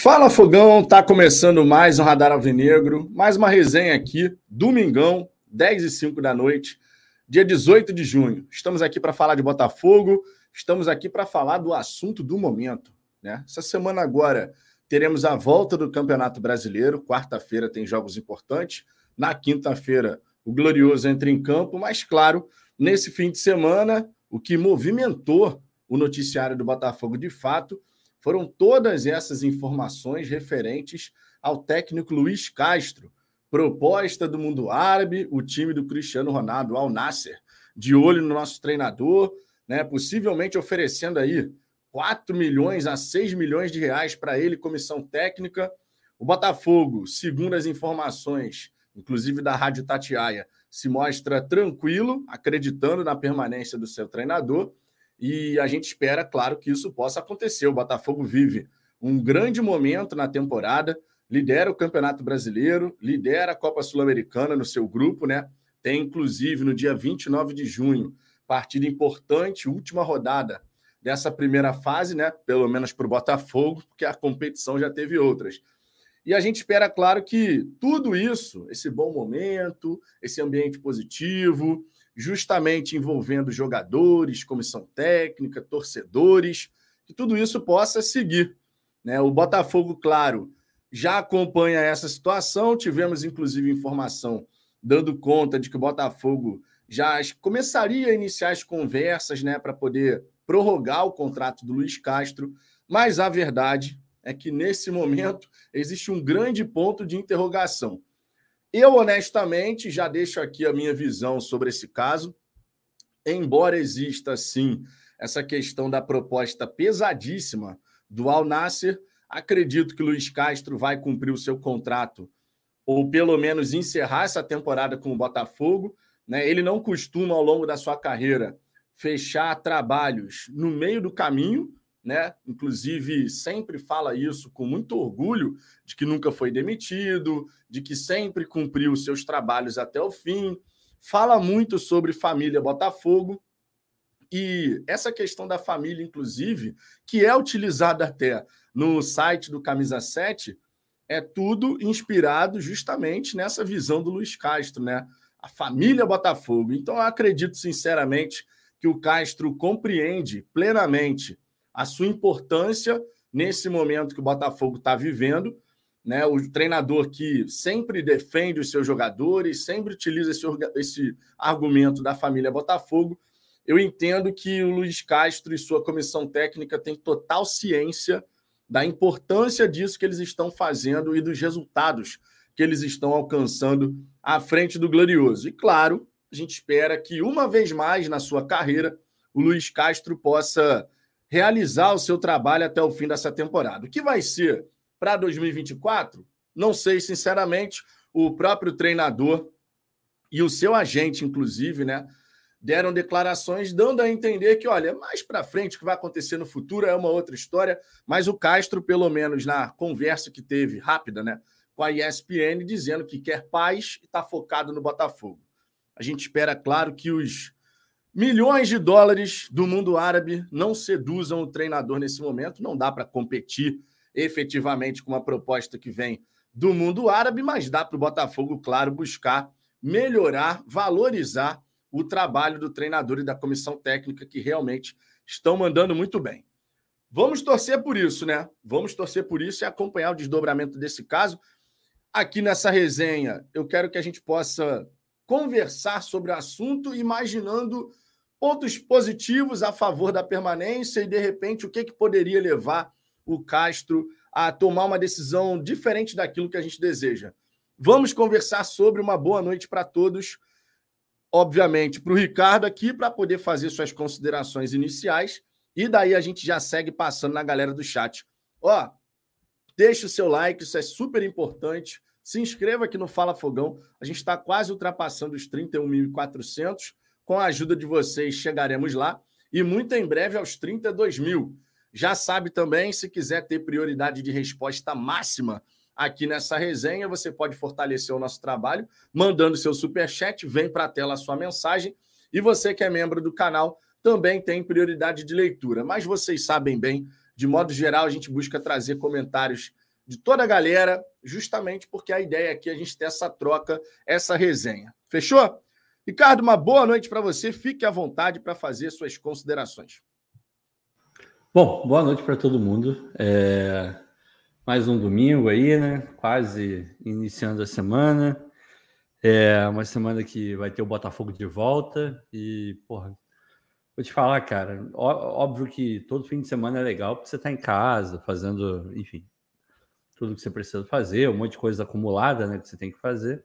Fala Fogão, tá começando mais um Radar Alvinegro, mais uma resenha aqui, domingão, 10 e 5 da noite, dia 18 de junho. Estamos aqui para falar de Botafogo, estamos aqui para falar do assunto do momento. Né? Essa semana agora teremos a volta do Campeonato Brasileiro, quarta-feira tem jogos importantes, na quinta-feira o Glorioso entra em campo, mas claro, nesse fim de semana, o que movimentou o noticiário do Botafogo de fato foram todas essas informações referentes ao técnico Luiz Castro, proposta do mundo árabe, o time do Cristiano Ronaldo, Al Nasser, de olho no nosso treinador, né, possivelmente oferecendo aí 4 milhões a 6 milhões de reais para ele, comissão técnica. O Botafogo, segundo as informações, inclusive da Rádio Tatiaia, se mostra tranquilo, acreditando na permanência do seu treinador. E a gente espera, claro, que isso possa acontecer. O Botafogo vive um grande momento na temporada, lidera o Campeonato Brasileiro, lidera a Copa Sul-Americana no seu grupo, né? Tem, inclusive, no dia 29 de junho, partida importante, última rodada dessa primeira fase, né? Pelo menos para o Botafogo, porque a competição já teve outras. E a gente espera, claro, que tudo isso, esse bom momento, esse ambiente positivo, justamente envolvendo jogadores, comissão técnica, torcedores, que tudo isso possa seguir. Né? O Botafogo, claro, já acompanha essa situação. Tivemos, inclusive, informação dando conta de que o Botafogo já começaria a iniciar as conversas né, para poder prorrogar o contrato do Luiz Castro, mas a verdade é que, nesse momento, existe um grande ponto de interrogação. Eu, honestamente, já deixo aqui a minha visão sobre esse caso. Embora exista, sim, essa questão da proposta pesadíssima do Al Nasser, acredito que Luiz Castro vai cumprir o seu contrato, ou pelo menos encerrar essa temporada com o Botafogo. Né? Ele não costuma, ao longo da sua carreira, fechar trabalhos no meio do caminho, né? Inclusive, sempre fala isso com muito orgulho de que nunca foi demitido, de que sempre cumpriu seus trabalhos até o fim. Fala muito sobre família Botafogo. E essa questão da família, inclusive, que é utilizada até no site do Camisa 7, é tudo inspirado justamente nessa visão do Luiz Castro, né? A família Botafogo. Então, eu acredito sinceramente que o Castro compreende plenamente a sua importância nesse momento que o Botafogo está vivendo. Né? O treinador que sempre defende os seus jogadores, sempre utiliza esse, esse argumento da família Botafogo. Eu entendo que o Luiz Castro e sua comissão técnica têm total ciência da importância disso que eles estão fazendo e dos resultados que eles estão alcançando à frente do Glorioso. E claro, a gente espera que uma vez mais na sua carreira o Luiz Castro possa realizar o seu trabalho até o fim dessa temporada. O que vai ser para 2024? Não sei, sinceramente. O próprio treinador e o seu agente, inclusive, né, deram declarações dando a entender que, olha, mais para frente o que vai acontecer no futuro é uma outra história, mas o Castro, pelo menos na conversa que teve rápida, né, com a ESPN, dizendo que quer paz e está focado no Botafogo. A gente espera, claro, que os Milhões de dólares do mundo árabe não seduzam o treinador nesse momento. Não dá para competir efetivamente com uma proposta que vem do mundo árabe, mas dá para o Botafogo, claro, buscar melhorar, valorizar o trabalho do treinador e da comissão técnica que realmente estão mandando muito bem. Vamos torcer por isso, né? Vamos torcer por isso e acompanhar o desdobramento desse caso. Aqui nessa resenha, eu quero que a gente possa conversar sobre o assunto, imaginando pontos positivos a favor da permanência e, de repente, o que, que poderia levar o Castro a tomar uma decisão diferente daquilo que a gente deseja. Vamos conversar sobre uma boa noite para todos. Obviamente, para o Ricardo aqui, para poder fazer suas considerações iniciais. E daí a gente já segue passando na galera do chat. Ó, deixa o seu like, isso é super importante. Se inscreva aqui no Fala Fogão. A gente está quase ultrapassando os 31.400. Com a ajuda de vocês, chegaremos lá e muito em breve aos 32 mil. Já sabe também, se quiser ter prioridade de resposta máxima aqui nessa resenha, você pode fortalecer o nosso trabalho mandando seu super chat, vem para a tela a sua mensagem. E você que é membro do canal também tem prioridade de leitura. Mas vocês sabem bem, de modo geral, a gente busca trazer comentários de toda a galera, justamente porque a ideia aqui é a gente ter essa troca, essa resenha. Fechou? Ricardo, uma boa noite para você. Fique à vontade para fazer suas considerações. Bom, boa noite para todo mundo. É... Mais um domingo aí, né? Quase iniciando a semana. É uma semana que vai ter o Botafogo de volta e, porra, vou te falar, cara, óbvio que todo fim de semana é legal porque você tá em casa, fazendo, enfim, tudo que você precisa fazer, um monte de coisa acumulada, né, que você tem que fazer.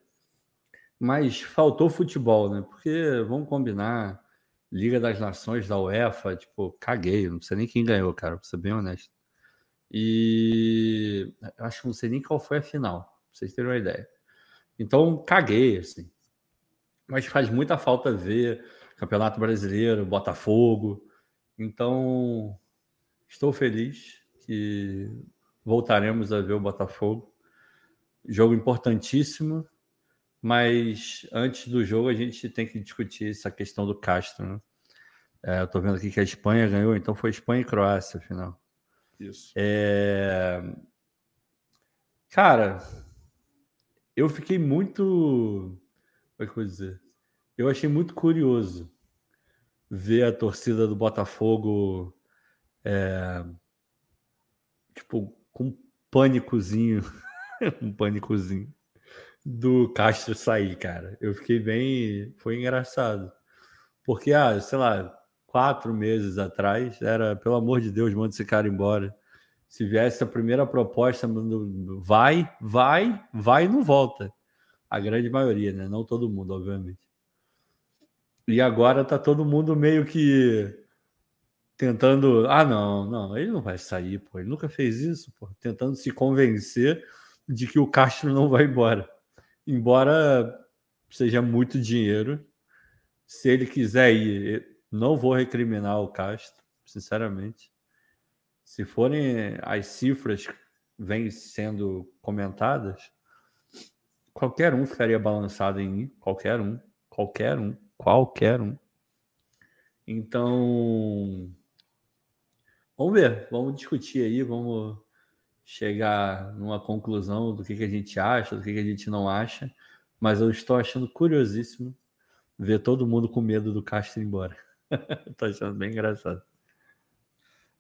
Mas faltou futebol, né? Porque, vamos combinar, Liga das Nações da UEFA, tipo, caguei, não sei nem quem ganhou, cara, pra ser bem honesto. E acho que não sei nem qual foi a final, pra vocês terem uma ideia. Então, caguei, assim. Mas faz muita falta ver Campeonato Brasileiro, Botafogo. Então, estou feliz que voltaremos a ver o Botafogo. Jogo importantíssimo, mas antes do jogo a gente tem que discutir essa questão do Castro. Né? É, eu estou vendo aqui que a Espanha ganhou, então foi Espanha e Croácia, afinal. Isso. É... Cara, eu fiquei muito. Como é que eu vou dizer? Eu achei muito curioso ver a torcida do Botafogo é, tipo com um pânicozinho, um pânicozinho do Castro sair, cara. Eu fiquei bem, foi engraçado, porque ah, sei lá, quatro meses atrás era pelo amor de Deus, manda esse cara embora se viesse a primeira proposta, vai, vai, vai e não volta. A grande maioria, né? Não todo mundo, obviamente. E agora tá todo mundo meio que tentando. Ah, não, não, ele não vai sair, pô. Ele nunca fez isso, pô. Tentando se convencer de que o Castro não vai embora. Embora seja muito dinheiro, se ele quiser ir, não vou recriminar o Castro, sinceramente se forem as cifras que vêm sendo comentadas, qualquer um ficaria balançado em mim, qualquer um, qualquer um, qualquer um. Então, vamos ver, vamos discutir aí, vamos chegar numa conclusão do que, que a gente acha, do que, que a gente não acha. Mas eu estou achando curiosíssimo ver todo mundo com medo do Castro ir embora. Estou achando bem engraçado.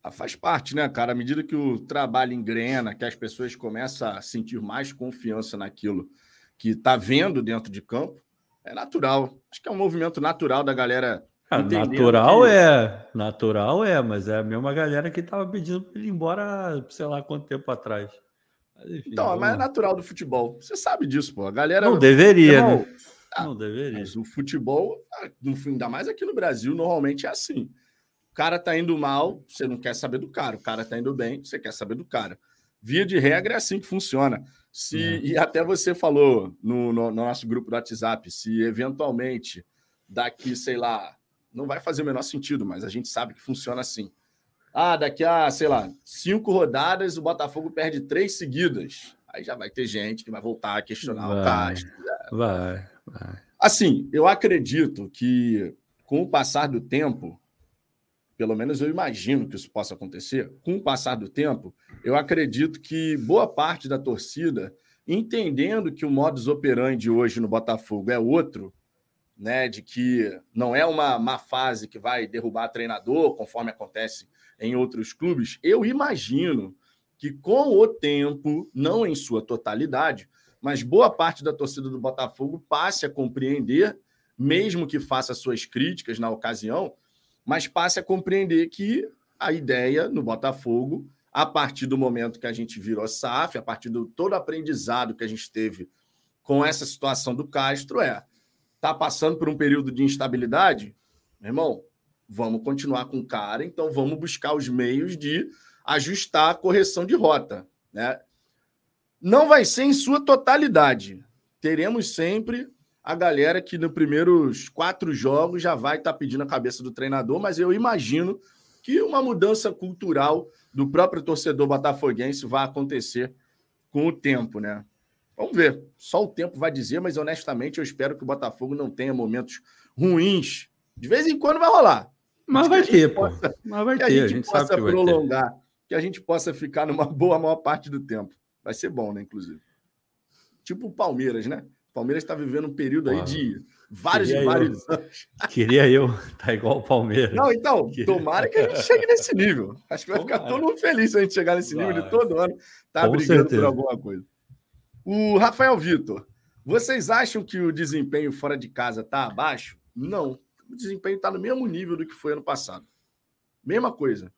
Ah, faz parte, né, cara? À medida que o trabalho engrena, que as pessoas começam a sentir mais confiança naquilo que está vendo dentro de campo, é natural. Acho que é um movimento natural da galera. Ah, natural que... é, natural é, mas é a mesma galera que estava pedindo para ele ir embora, sei lá quanto tempo atrás. Mas, enfim, então, vamos... mas é natural do futebol. Você sabe disso, pô. A galera. Não deveria, Irmão, né? Ah, não deveria. Mas o futebol, ah, ainda mais aqui no Brasil, normalmente é assim. O cara tá indo mal, você não quer saber do cara. O cara tá indo bem, você quer saber do cara. Via de regra é assim que funciona. Se, é. E até você falou no, no, no nosso grupo do WhatsApp, se eventualmente daqui, sei lá, não vai fazer o menor sentido, mas a gente sabe que funciona assim. Ah, daqui a, sei lá, cinco rodadas, o Botafogo perde três seguidas. Aí já vai ter gente que vai voltar a questionar vai, o Castro. Vai, vai. Assim, eu acredito que com o passar do tempo, pelo menos eu imagino que isso possa acontecer, com o passar do tempo, eu acredito que boa parte da torcida, entendendo que o modus operandi hoje no Botafogo é outro, né, de que não é uma má fase que vai derrubar treinador, conforme acontece em outros clubes, eu imagino que com o tempo, não em sua totalidade, mas boa parte da torcida do Botafogo passe a compreender, mesmo que faça suas críticas na ocasião, mas passe a compreender que a ideia no Botafogo, a partir do momento que a gente virou SAF, a partir do todo aprendizado que a gente teve com essa situação do Castro, é tá passando por um período de instabilidade, irmão, vamos continuar com o cara, então vamos buscar os meios de ajustar a correção de rota, né? Não vai ser em sua totalidade. Teremos sempre a galera que nos primeiros quatro jogos já vai estar tá pedindo a cabeça do treinador, mas eu imagino que uma mudança cultural do próprio torcedor botafoguense vai acontecer com o tempo, né? Vamos ver. Só o tempo vai dizer, mas honestamente eu espero que o Botafogo não tenha momentos ruins. De vez em quando vai rolar. Mas, vai ter, pô. Mas vai ter, a gente, a gente possa prolongar, que a gente possa ficar numa boa maior parte do tempo. Vai ser bom, né, inclusive. Tipo o Palmeiras, né? O Palmeiras está vivendo um período aí de vários e vários eu, anos. Queria eu estar tá igual o Palmeiras. Não, então, tomara que a gente chegue nesse nível. Acho que vai tomara. ficar todo mundo feliz se a gente chegar nesse nível de todo ano tá Com brigando certeza. por alguma coisa. O Rafael Vitor, vocês acham que o desempenho fora de casa está abaixo? Não. O desempenho está no mesmo nível do que foi ano passado. Mesma coisa.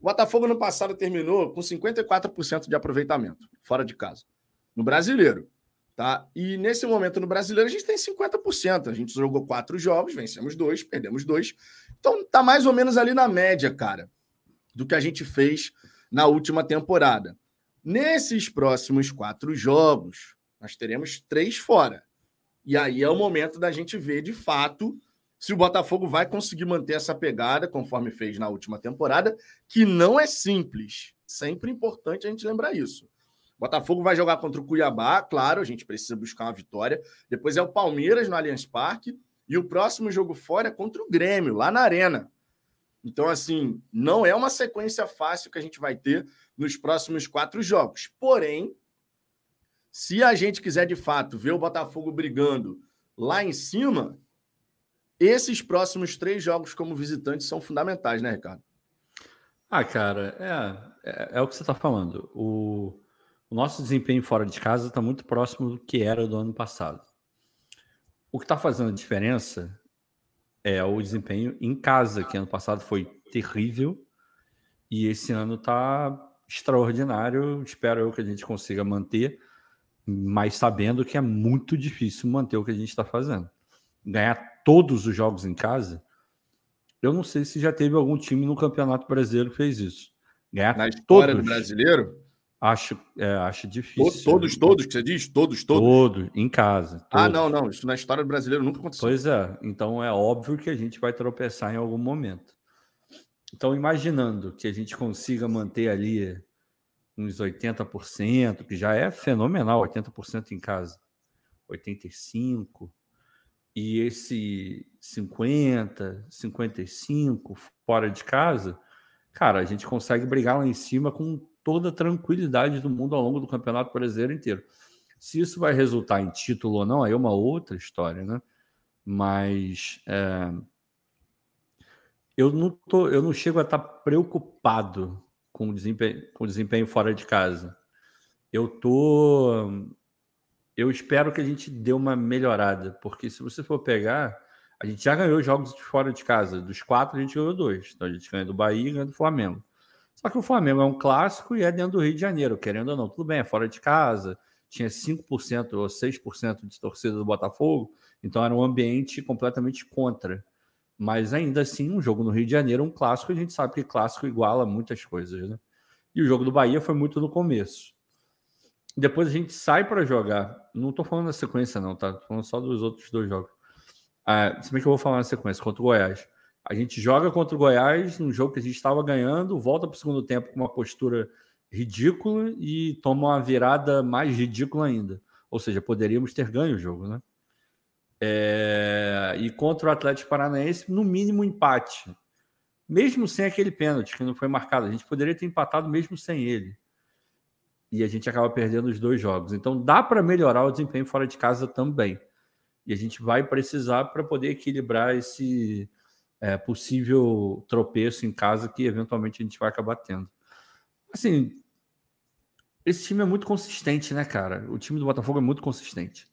O Botafogo no passado terminou com 54% de aproveitamento fora de casa. No brasileiro. Tá? E nesse momento no brasileiro a gente tem 50%. A gente jogou quatro jogos, vencemos dois, perdemos dois. Então tá mais ou menos ali na média, cara, do que a gente fez na última temporada. Nesses próximos quatro jogos, nós teremos três fora. E aí é o momento da gente ver de fato se o Botafogo vai conseguir manter essa pegada, conforme fez na última temporada, que não é simples. Sempre importante a gente lembrar isso. O Botafogo vai jogar contra o Cuiabá, claro, a gente precisa buscar uma vitória. Depois é o Palmeiras no Allianz Parque. E o próximo jogo fora é contra o Grêmio, lá na Arena. Então, assim, não é uma sequência fácil que a gente vai ter nos próximos quatro jogos. Porém, se a gente quiser de fato ver o Botafogo brigando lá em cima, esses próximos três jogos como visitante são fundamentais, né, Ricardo? Ah, cara, é, é, é o que você está falando. O, o, nosso desempenho fora de casa está muito próximo do que era do ano passado. O que está fazendo a diferença é o desempenho em casa, que ano passado foi terrível e esse ano está extraordinário. Espero eu que a gente consiga manter, mas sabendo que é muito difícil manter o que a gente está fazendo. Ganhar todos os jogos em casa, eu não sei se já teve algum time no Campeonato Brasileiro que fez isso. Ganhar Na história todos, do brasileiro? Acho, é, acho difícil. Todos, todos, que você diz? Todos, todos? Todos, em casa. Todos. Ah, não, não. Isso na história do brasileiro nunca aconteceu. Pois é. Então é óbvio que a gente vai tropeçar em algum momento. Então, imaginando que a gente consiga manter ali uns 80%, que já é fenomenal, 80% em casa, 85%, e esse 50, 55 fora de casa, cara, a gente consegue brigar lá em cima com toda a tranquilidade do mundo ao longo do Campeonato Brasileiro inteiro. Se isso vai resultar em título ou não, aí é uma outra história, né? Mas é, eu não tô, eu não chego a estar preocupado com o desempenho, com o desempenho fora de casa. Eu tô eu espero que a gente dê uma melhorada, porque se você for pegar, a gente já ganhou jogos de fora de casa. Dos quatro, a gente ganhou dois. Então a gente ganha do Bahia e ganha do Flamengo. Só que o Flamengo é um clássico e é dentro do Rio de Janeiro, querendo ou não. Tudo bem, é fora de casa, tinha 5% ou 6% de torcida do Botafogo, então era um ambiente completamente contra. Mas ainda assim, um jogo no Rio de Janeiro, um clássico, a gente sabe que clássico iguala muitas coisas, né? E o jogo do Bahia foi muito no começo. Depois a gente sai para jogar. Não estou falando da sequência, não, tá? Tô falando só dos outros dois jogos. Ah, se bem que eu vou falar na sequência, contra o Goiás. A gente joga contra o Goiás num jogo que a gente estava ganhando, volta para o segundo tempo com uma postura ridícula e toma uma virada mais ridícula ainda. Ou seja, poderíamos ter ganho o jogo, né? É... E contra o Atlético Paranaense, no mínimo empate. Mesmo sem aquele pênalti que não foi marcado. A gente poderia ter empatado mesmo sem ele e a gente acaba perdendo os dois jogos. Então dá para melhorar o desempenho fora de casa também. E a gente vai precisar para poder equilibrar esse é, possível tropeço em casa que eventualmente a gente vai acabar tendo. Assim, esse time é muito consistente, né, cara? O time do Botafogo é muito consistente.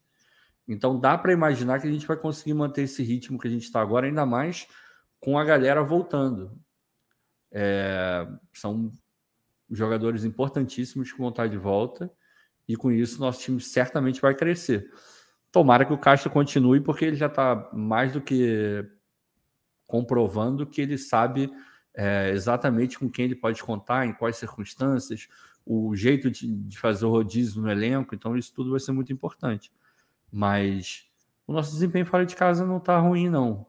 Então dá para imaginar que a gente vai conseguir manter esse ritmo que a gente está agora, ainda mais com a galera voltando. É, são jogadores importantíssimos que vão estar de volta, e com isso nosso time certamente vai crescer. Tomara que o Castro continue, porque ele já está mais do que comprovando que ele sabe é, exatamente com quem ele pode contar, em quais circunstâncias, o jeito de, de, fazer o rodízio no elenco, então isso tudo vai ser muito importante. Mas o nosso desempenho fora de casa não está ruim, não.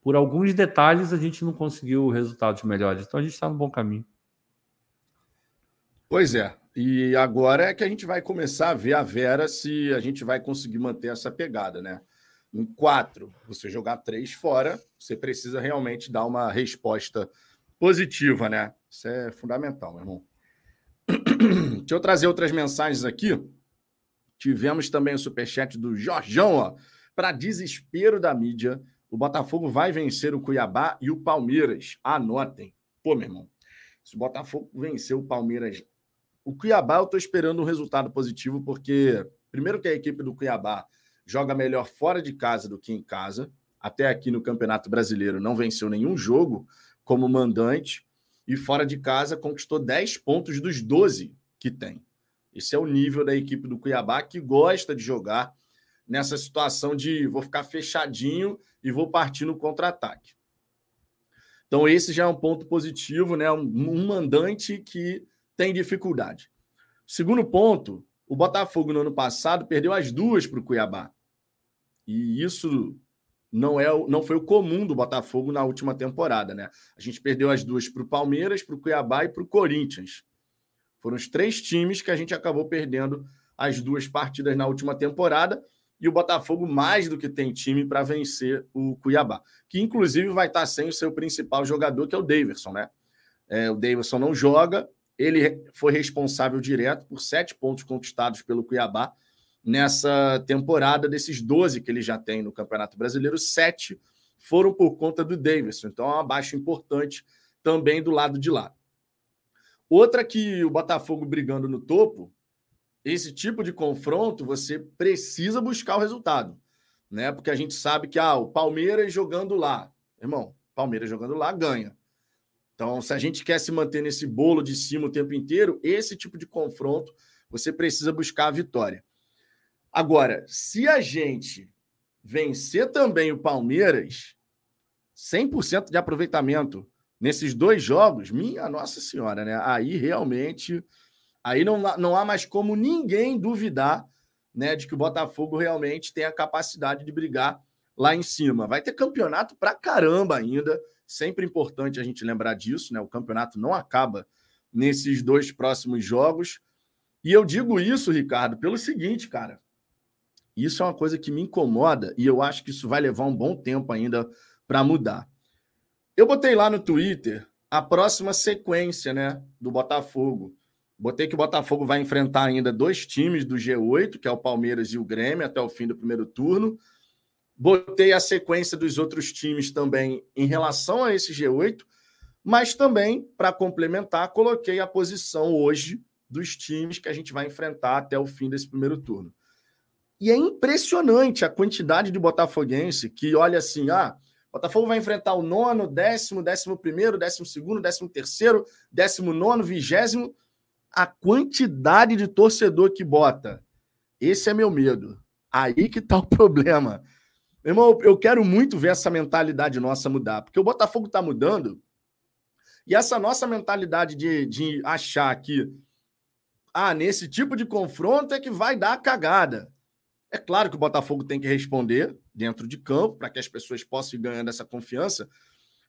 Por alguns detalhes a gente não conseguiu resultados melhores, então a gente está no bom caminho. Pois é. E agora é que a gente vai começar a ver a Vera se a gente vai conseguir manter essa pegada, né? Em quatro, você jogar três fora, você precisa realmente dar uma resposta positiva, né? Isso é fundamental, meu irmão. Deixa eu trazer outras mensagens aqui. Tivemos também o superchat do Jorjão, ó. Para desespero da mídia, o Botafogo vai vencer o Cuiabá e o Palmeiras. Anotem. Pô, meu irmão, se o Botafogo vencer o Palmeiras. O Cuiabá, eu estou esperando um resultado positivo, porque, primeiro, que a equipe do Cuiabá joga melhor fora de casa do que em casa. Até aqui no Campeonato Brasileiro não venceu nenhum jogo como mandante. E fora de casa conquistou 10 pontos dos 12 que tem. Esse é o nível da equipe do Cuiabá que gosta de jogar nessa situação de vou ficar fechadinho e vou partir no contra-ataque. Então, esse já é um ponto positivo, né? Um, um mandante que tem dificuldade. Segundo ponto, o Botafogo no ano passado perdeu as duas para o Cuiabá. E isso não é não foi o comum do Botafogo na última temporada, né? A gente perdeu as duas para o Palmeiras, para o Cuiabá e para o Corinthians. Foram os três times que a gente acabou perdendo as duas partidas na última temporada e o Botafogo mais do que tem time para vencer o Cuiabá, que inclusive vai estar sem o seu principal jogador, que é o Daverson, né? É, o Daverson não joga, ele foi responsável direto por sete pontos conquistados pelo Cuiabá nessa temporada, desses 12 que ele já tem no Campeonato Brasileiro, sete foram por conta do Davidson. Então é uma baixa importante também do lado de lá. Outra que o Botafogo brigando no topo, esse tipo de confronto você precisa buscar o resultado, né? Porque a gente sabe que ah, o Palmeiras jogando lá, irmão, Palmeiras jogando lá ganha. Então, se a gente quer se manter nesse bolo de cima o tempo inteiro, esse tipo de confronto você precisa buscar a vitória. Agora, se a gente vencer também o Palmeiras, 100% de aproveitamento nesses dois jogos, minha Nossa Senhora, né? Aí realmente, aí não, não há mais como ninguém duvidar, né, de que o Botafogo realmente tem a capacidade de brigar lá em cima. Vai ter campeonato pra caramba ainda, sempre importante a gente lembrar disso, né? O campeonato não acaba nesses dois próximos jogos. E eu digo isso, Ricardo, pelo seguinte, cara. Isso é uma coisa que me incomoda e eu acho que isso vai levar um bom tempo ainda para mudar. Eu botei lá no Twitter a próxima sequência, né, do Botafogo. Botei que o Botafogo vai enfrentar ainda dois times do G8, que é o Palmeiras e o Grêmio, até o fim do primeiro turno. Botei a sequência dos outros times também em relação a esse G8, mas também, para complementar, coloquei a posição hoje dos times que a gente vai enfrentar até o fim desse primeiro turno. E é impressionante a quantidade de botafoguense que olha assim: ah, Botafogo vai enfrentar o nono, décimo, décimo primeiro, décimo segundo, décimo terceiro, décimo nono, vigésimo. A quantidade de torcedor que bota. Esse é meu medo. Aí que tá o problema. Meu irmão, eu quero muito ver essa mentalidade nossa mudar, porque o Botafogo tá mudando. E essa nossa mentalidade de, de achar que, ah, nesse tipo de confronto é que vai dar a cagada. É claro que o Botafogo tem que responder dentro de campo para que as pessoas possam ir ganhando essa confiança.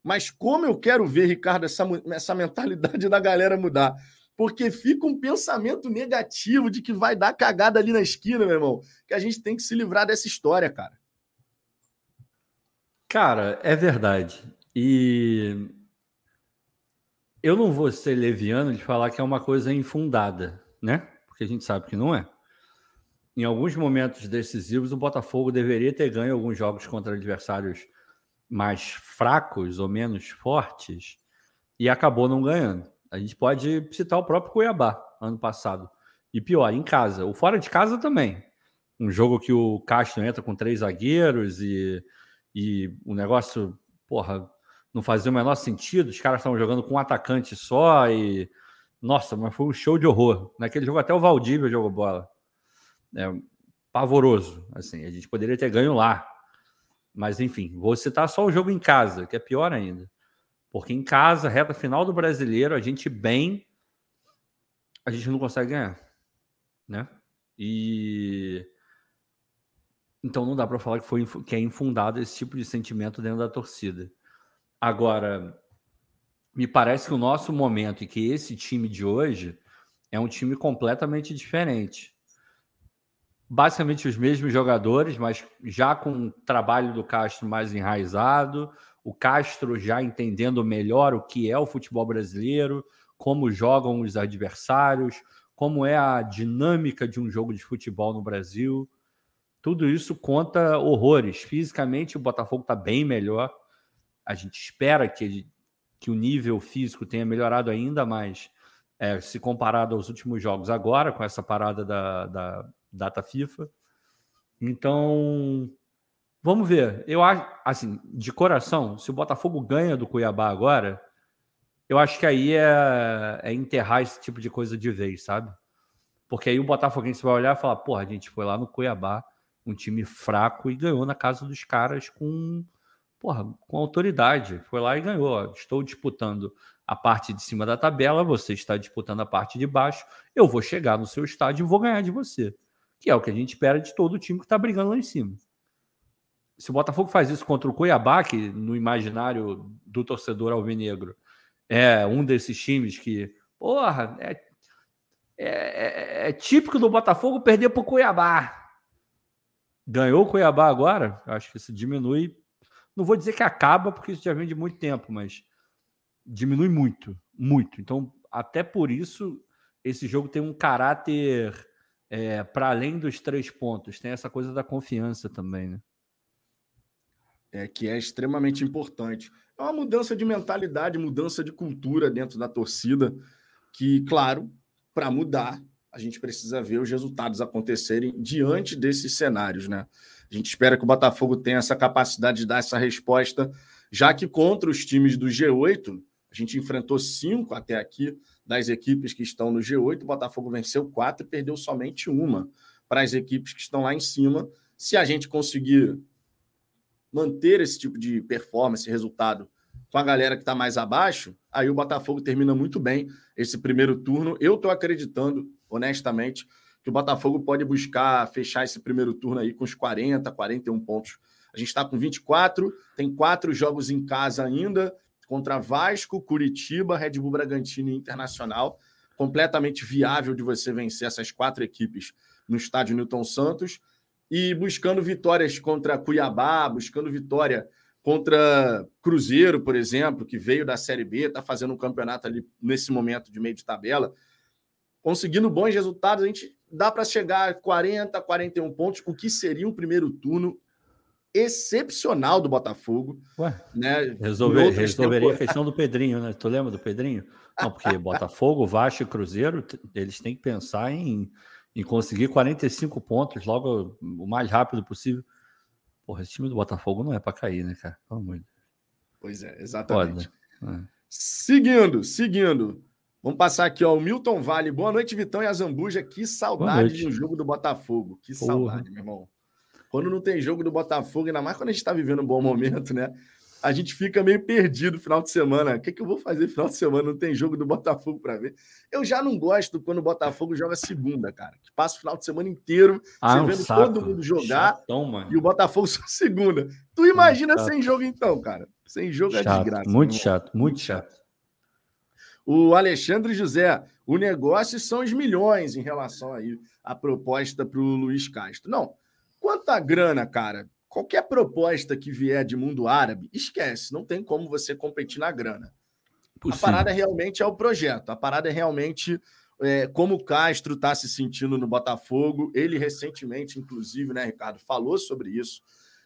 Mas como eu quero ver, Ricardo, essa, essa mentalidade da galera mudar. Porque fica um pensamento negativo de que vai dar cagada ali na esquina, meu irmão. Que a gente tem que se livrar dessa história, cara. Cara, é verdade. E eu não vou ser leviano de falar que é uma coisa infundada, né? Porque a gente sabe que não é em alguns momentos decisivos, o Botafogo deveria ter ganho alguns jogos contra adversários mais fracos ou menos fortes e acabou não ganhando. A gente pode citar o próprio Cuiabá ano passado. E pior, em casa. O fora de casa também. Um jogo que o Castro entra com três zagueiros e, e o negócio, porra, não fazia o menor sentido. Os caras estavam jogando com um atacante só e. Nossa, mas foi um show de horror. Naquele jogo até o Valdívia jogou bola é, pavoroso. Assim, a gente poderia ter ganho lá. Mas, enfim, vou citar só o jogo em casa, que é pior ainda. Porque em casa, reta final do brasileiro, a gente bem, a gente não consegue ganhar. Né? E. Então não dá para falar que, foi, que é infundado esse tipo de sentimento dentro da torcida. Agora, me parece que o nosso momento e que esse time de hoje é um time completamente diferente basicamente os mesmos jogadores, mas já com o trabalho do Castro mais enraizado, o Castro já entendendo melhor o que é o futebol brasileiro, como jogam os adversários, como é a dinâmica de um jogo de futebol no Brasil. Tudo isso conta horrores. Fisicamente, o Botafogo está bem melhor. A gente espera que, que o nível físico tenha melhorado ainda mais é, se comparado aos últimos jogos agora, com essa parada da, da data FIFA. Então, vamos ver. Eu acho, assim, de coração, se o Botafogo ganha do Cuiabá agora, eu acho que aí é, é enterrar esse tipo de coisa de vez, sabe? Porque aí o Botafoguense vai olhar e falar: porra, a gente foi lá no Cuiabá, um time fraco, e ganhou na casa dos caras com, porra, com autoridade. Foi lá e ganhou. Estou disputando a parte de cima da tabela, você está disputando a parte de baixo. Eu vou chegar no seu estádio e vou ganhar de você que é o que a gente espera de todo time que está brigando lá em cima. Se o Botafogo faz isso contra o Cuiabá, que no imaginário do torcedor alvinegro é um desses times que, porra, é, é, é, é típico do Botafogo perder para o Cuiabá. Ganhou o Cuiabá agora, acho que isso diminui. Não vou dizer que acaba, porque isso já vem de muito tempo, mas diminui muito, muito. Então, até por isso, esse jogo tem um caráter é, para além dos três pontos, tem essa coisa da confiança também, né? É, que é extremamente importante. É uma mudança de mentalidade, mudança de cultura dentro da torcida, que, claro, para mudar, a gente precisa ver os resultados acontecerem diante desses cenários, né? A gente espera que o Botafogo tenha essa capacidade de dar essa resposta, já que contra os times do G8, a gente enfrentou cinco até aqui, das equipes que estão no G8, o Botafogo venceu quatro e perdeu somente uma para as equipes que estão lá em cima. Se a gente conseguir manter esse tipo de performance, resultado com a galera que está mais abaixo, aí o Botafogo termina muito bem esse primeiro turno. Eu estou acreditando, honestamente, que o Botafogo pode buscar fechar esse primeiro turno aí com os 40, 41 pontos. A gente está com 24, tem quatro jogos em casa ainda contra Vasco, Curitiba, Red Bull Bragantino e Internacional. Completamente viável de você vencer essas quatro equipes no estádio Newton Santos. E buscando vitórias contra Cuiabá, buscando vitória contra Cruzeiro, por exemplo, que veio da Série B, está fazendo um campeonato ali nesse momento de meio de tabela. Conseguindo bons resultados, a gente dá para chegar a 40, 41 pontos, o que seria um primeiro turno excepcional do Botafogo. Ué, né? Resolver, resolveria a questão do Pedrinho, né? Tu lembra do Pedrinho? Não, porque Botafogo, Vasco e Cruzeiro, eles têm que pensar em, em conseguir 45 pontos logo o mais rápido possível. Porra, esse time do Botafogo não é para cair, né, cara? Pelo amor de Deus. Pois é, exatamente. É. Seguindo, seguindo. Vamos passar aqui, ó. O Milton Vale. Boa noite, Vitão e a Zambuja. Que saudade do jogo do Botafogo. Que Porra. saudade, meu irmão. Quando não tem jogo do Botafogo, ainda mais quando a gente está vivendo um bom momento, né? A gente fica meio perdido no final de semana. O que, é que eu vou fazer no final de semana? Não tem jogo do Botafogo para ver. Eu já não gosto quando o Botafogo joga segunda, cara. Que passa o final de semana inteiro ah, você vendo saco. todo mundo jogar Chatão, e o Botafogo só segunda. Tu imagina sem jogo então, cara? Sem jogo é chato, é desgraça. Muito chato, muito chato. O Alexandre José, o negócio são os milhões em relação aí à proposta para o Luiz Castro. Não, Quanto à grana, cara, qualquer proposta que vier de mundo árabe, esquece, não tem como você competir na grana. Possível. A parada realmente é o projeto, a parada é realmente é, como o Castro está se sentindo no Botafogo. Ele recentemente, inclusive, né, Ricardo, falou sobre isso.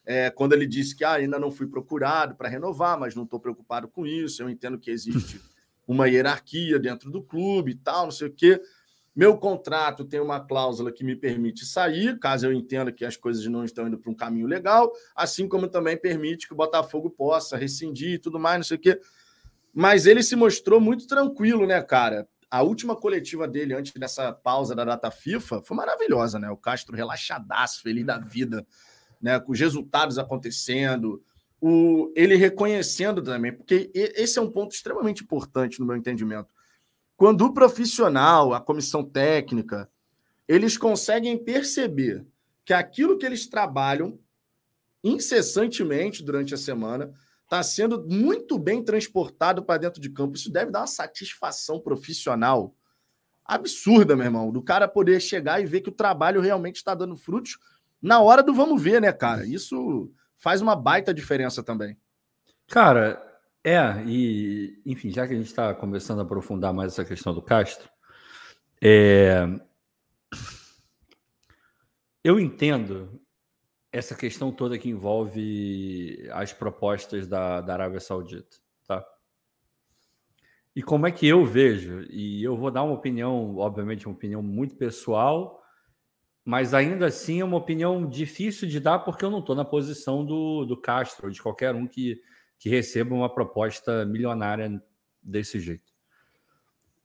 É, quando ele disse que ah, ainda não fui procurado para renovar, mas não estou preocupado com isso. Eu entendo que existe uma hierarquia dentro do clube e tal, não sei o quê. Meu contrato tem uma cláusula que me permite sair, caso eu entenda que as coisas não estão indo para um caminho legal, assim como também permite que o Botafogo possa rescindir e tudo mais, não sei o quê. Mas ele se mostrou muito tranquilo, né, cara? A última coletiva dele antes dessa pausa da data FIFA foi maravilhosa, né? O Castro relaxadaço, feliz da vida, né? Com os resultados acontecendo, o ele reconhecendo também, porque esse é um ponto extremamente importante no meu entendimento quando o profissional, a comissão técnica, eles conseguem perceber que aquilo que eles trabalham incessantemente durante a semana está sendo muito bem transportado para dentro de campo. Isso deve dar uma satisfação profissional absurda, meu irmão, do cara poder chegar e ver que o trabalho realmente está dando frutos na hora do vamos ver, né, cara? Isso faz uma baita diferença também. Cara, É, e enfim, já que a gente está começando a aprofundar mais essa questão do Castro, é... eu entendo essa questão toda que envolve as propostas da, da Arábia Saudita, tá? E como é que eu vejo? E eu vou dar uma opinião, obviamente, uma opinião muito pessoal, mas ainda assim é uma opinião difícil de dar porque eu não estou na posição do, do Castro, de qualquer um que, que receba uma proposta milionária desse jeito.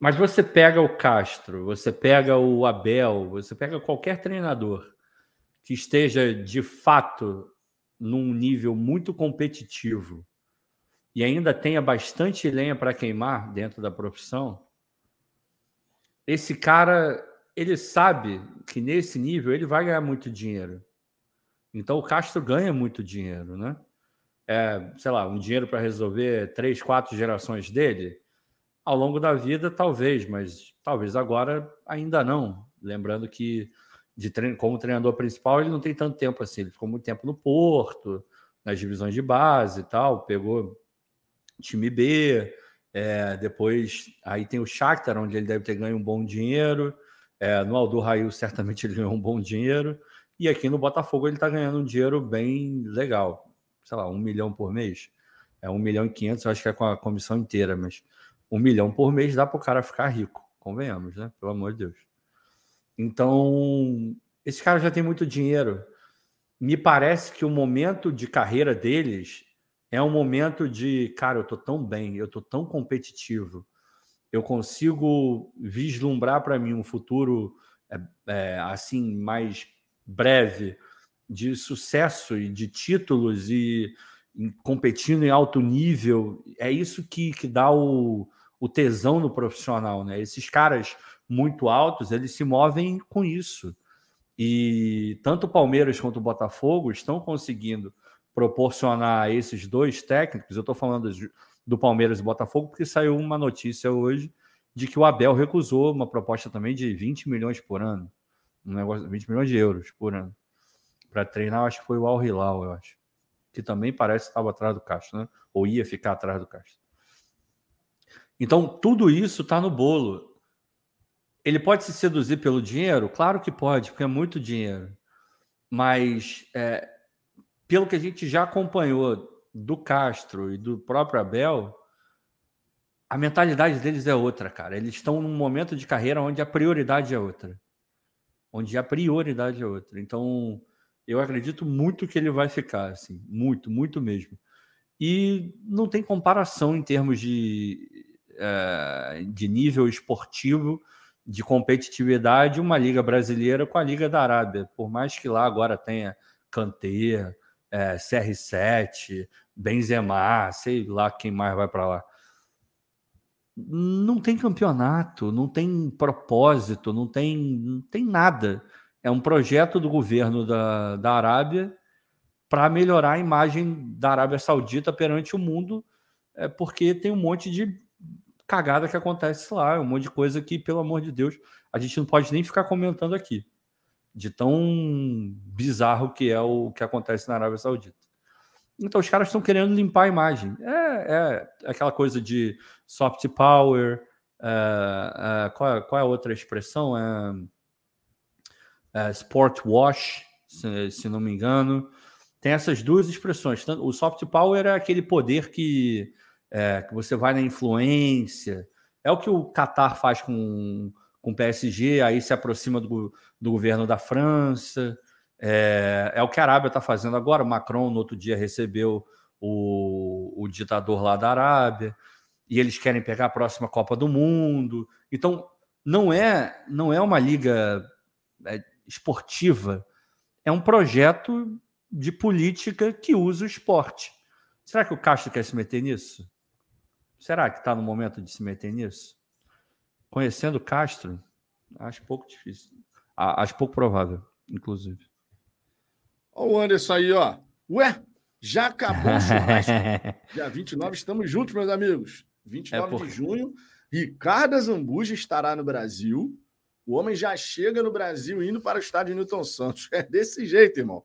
Mas você pega o Castro, você pega o Abel, você pega qualquer treinador que esteja de fato num nível muito competitivo e ainda tenha bastante lenha para queimar dentro da profissão, esse cara ele sabe que nesse nível ele vai ganhar muito dinheiro. Então o Castro ganha muito dinheiro, né? É, sei lá, um dinheiro para resolver três, quatro gerações dele. Ao longo da vida, talvez, mas talvez agora ainda não. Lembrando que de treino, como treinador principal, ele não tem tanto tempo assim. Ele ficou muito tempo no Porto, nas divisões de base e tal, pegou time B, é, depois aí tem o Shakhtar, onde ele deve ter ganho um bom dinheiro. É, no Aldo Rail, certamente ele ganhou um bom dinheiro. E aqui no Botafogo ele está ganhando um dinheiro bem legal. Sei lá, um milhão por mês. É um milhão e quinhentos, acho que é com a comissão inteira, mas um milhão por mês dá para o cara ficar rico. Convenhamos, né? Pelo amor de Deus. Então, esse cara já tem muito dinheiro. Me parece que o momento de carreira deles é um momento de, cara, eu tô tão bem, eu tô tão competitivo, eu consigo vislumbrar para mim um futuro é, é, assim mais breve de sucesso e de títulos e competindo em alto nível. É isso que, que dá o, o tesão no profissional, né? Esses caras muito altos, eles se movem com isso. E tanto o Palmeiras quanto o Botafogo estão conseguindo proporcionar a esses dois técnicos. Eu estou falando do Palmeiras e Botafogo porque saiu uma notícia hoje de que o Abel recusou uma proposta também de 20 milhões por ano, um negócio 20 milhões de euros por ano para treinar. Acho que foi o Al Hilal, eu acho, que também parece que estava atrás do Castro, né? Ou ia ficar atrás do Castro. Então tudo isso está no bolo. Ele pode se seduzir pelo dinheiro? Claro que pode, porque é muito dinheiro. Mas é, pelo que a gente já acompanhou do Castro e do próprio Abel, a mentalidade deles é outra, cara. Eles estão num momento de carreira onde a prioridade é outra. Onde a prioridade é outra. Então, eu acredito muito que ele vai ficar, assim. Muito, muito mesmo. E não tem comparação em termos de, é, de nível esportivo de competitividade uma liga brasileira com a liga da Arábia. Por mais que lá agora tenha Kanté, é, CR7, Benzema, sei lá quem mais vai para lá. Não tem campeonato, não tem propósito, não tem, não tem nada. É um projeto do governo da, da Arábia para melhorar a imagem da Arábia Saudita perante o mundo, é porque tem um monte de cagada que acontece lá, um monte de coisa que, pelo amor de Deus, a gente não pode nem ficar comentando aqui, de tão bizarro que é o que acontece na Arábia Saudita. Então, os caras estão querendo limpar a imagem. É, é aquela coisa de soft power. É, é, qual, é, qual, é, a outra expressão? É, é, sport wash, se, se, não me engano. Tem essas duas expressões. O soft power é aquele poder que é, que você vai na influência. É o que o Qatar faz com, com o PSG, aí se aproxima do, do governo da França. É, é o que a Arábia está fazendo agora. O Macron, no outro dia, recebeu o, o ditador lá da Arábia e eles querem pegar a próxima Copa do Mundo. Então, não é, não é uma liga é, esportiva, é um projeto de política que usa o esporte. Será que o Castro quer se meter nisso? Será que está no momento de se meter nisso? Conhecendo Castro, acho pouco difícil. Acho pouco provável, inclusive. Olha o Anderson aí, ó. Ué, já acabou o churrasco. Dia 29, estamos juntos, meus amigos. 29 é porque... de junho, Ricardo Zambuja estará no Brasil. O homem já chega no Brasil indo para o estádio Newton Santos. É desse jeito, irmão.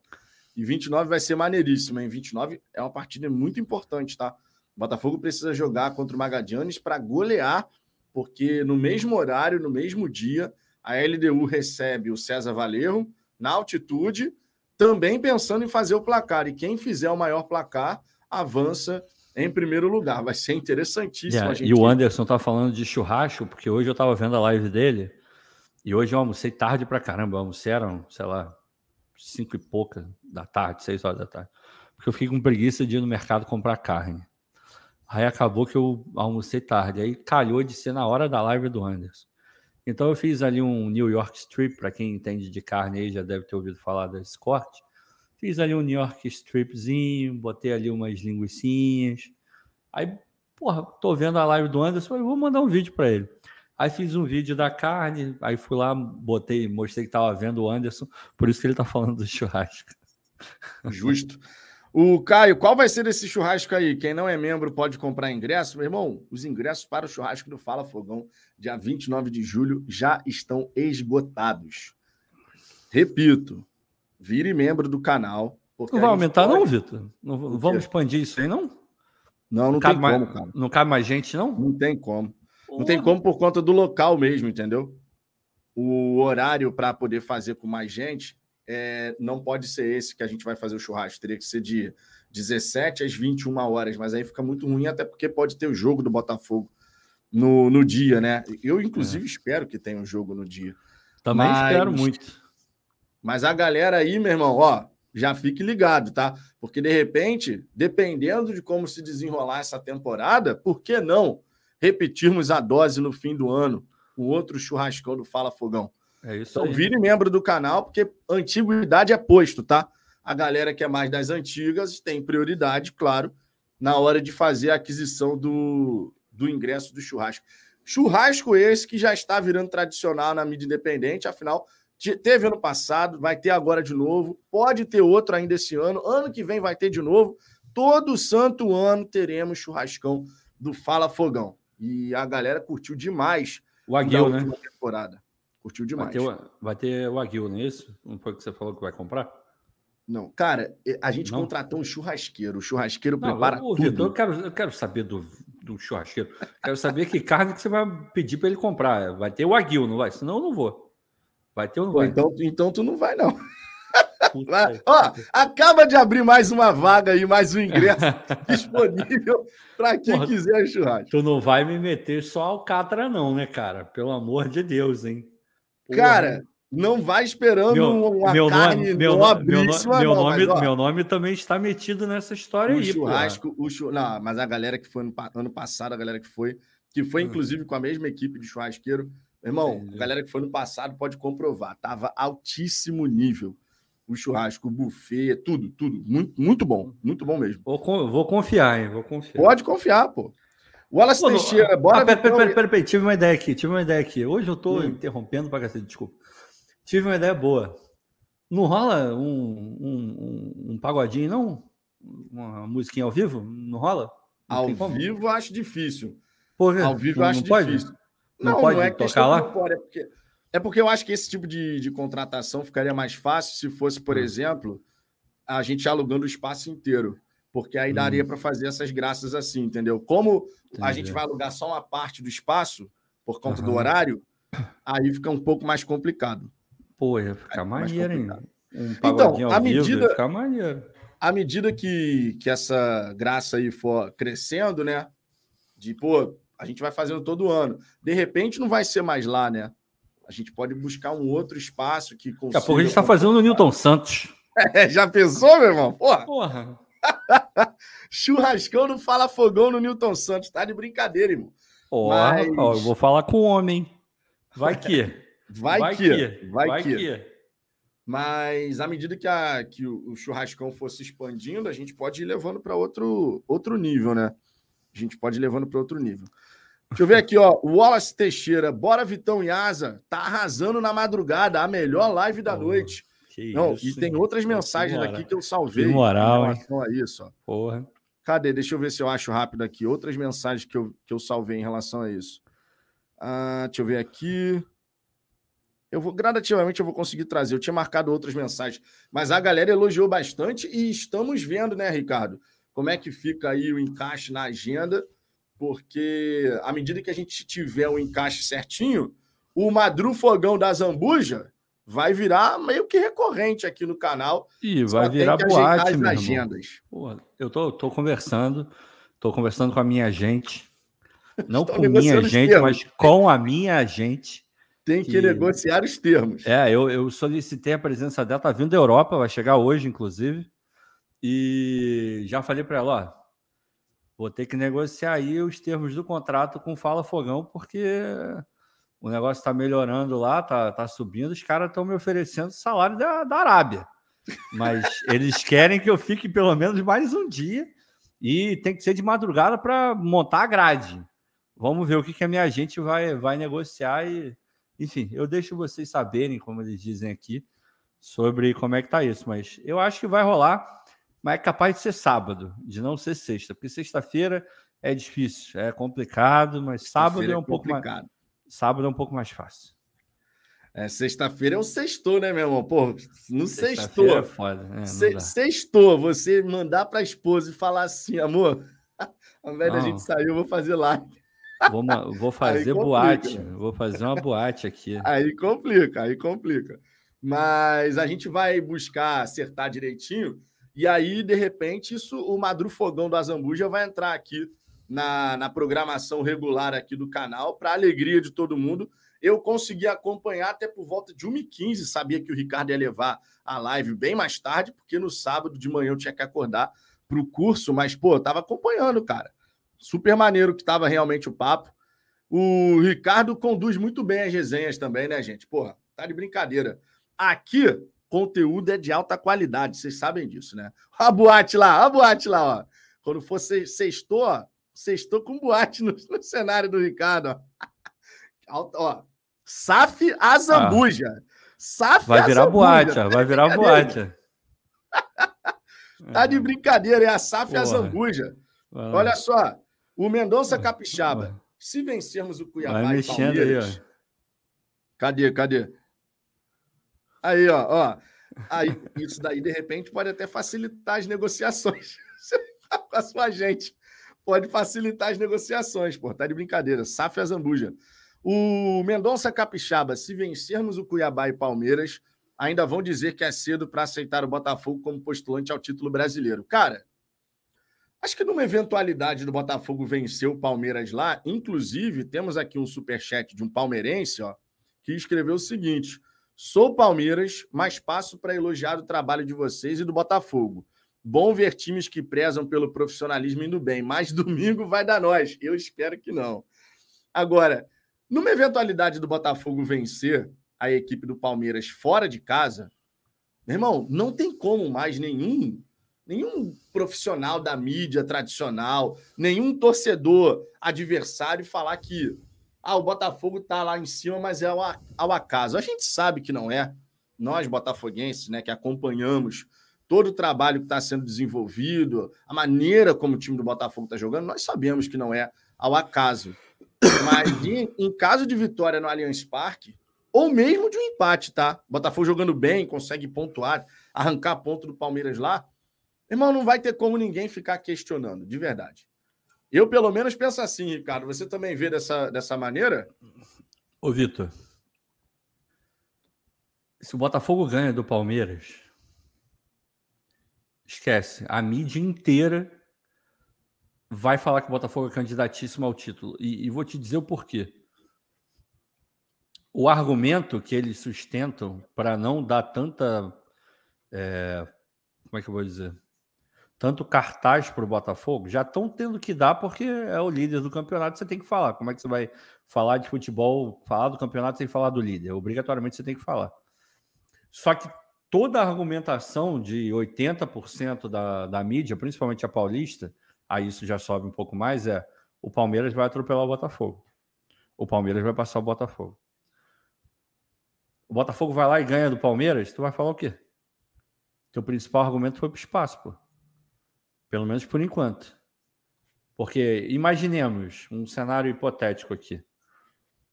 E 29 vai ser maneiríssimo, hein? 29 é uma partida muito importante, tá? Botafogo precisa jogar contra o Magadianes para golear, porque no mesmo horário, no mesmo dia, a LDU recebe o César Valerro na altitude, também pensando em fazer o placar. E quem fizer o maior placar avança em primeiro lugar. Vai ser interessantíssimo. Yeah, gente... E o Anderson tá falando de churrasco, porque hoje eu tava vendo a live dele e hoje eu almocei tarde pra caramba. Eu almocei eram, sei lá, cinco e pouca da tarde, seis horas da tarde. Porque eu fiquei com preguiça de ir no mercado comprar carne. Aí acabou que eu almocei tarde. Aí calhou de ser na hora da live do Anderson. Então eu fiz ali um New York Strip, para quem entende de carne aí já deve ter ouvido falar desse corte. Fiz ali um New York Stripzinho, botei ali umas linguiçinhas. Aí, porra, tô vendo a live do Anderson, vou mandar um vídeo para ele. Aí fiz um vídeo da carne, aí fui lá, botei, mostrei que tava vendo o Anderson, por isso que ele tá falando do churrasco. Justo. O Caio, qual vai ser esse churrasco aí? Quem não é membro pode comprar ingresso. Meu irmão, os ingressos para o churrasco do Fala Fogão, dia 29 de julho, já estão esgotados. Repito, vire membro do canal. Não vai aumentar, pode... não, Vitor? Não, vamos expandir isso aí, não? Não, não, tem como, cara. Não cabe mais gente, não? Não tem como. Não tem como por conta do local mesmo, entendeu? O horário para poder fazer com mais gente é, não pode ser esse que a gente vai fazer o churrasco. Teria que ser de 17 às 21 horas, mas aí fica muito ruim, até porque pode ter o jogo do Botafogo no, no dia, né? Eu, inclusive, é. espero que tenha um jogo no dia. Também mas, espero muito. Mas a galera aí, meu irmão, ó, já fique ligado, tá? Porque de repente, dependendo de como se desenrolar essa temporada, por que não repetirmos a dose no fim do ano? O outro churrascão do Fala Fogão. É isso então, aí. vire membro do canal, porque antiguidade é posto, tá? A galera que é mais das antigas tem prioridade, claro, na hora de fazer a aquisição do, do ingresso do churrasco. Churrasco esse que já está virando tradicional na mídia independente, afinal, teve ano passado, vai ter agora de novo, pode ter outro ainda esse ano, ano que vem vai ter de novo. Todo santo ano teremos churrascão do Fala Fogão. E a galera curtiu demais o Aguil, né? temporada. Curtiu demais. Vai ter, vai ter o Aguil, não é isso? Não foi o que você falou que vai comprar? Não, cara, a gente não? contratou um churrasqueiro. O churrasqueiro não, prepara ô, tudo. Vitor, eu quero, eu quero saber do, do churrasqueiro. Quero saber que carne que você vai pedir para ele comprar. Vai ter o Aguil, não vai? Senão eu não vou. Vai ter ou não Pô, vai? Então, então tu não vai, não. Ó, acaba de abrir mais uma vaga aí, mais um ingresso disponível para quem Porra, quiser churrasco. Tu não vai me meter só Alcatra, não, né, cara? Pelo amor de Deus, hein? Cara, não vai esperando meu, uma meu carne nome, meu, meu, não, nome, mas, meu nome também está metido nessa história o aí. Churrasco, o churrasco, não, mas a galera que foi no ano passado, a galera que foi, que foi hum. inclusive com a mesma equipe de churrasqueiro, irmão, a galera que foi no passado pode comprovar, tava altíssimo nível. O churrasco, o buffet, tudo, tudo. Muito, muito bom, muito bom mesmo. Vou, vou confiar, hein? Vou confiar. Pode confiar, pô. Wallace Pô, Teixeira, bora. Ah, pera, pera, pera, pera, pera, tive uma ideia aqui, tive uma ideia aqui. Hoje eu tô hum. interrompendo para cacete, desculpa. Tive uma ideia boa. Não rola um, um, um, pagodinho, não? Uma musiquinha ao vivo? Não rola? Não ao vivo acho difícil. Porra, ao vivo acho não difícil. Não, não, pode não é tocar lá? Pode, é porque, é porque eu acho que esse tipo de, de contratação ficaria mais fácil se fosse, por hum. exemplo, a gente alugando o espaço inteiro porque aí daria hum. para fazer essas graças assim, entendeu? Como Entendi. a gente vai alugar só uma parte do espaço por conta uhum. do horário, aí fica um pouco mais complicado. Pô, ia ficar maneiro, hein? Um então, à medida. À medida que, que essa graça aí for crescendo, né? De, pô, a gente vai fazendo todo ano. De repente não vai ser mais lá, né? A gente pode buscar um outro espaço que consiga... Daqui a pouco a gente está fazendo no Newton Santos. É, já pensou, meu irmão? Porra! Porra! Churrascão não fala fogão no Newton Santos. Tá de brincadeira, irmão. Ó, Mas... ó, eu vou falar com o homem. Vai que. vai, vai, que. que. Vai, vai que. que. Mas à medida que, a, que o, o churrascão fosse expandindo, a gente pode ir levando para outro, outro nível, né? A gente pode ir levando para outro nível. Deixa eu ver aqui, ó. Wallace Teixeira, bora Vitão e Asa, tá arrasando na madrugada, a melhor live da oh. noite. Que Não, isso, e tem outras mensagens aqui que eu salvei que moral, em relação a isso. Ó. Porra. Cadê? Deixa eu ver se eu acho rápido aqui. Outras mensagens que eu, que eu salvei em relação a isso. Ah, deixa eu ver aqui. Eu vou gradativamente eu vou conseguir trazer. Eu tinha marcado outras mensagens, mas a galera elogiou bastante e estamos vendo, né, Ricardo? como é que fica aí o encaixe na agenda, porque à medida que a gente tiver o encaixe certinho, o Madru Fogão da Zambuja vai virar meio que recorrente aqui no canal. E vai virar boate, as agendas. Pô, eu tô, tô conversando, tô conversando com a minha gente, não com minha gente, mas com a minha gente. Tem que, que, negociar os termos. É, eu, eu solicitei a presença dela, tá vindo da Europa, vai chegar hoje, inclusive. E já falei para ela, ó, vou ter que negociar aí os termos do contrato com Fala Fogão, porque o negócio está melhorando lá, tá, tá subindo, os caras estão me oferecendo salário da, da Arábia. Mas eles querem que eu fique pelo menos mais um dia e tem que ser de madrugada para montar a grade. Vamos ver o que, que a minha gente vai, vai negociar e, enfim, eu deixo vocês saberem, como eles dizem aqui, sobre como é que tá isso. Mas eu acho que vai rolar, mas é capaz de ser sábado, de não ser sexta, porque sexta-feira é difícil, é complicado, mas sábado é um é pouco mais Sábado é um pouco mais fácil. É, sexta-feira é o sextou, né, meu irmão? Pô, no sextou. É foda? Se, sextou, você mandar para a esposa e falar assim, amor, ao invés da gente sair, eu vou fazer live. Vou, vou fazer boate, né? vou fazer uma boate aqui. Aí complica, aí complica. Mas a gente vai buscar acertar direitinho, e aí, de repente, isso o Madru Fogão do Azambuja vai entrar aqui na, na programação regular aqui do canal, para alegria de todo mundo. Eu consegui acompanhar até por volta de 1h15, sabia que o Ricardo ia levar a live bem mais tarde, porque no sábado de manhã eu tinha que acordar para o curso, mas, pô, eu tava acompanhando, cara. Super maneiro que tava realmente o papo. O Ricardo conduz muito bem as resenhas também, né, gente? Porra, tá de brincadeira. Aqui, conteúdo é de alta qualidade, vocês sabem disso, né? A boate lá, a boate lá, ó. Quando for sextou, ó, Sextou com boate no, no, cenário do Ricardo. Ó. ó SAF Azambuja. Ah, SAF Vai virar Azambuja. boate, tá vai virar boate. tá de brincadeira, é a SAF Porra. Azambuja. Olha só, o Mendonça Capixaba. Se vencermos o Cuiabá Vai e Palmeiras... Aí, ó. Cadê, cadê? Aí, ó, ó. Aí, isso daí, de repente, pode até facilitar as negociações com a sua gente pode facilitar as negociações, pô. Tá de brincadeira. SAF Zambuja. O Mendonça Capixaba, se vencermos o Cuiabá e Palmeiras, ainda vão dizer que é cedo para aceitar o Botafogo como postulante ao título brasileiro. Cara, acho que numa eventualidade do Botafogo vencer o Palmeiras lá, inclusive temos aqui um superchat de um palmeirense, ó, que escreveu o seguinte: Sou Palmeiras, mas passo para elogiar o trabalho de vocês e do Botafogo. Bom ver times que prezam pelo profissionalismo indo bem, mas domingo vai dar nós. Eu espero que não. Agora, numa eventualidade do Botafogo vencer a equipe do Palmeiras fora de casa, meu irmão, não tem como mais nenhum nenhum profissional da mídia tradicional, nenhum torcedor adversário falar que ah, o Botafogo está lá em cima, mas é ao, ao acaso. A gente sabe que não é. Nós, botafoguenses, né, que acompanhamos todo o trabalho que está sendo desenvolvido, a maneira como o time do Botafogo está jogando, nós sabemos que não é ao acaso. Mas em, em caso de vitória no Allianz Parque, ou mesmo de um empate, tá? Botafogo jogando bem, consegue pontuar, arrancar ponto do Palmeiras lá, irmão, não vai ter como ninguém ficar questionando, de verdade. Eu, pelo menos, penso assim, Ricardo. Você também vê dessa, dessa maneira? Ô, Vitor. Se o Botafogo ganha do Palmeiras, Esquece. A mídia inteira vai falar que o Botafogo é candidatíssimo ao título. E, e vou te dizer o porquê. O argumento que eles sustentam para não dar tanta. É, como é que eu vou dizer? Tanto cartaz para o Botafogo, já estão tendo que dar porque é o líder do campeonato, você tem que falar. Como é que você vai falar de futebol, falar do campeonato sem falar do líder? Obrigatoriamente você tem que falar. Só que toda a argumentação de 80% da, da mídia, principalmente a paulista, aí isso já sobe um pouco mais, é o Palmeiras vai atropelar o Botafogo. O Palmeiras vai passar o Botafogo. O Botafogo vai lá e ganha do Palmeiras, tu vai falar o quê? Teu principal argumento foi para o espaço, pô. Pelo menos por enquanto. Porque imaginemos um cenário hipotético aqui.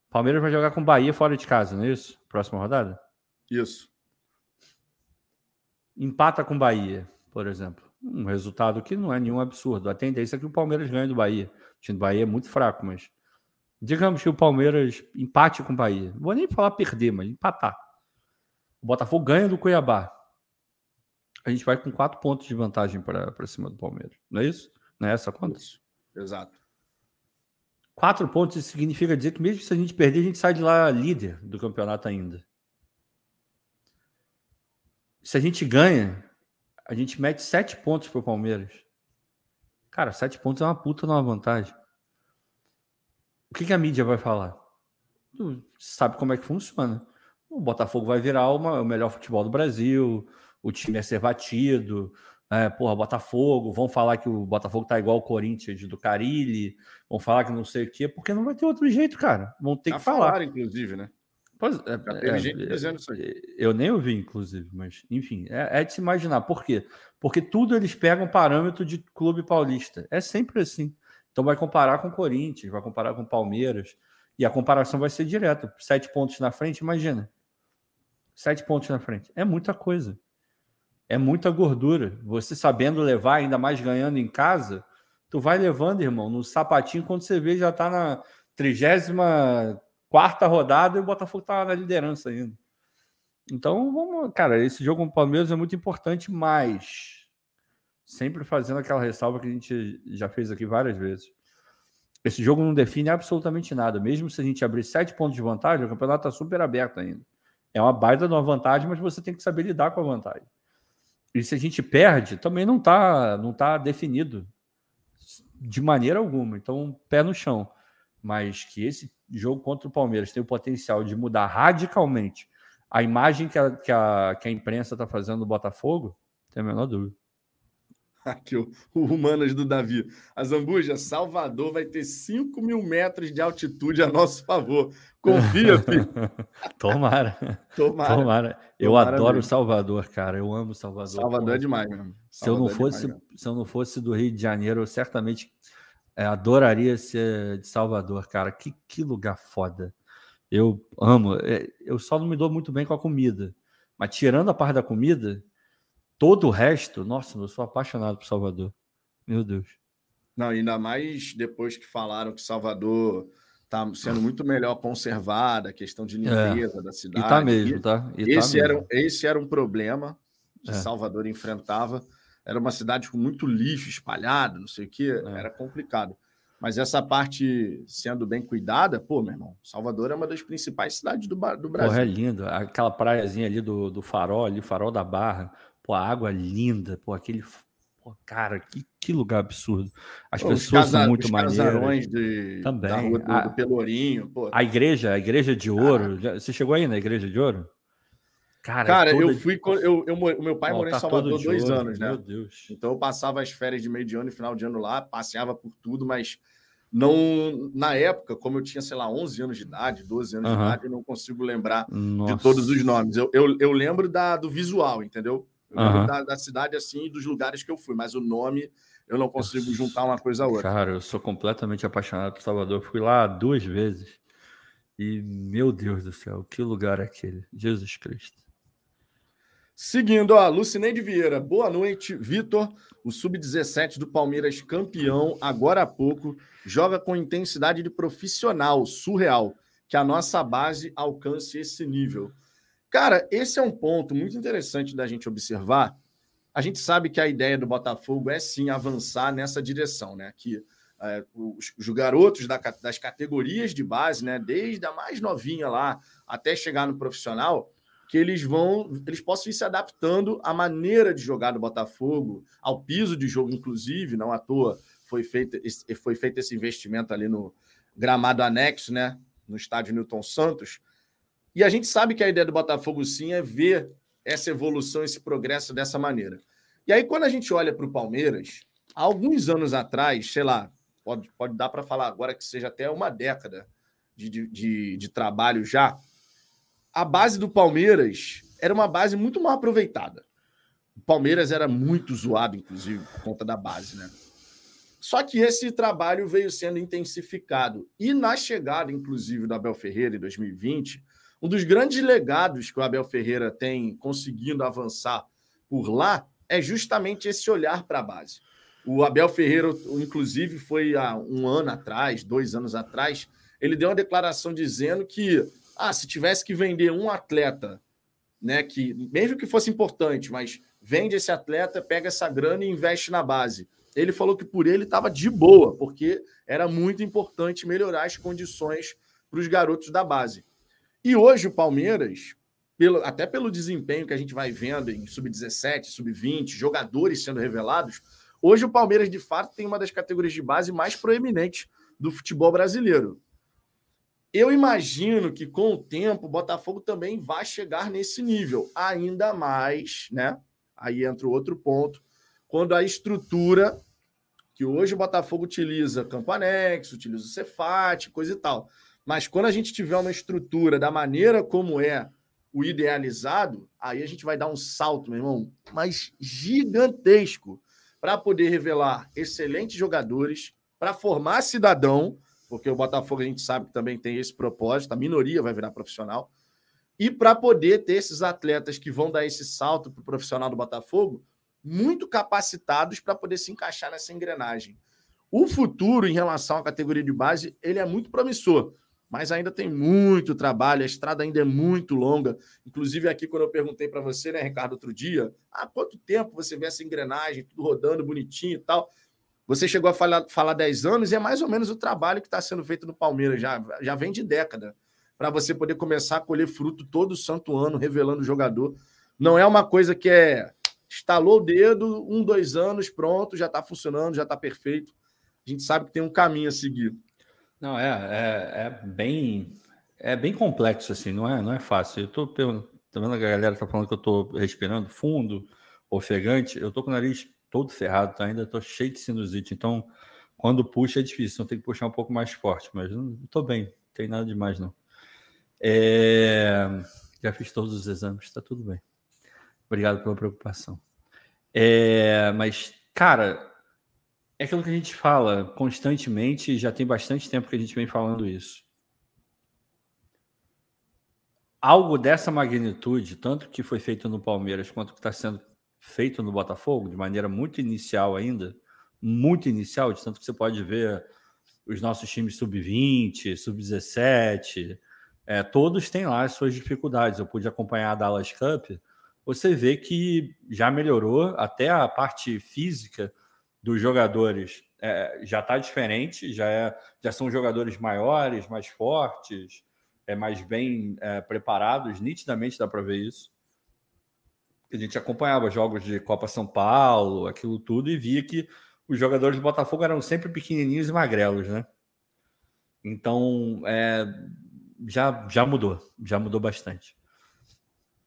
Palmeiras vai jogar com Bahia fora de casa, não é isso? Próxima rodada? Isso empata com Bahia, por exemplo. Um resultado que não é nenhum absurdo. A tendência é que o Palmeiras ganhe do Bahia. O time do Bahia é muito fraco, mas digamos que o Palmeiras empate com o Bahia. Não vou nem falar perder, mas empatar. O Botafogo ganha do Cuiabá. A gente vai com quatro pontos de vantagem para cima do Palmeiras. Não é isso? Não é essa a conta? Isso. Exato. Quatro pontos significa dizer que mesmo se a gente perder, a gente sai de lá líder do campeonato ainda. Se a gente ganha, a gente mete sete pontos para o Palmeiras. Cara, sete pontos é uma puta numa vantagem. O que, que, a mídia vai falar? Tu sabe como é que funciona. O Botafogo vai virar uma, o melhor futebol do Brasil, o time é ser batido, é, porra, Botafogo, vão falar que o Botafogo tá igual o Corinthians do Carilli, vão falar que não sei o quê, porque não vai ter outro jeito, cara. Vão ter Já que falar. Inclusive, né? Pois, é, é, gente é, dizendo isso aí. Eu nem ouvi, inclusive, mas enfim, é, é, de se imaginar. Por quê? Porque tudo eles pegam parâmetro de clube paulista. É sempre assim. Então vai comparar com o Corinthians, vai comparar com o Palmeiras, e a comparação vai ser direta. Sete pontos na frente, imagina. Sete pontos na frente. É muita coisa é muita gordura. Você sabendo levar, ainda mais ganhando em casa, tu vai levando, irmão, no sapatinho, quando você vê, já tá na 34 quarta rodada e o Botafogo tá na liderança ainda. Então, vamos, cara, esse jogo com o Palmeiras é muito importante, mas sempre fazendo aquela ressalva que a gente já fez aqui várias vezes. Esse jogo não define absolutamente nada. Mesmo se a gente abrir sete pontos de vantagem, o campeonato está super aberto ainda. É uma baita de uma vantagem, mas você tem que saber lidar com a vantagem. E se a gente perde, também não está não tá definido de maneira alguma. Então, pé no chão. Mas que esse jogo contra o Palmeiras tem o potencial de mudar radicalmente a imagem que a, que a, que a imprensa está fazendo do Botafogo, tem a menor dúvida. Aqui, o, o Humanas do Davi. A Zambuja, Salvador vai ter 5 mil metros de altitude a nosso favor. Confia, filho. Tomara. Tomara. Tomara. Eu Tomara adoro mesmo. Salvador, cara. Eu amo Salvador. Salvador é demais mesmo. Se eu, não é fosse, é se eu não fosse do Rio de Janeiro, eu certamente é, adoraria ser de Salvador, cara. Que, que lugar foda. Eu amo. É, eu só não me dou muito bem com a comida. Mas tirando a parte da comida, Todo o resto, nossa, eu sou apaixonado por Salvador. Meu Deus. Não, ainda mais depois que falaram que Salvador está sendo muito melhor conservada, a questão de é. limpeza é. da cidade. E tá mesmo, tá? E tá esse, tá era, mesmo. esse era um problema que é. Salvador enfrentava. Era uma cidade com muito lixo espalhado, não sei o quê, é. era complicado. Mas essa parte sendo bem cuidada, pô, meu irmão, Salvador é uma das principais cidades do, do Brasil. Porra, é lindo. Aquela praiazinha ali do, do farol, ali, farol da Barra. Pô, a água linda, pô, aquele. Pô, cara, que, que lugar absurdo. As pô, pessoas casa, são muito maneiras. De, Também. Da rua do, a, do Pelourinho, pô. A igreja, a igreja de ouro. Já, você chegou aí na igreja de ouro? Cara, Cara toda... eu fui. Eu, eu, o meu pai morou tá em Salvador dois ouro, anos, né? Meu Deus. Então eu passava as férias de meio de ano e final de ano lá, passeava por tudo, mas não na época, como eu tinha, sei lá, 11 anos de idade, 12 anos uhum. de idade, eu não consigo lembrar Nossa. de todos os nomes. Eu, eu, eu lembro da, do visual, entendeu? uhum. da, da, cidade assim e dos lugares que eu fui, mas o nome eu não consigo juntar uma coisa a outra. Cara, eu sou completamente apaixonado por Salvador. Fui lá duas vezes. E, meu Deus do céu, que lugar é aquele? Jesus Cristo. Seguindo, ó, Lucineide Vieira, boa noite. Vitor, o sub-17 do Palmeiras, campeão, agora há pouco, joga com intensidade de profissional, surreal. Que a nossa base alcance esse nível. Cara, esse é um ponto muito interessante da gente observar. A gente sabe que a ideia do Botafogo é sim avançar nessa direção, né? Que é, os, os, garotos da, das categorias de base, né? Desde a mais novinha lá até chegar no profissional, que eles vão, eles possam ir se adaptando à maneira de jogar do Botafogo, ao piso de jogo, inclusive, não à toa foi feito, foi feito esse investimento ali no gramado anexo, né? No estádio Newton Santos e a gente sabe que a ideia do Botafogo, sim, é ver essa evolução, esse progresso dessa maneira. E aí, quando a gente olha para o Palmeiras, há alguns anos atrás, sei lá, pode, pode dar para falar agora que seja até uma década de, de, de trabalho já, a base do Palmeiras era uma base muito mal aproveitada. O Palmeiras era muito zoado, inclusive, por conta da base, né? Só que esse trabalho veio sendo intensificado. E na chegada, inclusive, do Abel Ferreira em 2020, um dos grandes legados que o Abel Ferreira tem conseguindo avançar por lá é justamente esse olhar para a base. O Abel Ferreira, inclusive, foi há um ano atrás, dois anos atrás, ele deu uma declaração dizendo que ah, se tivesse que vender um atleta, né, que mesmo que fosse importante, mas vende esse atleta, pega essa grana e investe na base. Ele falou que por ele estava de boa, porque era muito importante melhorar as condições para os garotos da base. E hoje o Palmeiras, pelo, até pelo desempenho que a gente vai vendo em sub-17, sub-20, jogadores sendo revelados, hoje o Palmeiras de fato tem uma das categorias de base mais proeminentes do futebol brasileiro. Eu imagino que com o tempo o Botafogo também vai chegar nesse nível, ainda mais, né? Aí entra o outro ponto, quando a estrutura que hoje o Botafogo utiliza campo anexo, utiliza o Cefat, coisa e tal. Mas quando a gente tiver uma estrutura da maneira como é o idealizado, aí a gente vai dar um salto, meu irmão, mas gigantesco para poder revelar excelentes jogadores, para formar cidadão, porque o Botafogo a gente sabe que também tem esse propósito, a minoria vai virar profissional, e para poder ter esses atletas que vão dar esse salto para o profissional do Botafogo, muito capacitados para poder se encaixar nessa engrenagem. O futuro em relação à categoria de base, ele é muito promissor mas ainda tem muito trabalho, a estrada ainda é muito longa. Inclusive, aqui, quando eu perguntei para você, né, Ricardo, outro dia, há quanto tempo você vê essa engrenagem, tudo rodando bonitinho e tal? Você chegou a falar, falar 10 anos e é mais ou menos o trabalho que está sendo feito no Palmeiras, já, já vem de década, para você poder começar a colher fruto todo santo ano, revelando o jogador. Não é uma coisa que é estalou o dedo, um, dois anos, pronto, já está funcionando, já está perfeito. A gente sabe que tem um caminho a seguir. Não, é, é, é, bem é bem complexo, assim, não é, não é fácil. Eu tô, tô vendo a galera tá falando que eu tô respirando fundo, ofegante, eu tô com o nariz todo ferrado, tá? ainda tô cheio de sinusite, então quando puxa é difícil, então tem que puxar um pouco mais forte, mas não tô bem, não tem nada demais não. É... Já fiz todos os exames, tá tudo bem. Obrigado pela preocupação. É... Mas, cara, é aquilo que a gente fala constantemente, já tem bastante tempo que a gente vem falando isso. Algo dessa magnitude, tanto que foi feito no Palmeiras quanto que está sendo feito no Botafogo, de maneira muito inicial ainda, muito inicial, de tanto que você pode ver os nossos times sub-20, sub-17, é, todos têm lá as suas dificuldades. Eu pude acompanhar a Dallas Cup, você vê que já melhorou até a parte física dos jogadores é, já está diferente, já, é, já são jogadores maiores, mais fortes, é, mais bem é, preparados, nitidamente dá para ver isso. A gente acompanhava jogos de Copa São Paulo, aquilo tudo, e via que os jogadores do Botafogo eram sempre pequenininhos e magrelos, né? Então, é, já, já mudou, já mudou bastante.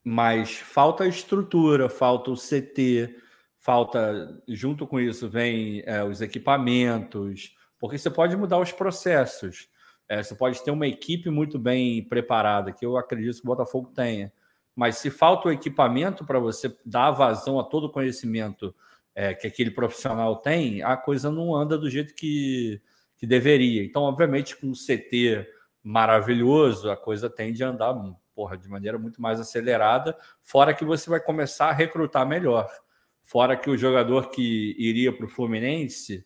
Mas falta estrutura, falta o CT, falta, junto com isso, vem é, os equipamentos, porque você pode mudar os processos. É, você pode ter uma equipe muito bem preparada, que eu acredito que o Botafogo tenha. Mas se falta o equipamento para você dar vazão a todo o conhecimento é, que aquele profissional tem, a coisa não anda do jeito que, que deveria. Então, obviamente, com um CT maravilhoso, a coisa tende a andar porra, de maneira muito mais acelerada, fora que você vai começar a recrutar melhor. Fora que o jogador que iria para o Fluminense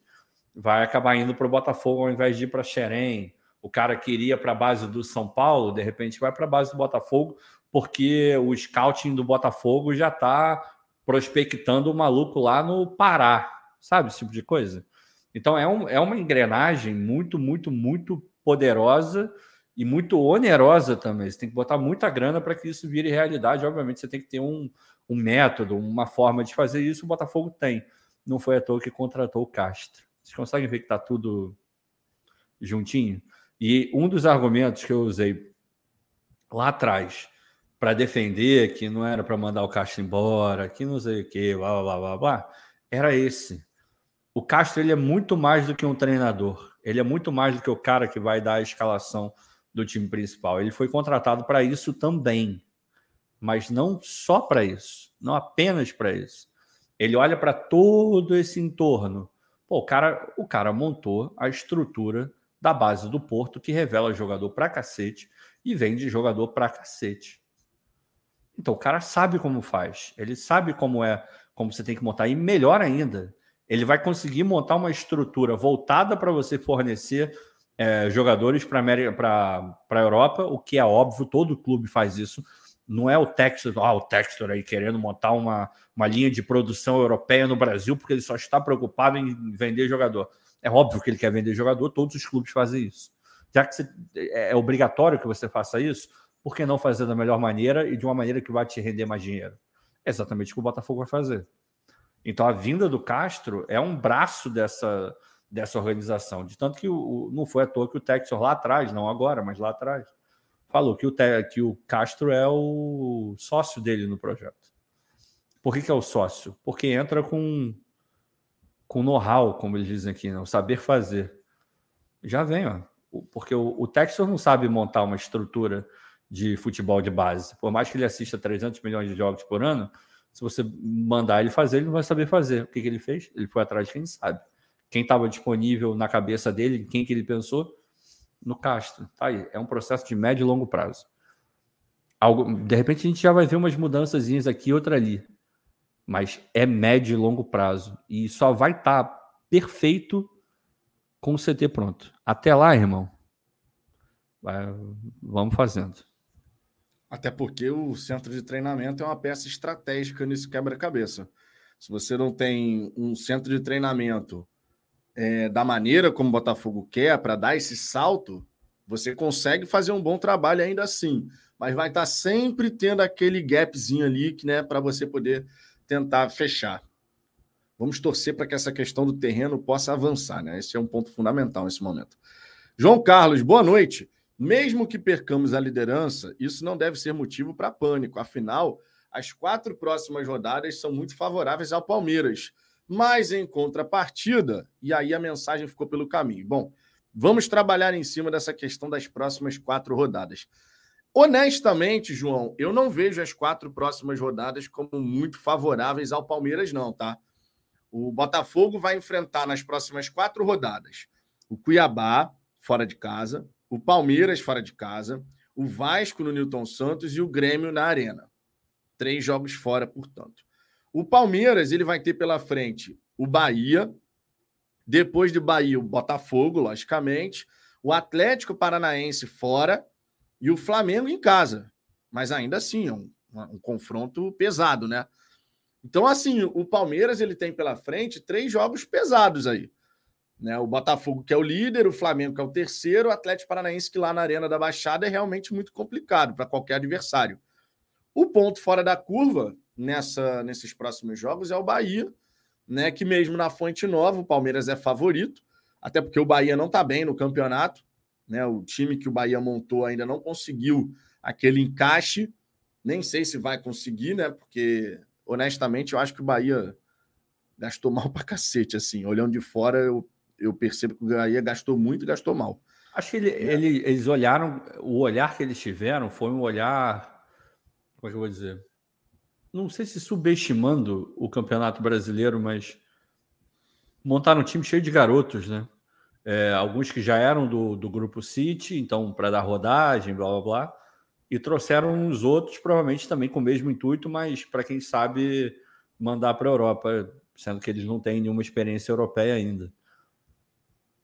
vai acabar indo para o Botafogo ao invés de ir para Xerém. O cara que iria para a base do São Paulo, de repente vai para a base do Botafogo, porque o scouting do Botafogo já está prospectando o maluco lá no Pará, sabe? Esse tipo de coisa. Então é, um, é uma engrenagem muito, muito, muito poderosa e muito onerosa também. Você tem que botar muita grana para que isso vire realidade. Obviamente, você tem que ter um, um método, uma forma de fazer isso, o Botafogo tem. Não foi à toa que contratou o Castro. Vocês conseguem ver que está tudo juntinho? E um dos argumentos que eu usei lá atrás para defender que não era para mandar o Castro embora, que não sei o que, blá, blá, blá, blá, era esse. O Castro ele é muito mais do que um treinador. Ele é muito mais do que o cara que vai dar a escalação do time principal. Ele foi contratado para isso também mas não só para isso, não apenas para isso. Ele olha para todo esse entorno. Pô, o cara, o cara montou a estrutura da base do Porto que revela jogador para cacete e vende jogador para cacete. Então o cara sabe como faz, ele sabe como é, como você tem que montar, e melhor ainda, ele vai conseguir montar uma estrutura voltada para você fornecer é, jogadores para a Europa, o que é óbvio, todo clube faz isso. Não é o Texas, ah, o Texas aí querendo montar uma, uma linha de produção europeia no Brasil porque ele só está preocupado em vender jogador. É óbvio que ele quer vender jogador, todos os clubes fazem isso. Já que você, é, é obrigatório que você faça isso, por que não fazer da melhor maneira e de uma maneira que vai te render mais dinheiro? É exatamente o que o Botafogo vai fazer. Então a vinda do Castro é um braço dessa, dessa organização. De tanto que o, não foi à toa que o Texor lá atrás, não agora, mas lá atrás, falou que o, que o Castro é o sócio dele no projeto. Por que, que é o sócio? Porque entra com, com know-how, como eles dizem aqui, né? o saber fazer. Já vem, ó. Porque o, o Texor não sabe montar uma estrutura de futebol de base. Por mais que ele assista 300 milhões de jogos por ano, se você mandar ele fazer, ele não vai saber fazer. O que, que ele fez? Ele foi atrás de quem sabe quem estava disponível na cabeça dele, quem que ele pensou? No Castro. Tá aí. É um processo de médio e longo prazo. Algo, de repente a gente já vai ver umas mudanças aqui e outra ali. Mas é médio e longo prazo. E só vai estar tá perfeito com o CT pronto. Até lá, irmão. Vai, vamos fazendo. Até porque o centro de treinamento é uma peça estratégica nesse quebra-cabeça. Se você não tem um centro de treinamento é, da maneira como o Botafogo quer, para dar esse salto, você consegue fazer um bom trabalho ainda assim. Mas vai estar tá sempre tendo aquele gapzinho ali que, né, para você poder tentar fechar. Vamos torcer para que essa questão do terreno possa avançar, né? Esse é um ponto fundamental nesse momento. João Carlos, boa noite. Mesmo que percamos a liderança, isso não deve ser motivo para pânico. Afinal, as quatro próximas rodadas são muito favoráveis ao Palmeiras mas em contrapartida, e aí a mensagem ficou pelo caminho. Bom, vamos trabalhar em cima dessa questão das próximas quatro rodadas. Honestamente, João, eu não vejo as quatro próximas rodadas como muito favoráveis ao Palmeiras, não, tá? O Botafogo vai enfrentar nas próximas quatro rodadas o Cuiabá, fora de casa, o Palmeiras, fora de casa, o Vasco no Newton Santos e o Grêmio na Arena. Três jogos fora, portanto. O Palmeiras ele vai ter pela frente o Bahia, depois de Bahia o Botafogo, logicamente, o Atlético Paranaense fora e o Flamengo em casa. Mas ainda assim é um, um confronto pesado, né? Então assim, o Palmeiras ele tem pela frente três jogos pesados aí. Né, o Botafogo, que é o líder, o Flamengo, que é o terceiro, o Atlético Paranaense, que lá na Arena da Baixada é realmente muito complicado para qualquer adversário. O ponto fora da curva nessa, nesses próximos jogos é o Bahia, né? Que mesmo na Fonte Nova, o Palmeiras é favorito, até porque o Bahia não está bem no campeonato, né? O time que o Bahia montou ainda não conseguiu aquele encaixe. Nem sei se vai conseguir, né? Porque, honestamente, eu acho que o Bahia gastou mal pra cacete, assim. Olhando de fora, eu, eu percebo que o Bahia gastou muito e gastou mal. Acho que ele, é. ele, eles olharam, o olhar que eles tiveram foi um olhar. Como é que eu vou dizer? não sei se subestimando o Campeonato Brasileiro, mas montaram um time cheio de garotos, né? É, alguns que já eram do, do grupo City, então para dar rodagem, blá blá blá, e trouxeram os outros, provavelmente também com o mesmo intuito, mas para quem sabe mandar para a Europa, sendo que eles não têm nenhuma experiência europeia ainda.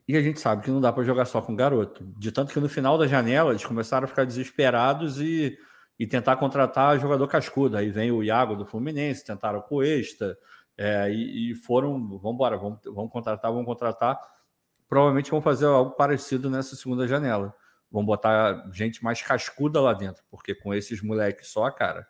E a gente sabe que não dá para jogar só com garoto. De tanto que no final da janela eles começaram a ficar desesperados e e tentar contratar jogador cascudo. Aí vem o Iago do Fluminense, tentaram o Cuesta, é, e, e, foram, vamos embora, vamos, vamos contratar, vamos contratar. Provavelmente vão fazer algo parecido nessa segunda janela. Vão botar gente mais cascuda lá dentro, porque com esses moleques só, cara,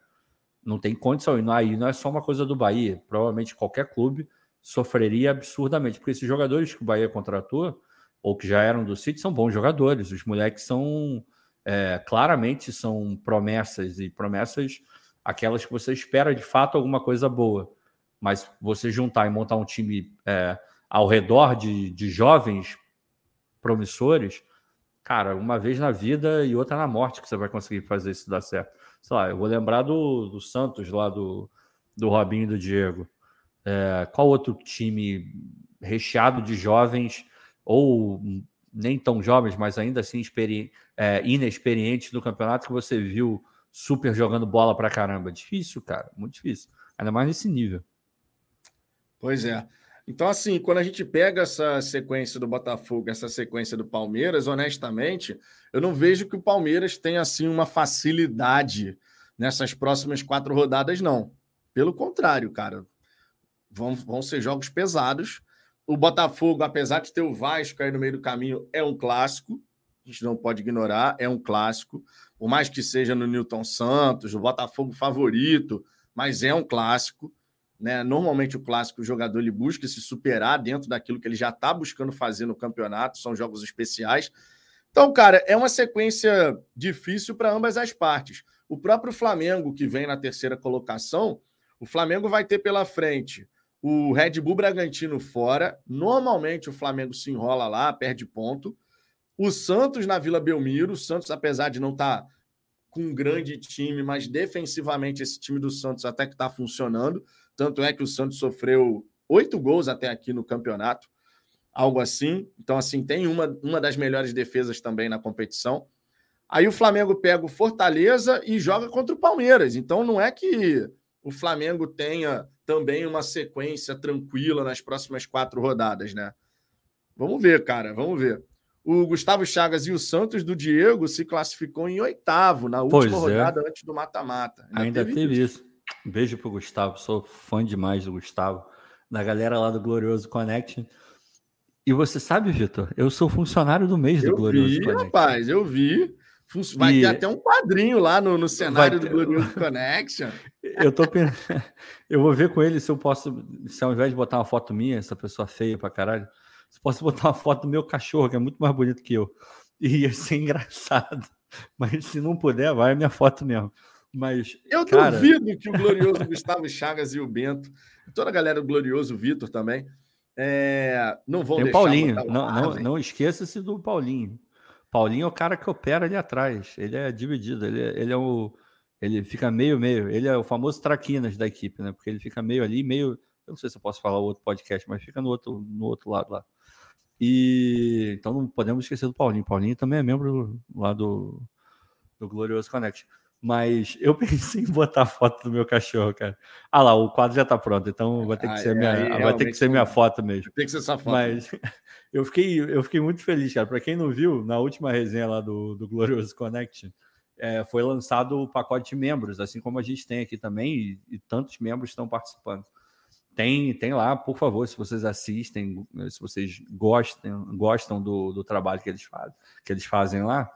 não tem condição. E aí não é só uma coisa do Bahia. Provavelmente qualquer clube sofreria absurdamente, porque esses jogadores que o Bahia contratou, ou que já eram do City, são bons jogadores. Os moleques são é, claramente são promessas e promessas aquelas que você espera de fato alguma coisa boa. Mas você juntar e montar um time é, ao redor de, de jovens promissores, cara, uma vez na vida e outra na morte que você vai conseguir fazer isso dar certo. Sei lá, eu vou lembrar do, do Santos lá, do, do Robinho e do Diego. É, qual outro time recheado de jovens ou nem tão jovens, mas ainda assim é, inexperientes no campeonato que você viu super jogando bola pra caramba. Difícil, cara, muito difícil. Ainda mais nesse nível. Pois é. Então, assim, quando a gente pega essa sequência do Botafogo, essa sequência do Palmeiras, honestamente, eu não vejo que o Palmeiras tenha assim uma facilidade nessas próximas quatro rodadas, não. Pelo contrário, cara, vão, vão ser jogos pesados. O Botafogo, apesar de ter o Vasco aí no meio do caminho, é um clássico. A gente não pode ignorar, é um clássico. Por mais que seja no Newton Santos, o Botafogo favorito, mas é um clássico. Né? Normalmente o clássico o jogador ele busca se superar dentro daquilo que ele já está buscando fazer no campeonato, são jogos especiais. Então, cara, é uma sequência difícil para ambas as partes. O próprio Flamengo, que vem na terceira colocação, o Flamengo vai ter pela frente o Red Bull Bragantino fora. Normalmente o Flamengo se enrola lá, perde ponto. O Santos na Vila Belmiro. O Santos, apesar de não estar tá com um grande time, mas defensivamente esse time do Santos até que está funcionando. Tanto é que o Santos sofreu oito gols até aqui no campeonato, algo assim. Então, assim, tem uma, uma das melhores defesas também na competição. Aí o Flamengo pega o Fortaleza e joga contra o Palmeiras. Então, não é que o Flamengo tenha também uma sequência tranquila nas próximas quatro rodadas, né? Vamos ver, cara, vamos ver. O Gustavo Chagas e o Santos do Diego se classificou em oitavo na última é. rodada antes do mata-mata. Ainda, Ainda, teve, teve isso. isso. Beijo pro Gustavo, sou fã demais do Gustavo, da galera lá do Glorioso Connection. E você sabe, Vitor, eu sou funcionário do mês eu do Glorioso vi, Connection. Rapaz, eu vi. Vai e... ter até um quadrinho lá no, no cenário ter... do Glorioso Connection. eu tô pensando, eu vou ver com ele se eu posso, se ao invés de botar uma foto minha, essa pessoa feia pra caralho, se posso botar uma foto do meu cachorro, que é muito mais bonito que eu. E ia ser engraçado. Mas se não puder, vai a minha foto mesmo. Mas, eu cara... duvido que o glorioso Gustavo Chagas e o Bento, toda a galera do glorioso Vitor também, é, não vão Tem o Paulinho, não, não, não esqueça-se do Paulinho. Paulinho é o cara que opera ali atrás. Ele é dividido, ele, é, ele é o. Ele fica meio, meio. Ele é o famoso traquinas da equipe, né? Porque ele fica meio ali, meio. Eu não sei se eu posso falar o outro podcast, mas fica no outro, no outro lado lá. E então não podemos esquecer do Paulinho. Paulinho também é membro lá do, do Glorioso Connect. Mas eu pensei em botar a foto do meu cachorro, cara. Ah lá, o quadro já tá pronto, então vai ter que ser, minha, vai ter que ser minha foto mesmo. Tem que ser essa foto. Mas eu fiquei, eu fiquei muito feliz, cara. Para quem não viu, na última resenha lá do, do Glorioso Connect, é, foi lançado o pacote de membros, assim como a gente tem aqui também, e, e tantos membros estão participando. Tem, tem lá, por favor, se vocês assistem, se vocês gostam, gostam do, do trabalho que eles fazem, que eles fazem lá,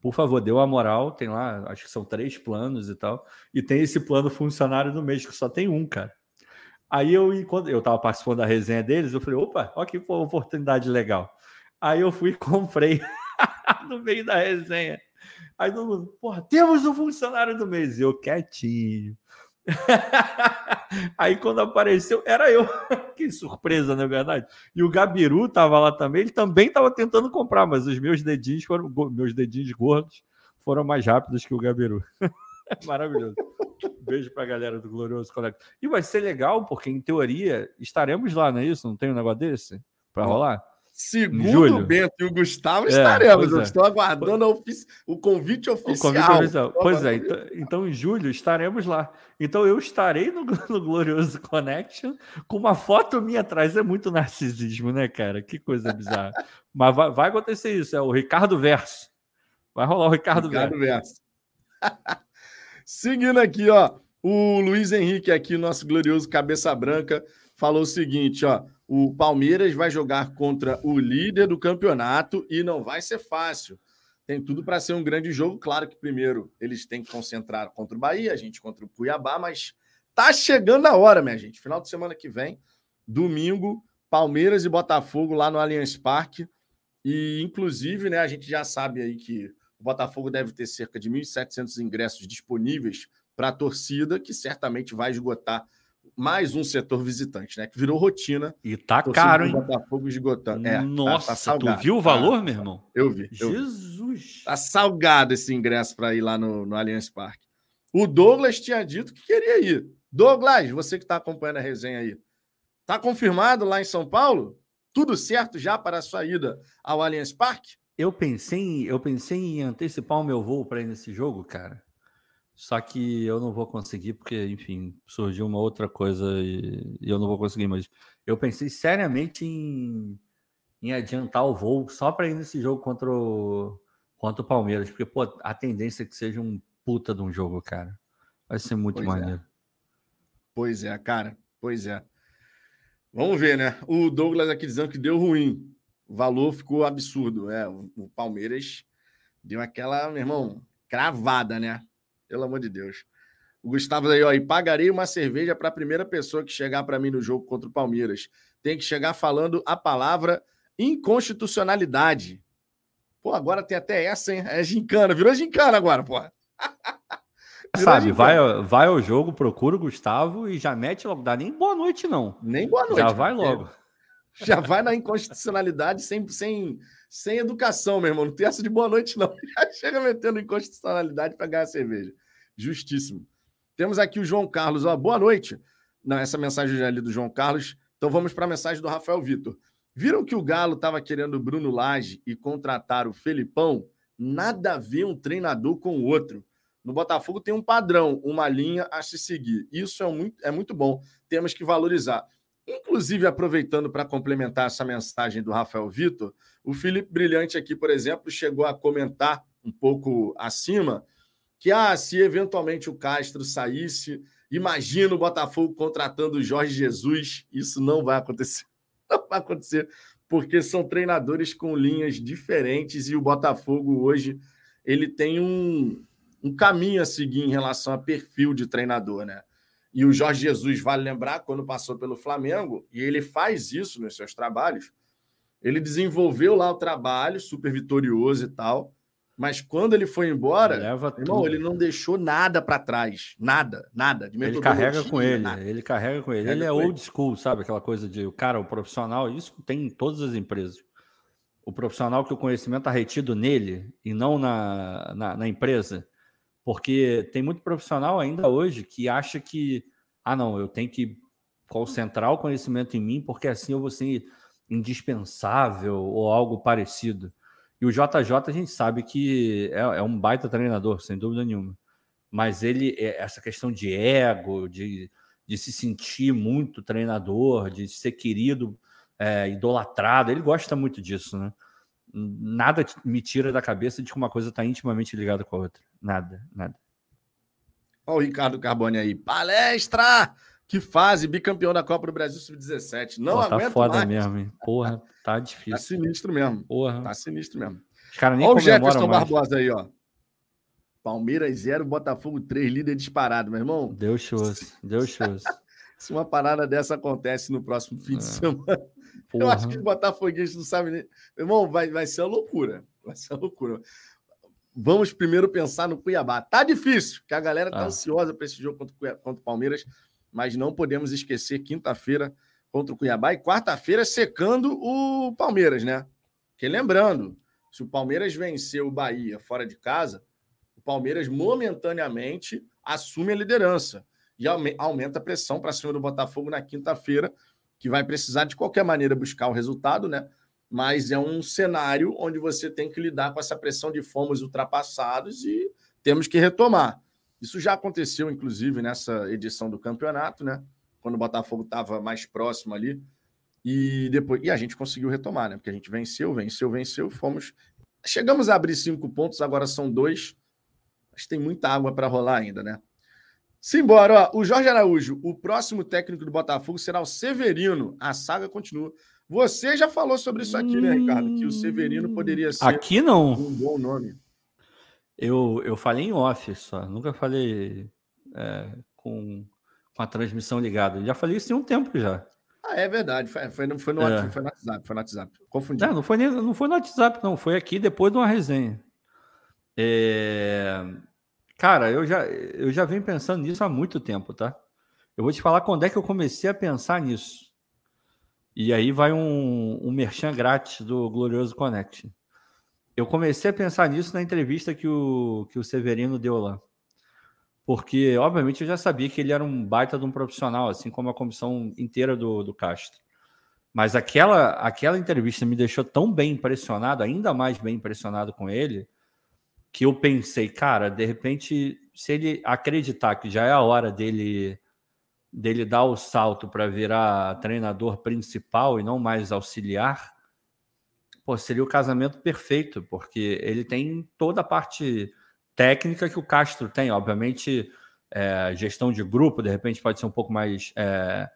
por favor, deu a moral, tem lá, acho que são três planos e tal, e tem esse plano funcionário do mês, que só tem um, cara. Aí eu, quando eu tava participando da resenha deles, eu falei, opa, olha que oportunidade legal. Aí eu fui e comprei no meio da resenha. Aí todo mundo, porra, temos um funcionário do mês. E eu quietinho. Aí quando apareceu, era eu. que surpresa, não é verdade? E o Gabiru estava lá também, ele também estava tentando comprar, mas os meus dedinhos foram, meus dedinhos gordos foram mais rápidos que o Gabiru. Maravilhoso. Beijo para a galera do Glorioso Collector. E vai ser legal, porque em teoria estaremos lá, não é isso? Não tem um negócio desse para rolar? Segundo o Bento e o Gustavo, é, estaremos. Eu é. estou aguardando o convite oficial. O convite oficial. Pois é, então, então, em julho estaremos lá. Então eu estarei no, no, Glorioso Connection com uma foto minha atrás. É muito narcisismo, né, cara? Que coisa bizarra. Mas vai, vai, acontecer isso. É o Ricardo Verso. Vai rolar o Ricardo, Ricardo Verso. Verso. Seguindo aqui, ó. O Luiz Henrique aqui, nosso glorioso cabeça branca, falou o seguinte, ó o Palmeiras vai jogar contra o líder do campeonato e não vai ser fácil. Tem tudo para ser um grande jogo. Claro que primeiro eles têm que concentrar contra o Bahia, a gente contra o Cuiabá, mas tá chegando a hora, minha gente. Final de semana que vem, domingo, Palmeiras e Botafogo lá no Allianz Parque. E inclusive, né, a gente já sabe aí que o Botafogo deve ter cerca de 1.700 ingressos disponíveis para a torcida, que certamente vai esgotar mais um setor visitante, né? Que virou rotina. E tá caro, hein? Botafogo esgotando. É, Nossa, tá, tá tu viu o valor, tá, meu irmão? Eu vi. Eu Jesus! Vi. Tá salgado esse ingresso para ir lá no, no Allianz Parque. O Douglas tinha dito que queria ir. Douglas, você que está acompanhando a resenha aí, tá confirmado lá em São Paulo? Tudo certo já para a sua ida ao Allianz Parque? Eu pensei, eu pensei em antecipar o meu voo para ir nesse jogo, cara. Só que eu não vou conseguir, porque, enfim, surgiu uma outra coisa e, e eu não vou conseguir mais. Eu pensei seriamente em, em adiantar o voo só para ir nesse jogo contra o, contra o Palmeiras, porque, pô, a tendência é que seja um puta de um jogo, cara. Vai ser muito pois é. maneiro. É. Pois é, cara. Pois é. Vamos ver, né? O Douglas aqui dizendo que deu ruim. O valor ficou absurdo. É, o Palmeiras deu aquela, meu irmão, cravada, né? Pelo amor de Deus. O Gustavo aí, ó, e pagarei uma cerveja para a primeira pessoa que chegar para mim no jogo contra o Palmeiras. Tem que chegar falando a palavra inconstitucionalidade. Pô, agora tem até essa, hein? É gincana, virou gincana agora, porra. Sabe, vai, vai ao jogo, procura o Gustavo e já mete logo. Dá nem boa noite, não. Nem boa noite. Já vai logo. Já vai na inconstitucionalidade sem, sem, sem educação, meu irmão. Não tem essa de boa noite, não. Já chega metendo inconstitucionalidade para ganhar cerveja. Justíssimo. Temos aqui o João Carlos. Ó, boa noite. Não, essa mensagem já é ali do João Carlos. Então vamos para a mensagem do Rafael Vitor. Viram que o Galo estava querendo o Bruno Lage e contratar o Felipão? Nada a ver um treinador com o outro. No Botafogo tem um padrão, uma linha a se seguir. Isso é muito, é muito bom. Temos que valorizar. Inclusive, aproveitando para complementar essa mensagem do Rafael Vitor, o Felipe Brilhante aqui, por exemplo, chegou a comentar um pouco acima que ah, se eventualmente o Castro saísse, imagina o Botafogo contratando o Jorge Jesus. Isso não vai acontecer. Não vai acontecer, porque são treinadores com linhas diferentes e o Botafogo hoje ele tem um, um caminho a seguir em relação a perfil de treinador, né? E o Jorge Jesus, vale lembrar, quando passou pelo Flamengo, e ele faz isso nos seus trabalhos, ele desenvolveu lá o trabalho, super vitorioso e tal, mas quando ele foi embora, Leva irmão, tudo. ele não deixou nada para trás. Nada, nada. ele carrega com ele, nada. ele carrega com ele. Carrega ele é old ele. school, sabe? Aquela coisa de o cara, o profissional, isso tem em todas as empresas. O profissional que o conhecimento está retido nele e não na, na, na empresa porque tem muito profissional ainda hoje que acha que, ah, não, eu tenho que concentrar o conhecimento em mim, porque assim eu vou ser indispensável ou algo parecido. E o JJ a gente sabe que é, é um baita treinador, sem dúvida nenhuma. Mas ele, é, essa questão de ego, de, de se sentir muito treinador, de ser querido, é, idolatrado, ele gosta muito disso, né? Nada me tira da cabeça de que uma coisa está intimamente ligada com a outra. Nada, nada. Olha o Ricardo Carbone aí. Palestra! Que fase, bicampeão da Copa do Brasil Sub-17. Não Pô, tá foda mais. mesmo, hein? Porra, tá difícil. Tá sinistro mesmo. Porra. Tá sinistro mesmo. Os caras nem Olha o Jefferson mais. Barbosa aí, ó. Palmeiras 0, Botafogo 3, líder disparado, meu irmão. Deu shows, deu shows. Se uma parada dessa acontece no próximo fim é. de semana, Porra. Eu acho que os botafoguenses não sabem nem. Irmão, vai, vai ser uma loucura. Vai ser uma loucura. Vamos primeiro pensar no Cuiabá. Tá difícil, que a galera tá ah. ansiosa para esse jogo contra, contra o Palmeiras, mas não podemos esquecer quinta-feira contra o Cuiabá e quarta-feira secando o Palmeiras, né? Porque lembrando, se o Palmeiras vencer o Bahia fora de casa, o Palmeiras momentaneamente assume a liderança e aumenta a pressão para cima do Botafogo na quinta-feira que vai precisar de qualquer maneira buscar o resultado, né? Mas é um cenário onde você tem que lidar com essa pressão de fomos ultrapassados e temos que retomar. Isso já aconteceu, inclusive, nessa edição do campeonato, né? Quando o Botafogo estava mais próximo ali. E depois e a gente conseguiu retomar, né? Porque a gente venceu, venceu, venceu, fomos. Chegamos a abrir cinco pontos, agora são dois. Mas tem muita água para rolar ainda, né? Simbora, ó. O Jorge Araújo, o próximo técnico do Botafogo será o Severino. A saga continua. Você já falou sobre isso aqui, né, Ricardo? Que o Severino poderia ser aqui não. um bom nome. Eu, eu falei em off só, nunca falei é, com, com a transmissão ligada. Já falei isso em um tempo já. Ah, é verdade. Foi, foi, foi, no, é. foi no WhatsApp. Foi no WhatsApp. Confundi. Não, não foi, nem, não foi no WhatsApp, não. Foi aqui depois de uma resenha. É... Cara, eu já, eu já venho pensando nisso há muito tempo, tá? Eu vou te falar quando é que eu comecei a pensar nisso. E aí vai um, um merchan grátis do Glorioso Connect. Eu comecei a pensar nisso na entrevista que o, que o Severino deu lá. Porque, obviamente, eu já sabia que ele era um baita de um profissional, assim como a comissão inteira do, do Castro. Mas aquela, aquela entrevista me deixou tão bem impressionado, ainda mais bem impressionado com ele, que eu pensei, cara, de repente, se ele acreditar que já é a hora dele dele dar o salto para virar treinador principal e não mais auxiliar, pô, seria o casamento perfeito, porque ele tem toda a parte técnica que o Castro tem. Obviamente, é, gestão de grupo, de repente, pode ser um pouco mais é,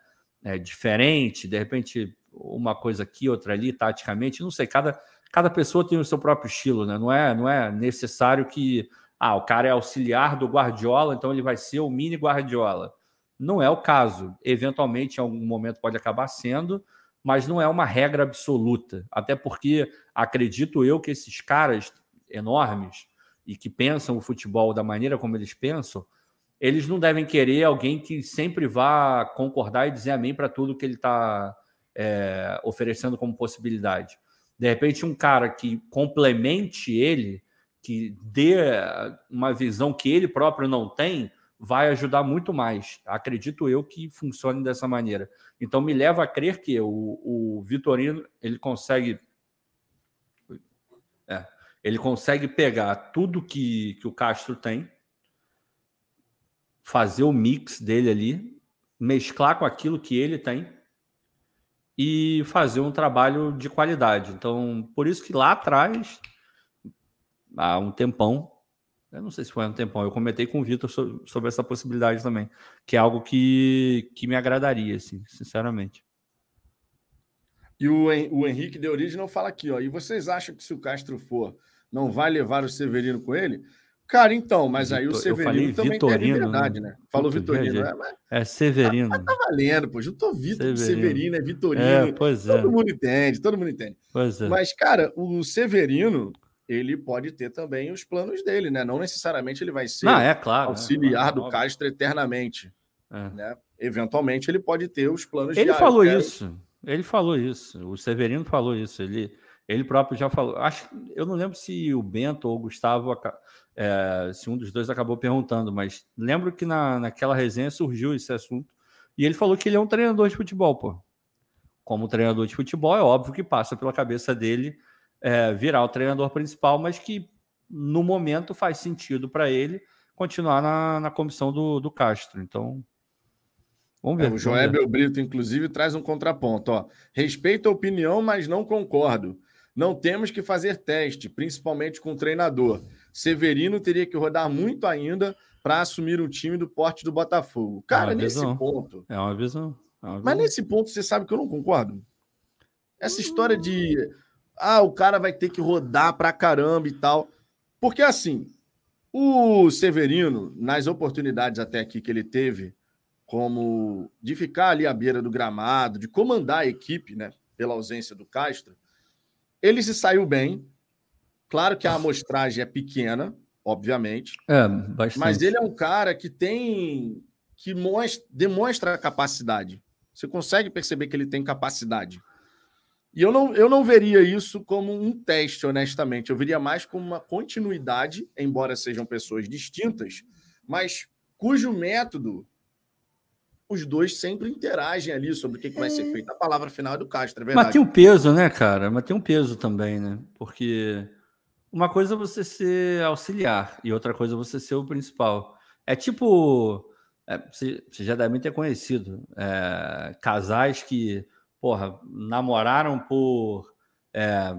é, diferente, de repente, uma coisa aqui, outra ali, taticamente, não sei, cada, cada pessoa tem o seu próprio estilo, né? Não é, não é necessário que ah, o cara é auxiliar do Guardiola, então ele vai ser o mini Guardiola. Não é o caso. Eventualmente, em algum momento, pode acabar sendo, mas não é uma regra absoluta. Até porque acredito eu que esses caras enormes e que pensam o futebol da maneira como eles pensam, eles não devem querer alguém que sempre vá concordar e dizer amém para tudo que ele está é, oferecendo como possibilidade. De repente, um cara que complemente ele, que dê uma visão que ele próprio não tem, vai ajudar muito mais. Acredito eu que funcione dessa maneira. Então me leva a crer que o, o Vitorino ele consegue é, ele consegue pegar tudo que, que o Castro tem, fazer o mix dele ali, mesclar com aquilo que ele tem e fazer um trabalho de qualidade. Então, por isso que lá atrás, há um tempão, eu não sei se foi um tempão, eu comentei com o Vitor sobre, essa possibilidade também, que é algo que, que me agradaria, assim, sinceramente. E o, o Henrique de Origem não fala aqui, ó. E vocês acham que se o Castro for, não vai levar o Severino com ele? Cara, então, mas aí o Severino também Vitorino, tem liberdade, né? Falou Vitorino, é, mas... é Severino. Mas tá valendo, pô. Juntou Vitor, Severino. Severino, é Vitorino. É, pois é. Todo mundo entende, todo mundo entende. Pois é. Mas, cara, o Severino, ele pode ter também os planos dele, né? Não necessariamente ele vai ser Não, é claro, auxiliar é, do Castro eternamente. É. Né? Eventualmente ele pode ter os planos Ele falou isso. Ele falou isso. O Severino falou isso. Ele, ele próprio já falou. Acho, eu não lembro se o Bento ou o Gustavo, é, se um dos dois acabou perguntando, mas lembro que na, naquela resenha surgiu esse assunto. E ele falou que ele é um treinador de futebol, pô. Como treinador de futebol, é óbvio que passa pela cabeça dele é, virar o treinador principal, mas que no momento faz sentido para ele continuar na, na comissão do, do Castro. Então, vamos ver. É, o Joébel Brito, inclusive, traz um contraponto. Ó. Respeito a opinião, mas não concordo. Não temos que fazer teste, principalmente com o treinador. Severino teria que rodar muito ainda para assumir um time do porte do Botafogo. Cara, é nesse ponto. É uma visão. É uma visão. Mas nesse ponto, você sabe que eu não concordo. Essa história de ah, o cara vai ter que rodar pra caramba e tal. Porque assim, o Severino, nas oportunidades até aqui que ele teve, como de ficar ali à beira do gramado, de comandar a equipe, né, pela ausência do Castro, ele se saiu bem. Claro que a amostragem é pequena, obviamente. É, bastante. Mas ele é um cara que tem que mostra, demonstra capacidade. Você consegue perceber que ele tem capacidade. E eu não, eu não veria isso como um teste, honestamente. Eu veria mais como uma continuidade, embora sejam pessoas distintas, mas cujo método os dois sempre interagem ali sobre o que, que vai ser é. feito. A palavra final é do Castro, é verdade. Mas tem um peso, né, cara? Mas tem um peso também, né? Porque uma coisa é você ser auxiliar e outra coisa é você ser o principal. É tipo. É, você, já deve ter conhecido é, casais que porra, namoraram por é,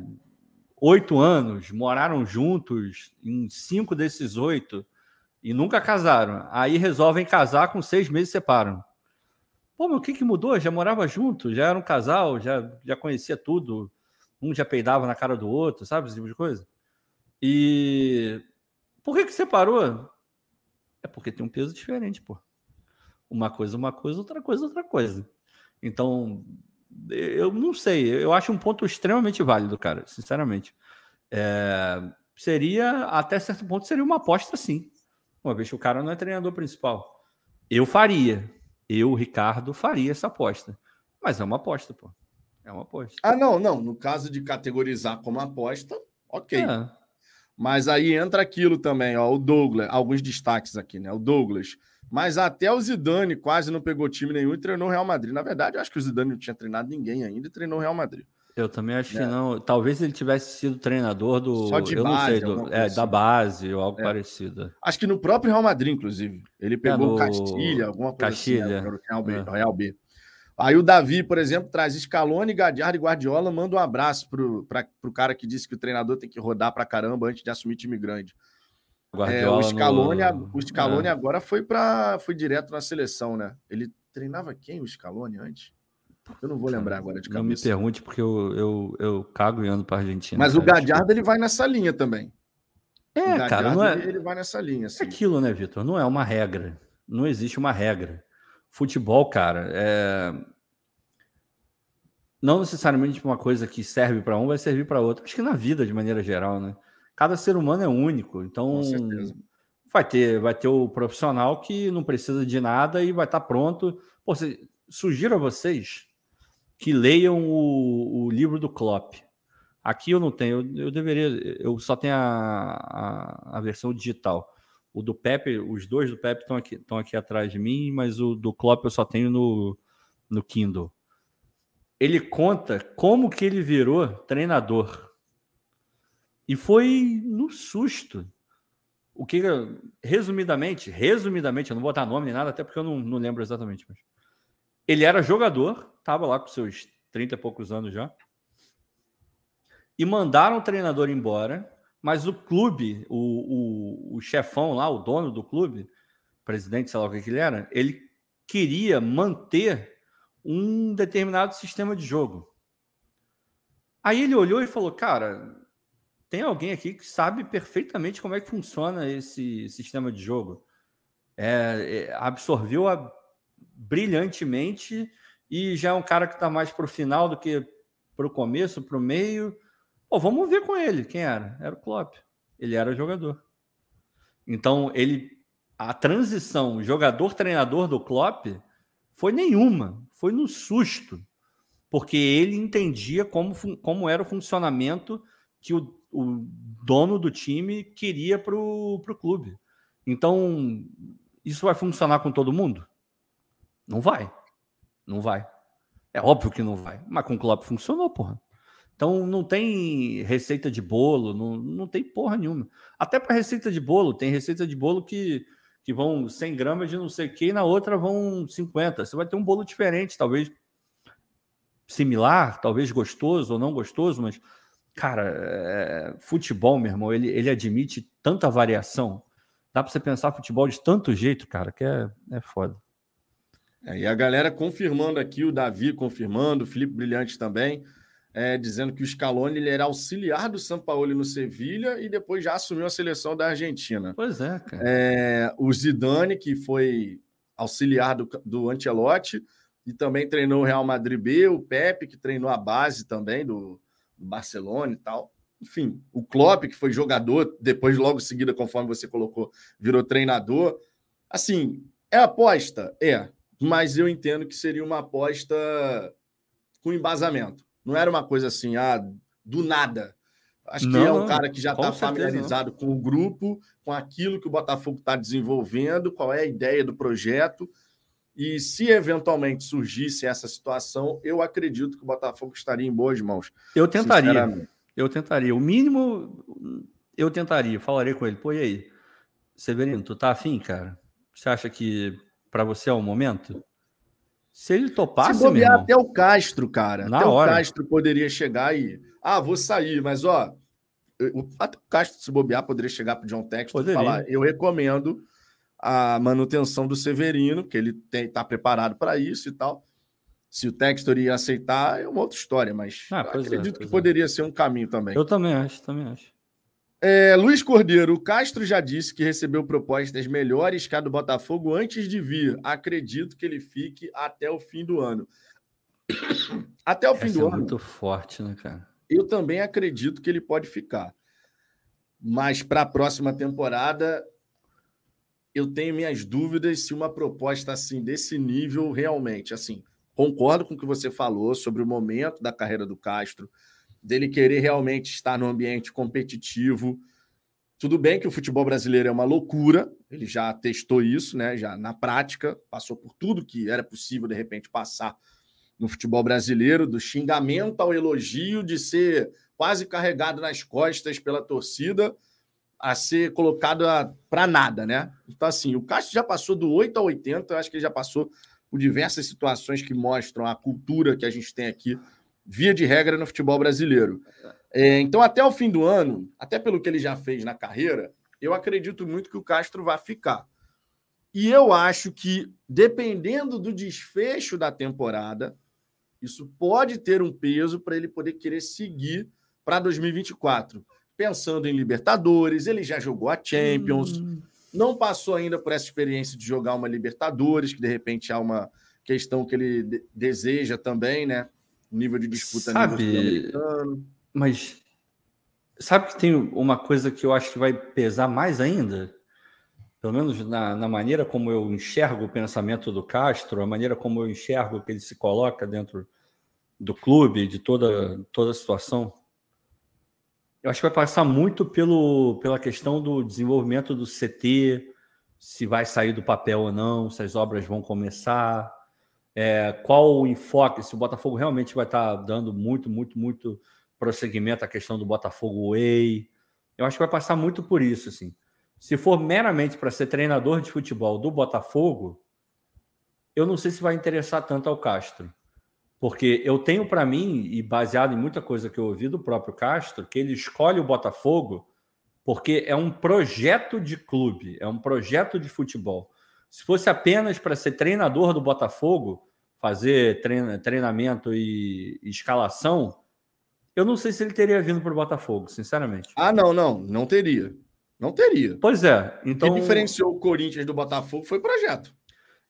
oito anos, moraram juntos em cinco desses oito e nunca casaram. Aí resolvem casar, com seis meses separam. Pô, mas o que, que mudou? Já morava junto, já era um casal, já, já conhecia tudo. Um já peidava na cara do outro, sabe? Esse tipo de coisa. E por que, que separou? É porque tem um peso diferente, pô. Uma coisa, uma coisa, outra coisa, outra coisa. Então, eu não sei, eu acho um ponto extremamente válido, cara, sinceramente. É, seria, até certo ponto, seria uma aposta sim. Uma vez que o cara não é treinador principal. Eu faria. Eu, Ricardo, faria essa aposta. Mas é uma aposta, pô. É uma aposta. Ah, não, não. No caso de categorizar como aposta, ok. É. Mas aí entra aquilo também, ó. O Douglas, alguns destaques aqui, né? O Douglas mas até o Zidane quase não pegou time nenhum e treinou o Real Madrid. Na verdade, eu acho que o Zidane não tinha treinado ninguém ainda e treinou o Real Madrid. Eu também acho né? que não. Talvez ele tivesse sido treinador do. Só de eu base, não sei, do, é, assim. da base ou algo é. parecido. Acho que no próprio Real Madrid, inclusive. Ele pegou é, no... Castilha, alguma coisa Castilha. assim. Né? Real, B, é. Real B. Aí o Davi, por exemplo, traz Scaloni, Gadiardo e Guardiola, manda um abraço pro, pra, pro cara que disse que o treinador tem que rodar pra caramba antes de assumir time grande. É, o Scaloni, no... o Scaloni é. agora foi para foi direto na seleção, né? Ele treinava quem o Scaloni antes? Eu não vou lembrar agora de cabeça. Não me pergunte, porque eu, eu, eu cago e ando para Argentina. Mas cara, o Gadiardo ele vai nessa linha também. É, cara, não é. Ele vai nessa linha. Assim. É aquilo, né, Vitor? Não é uma regra. Não existe uma regra. Futebol, cara, é. Não necessariamente uma coisa que serve para um vai servir para outro. Acho que na vida, de maneira geral, né? Cada ser humano é único. Então, vai ter, vai ter o profissional que não precisa de nada e vai estar tá pronto. Pô, sugiro a vocês que leiam o, o livro do Klopp. Aqui eu não tenho, eu, eu deveria, eu só tenho a, a, a, versão digital. O do Pepe, os dois do Pepe estão aqui, estão aqui atrás de mim, mas o do Klopp eu só tenho no, no Kindle. Ele conta como que ele virou treinador. E foi no susto. O que, resumidamente, resumidamente, eu não vou botar nome nem nada, até porque eu não, não lembro exatamente. Mas ele era jogador, estava lá com seus 30 e poucos anos já. E mandaram o treinador embora, mas o clube, o, o, o chefão lá, o dono do clube, presidente, sei lá o que, ele era, ele queria manter um determinado sistema de jogo. Aí ele olhou e falou: Cara, tem alguém aqui que sabe perfeitamente como é que funciona esse sistema de jogo. É, é, absorveu a, brilhantemente e já é um cara que está mais para o final do que para o começo, para o meio. Vamos ver com ele quem era. Era o Klopp. Ele era jogador. Então, ele a transição jogador-treinador do Klopp foi nenhuma, foi no susto, porque ele entendia como, como era o funcionamento que o, o dono do time queria para o clube. Então, isso vai funcionar com todo mundo? Não vai. Não vai. É óbvio que não vai. Mas com o Klopp funcionou, porra. Então não tem receita de bolo, não, não tem porra nenhuma. Até para receita de bolo, tem receita de bolo que, que vão 100 gramas de não sei o que e na outra vão 50. Você vai ter um bolo diferente, talvez similar, talvez gostoso ou não gostoso, mas, cara, é, futebol, meu irmão, ele, ele admite tanta variação. Dá para você pensar futebol de tanto jeito, cara, que é, é foda. É, e a galera confirmando aqui, o Davi confirmando, o Felipe Brilhante também, é, dizendo que o Scaloni ele era auxiliar do São Paulo no Sevilha e depois já assumiu a seleção da Argentina. Pois é, cara. É, o Zidane, que foi auxiliar do, do Ancelotti e também treinou o Real Madrid B, o Pepe, que treinou a base também do, do Barcelona e tal. Enfim, o Klopp, que foi jogador, depois, logo em seguida, conforme você colocou, virou treinador. Assim, é aposta? É mas eu entendo que seria uma aposta com embasamento. Não era uma coisa assim, ah, do nada. Acho que é um cara que já está familiarizado não. com o grupo, com aquilo que o Botafogo está desenvolvendo, qual é a ideia do projeto. E se eventualmente surgisse essa situação, eu acredito que o Botafogo estaria em boas mãos. Eu tentaria. Eu tentaria. O mínimo, eu tentaria. Falaria com ele. Pô, e aí? Severino, tu tá afim, cara? Você acha que para você é o momento? Se ele topasse, Se bobear até o Castro, cara. Na até hora. o Castro poderia chegar e. Ah, vou sair, mas ó. até o Castro, se bobear, poderia chegar para o John Textor e falar: eu recomendo a manutenção do Severino, que ele está preparado para isso e tal. Se o Textor ia aceitar, é uma outra história, mas ah, é, acredito é, que é. poderia ser um caminho também. Eu também acho, também acho. É, Luiz Cordeiro, o Castro já disse que recebeu propostas melhores que a do Botafogo antes de vir. Acredito que ele fique até o fim do ano. Até o fim Essa do é ano. muito forte, né, cara? Eu também acredito que ele pode ficar. Mas para a próxima temporada, eu tenho minhas dúvidas se uma proposta assim desse nível realmente, assim, concordo com o que você falou sobre o momento da carreira do Castro dele querer realmente estar no ambiente competitivo. Tudo bem que o futebol brasileiro é uma loucura, ele já testou isso, né? Já na prática, passou por tudo que era possível de repente passar no futebol brasileiro, do xingamento ao elogio, de ser quase carregado nas costas pela torcida, a ser colocado para nada, né? Então, assim, o Castro já passou do 8 a 80, eu acho que ele já passou por diversas situações que mostram a cultura que a gente tem aqui, via de regra, no futebol brasileiro. É, então, até o fim do ano, até pelo que ele já fez na carreira, eu acredito muito que o Castro vai ficar. E eu acho que, dependendo do desfecho da temporada, isso pode ter um peso para ele poder querer seguir para 2024. Pensando em Libertadores, ele já jogou a Champions, hum. não passou ainda por essa experiência de jogar uma Libertadores, que de repente há uma questão que ele de deseja também, né? Nível de disputa sabe, Mas sabe que tem uma coisa que eu acho que vai pesar mais ainda? pelo menos na, na, maneira como eu enxergo o pensamento do Castro, a maneira como eu enxergo que ele se coloca dentro do clube, de toda, toda a situação, eu acho que vai passar muito pelo, pela questão do desenvolvimento do CT, se vai sair do papel ou não, se as obras vão começar, é, qual o enfoque, se o Botafogo realmente vai estar dando muito, muito, muito prosseguimento à questão do Botafogo Way. Eu acho que vai passar muito por isso, assim. Se for meramente para ser treinador de futebol do Botafogo, eu não sei se vai interessar tanto ao Castro. Porque eu tenho para mim, e baseado em muita coisa que eu ouvi do próprio Castro, que ele escolhe o Botafogo porque é um projeto de clube, é um projeto de futebol. Se fosse apenas para ser treinador do Botafogo, fazer treinamento e escalação, eu não sei se ele teria vindo para o Botafogo, sinceramente. Ah, não, não, não teria. Não teria. Pois é. Então... O que diferenciou o Corinthians do Botafogo foi o projeto.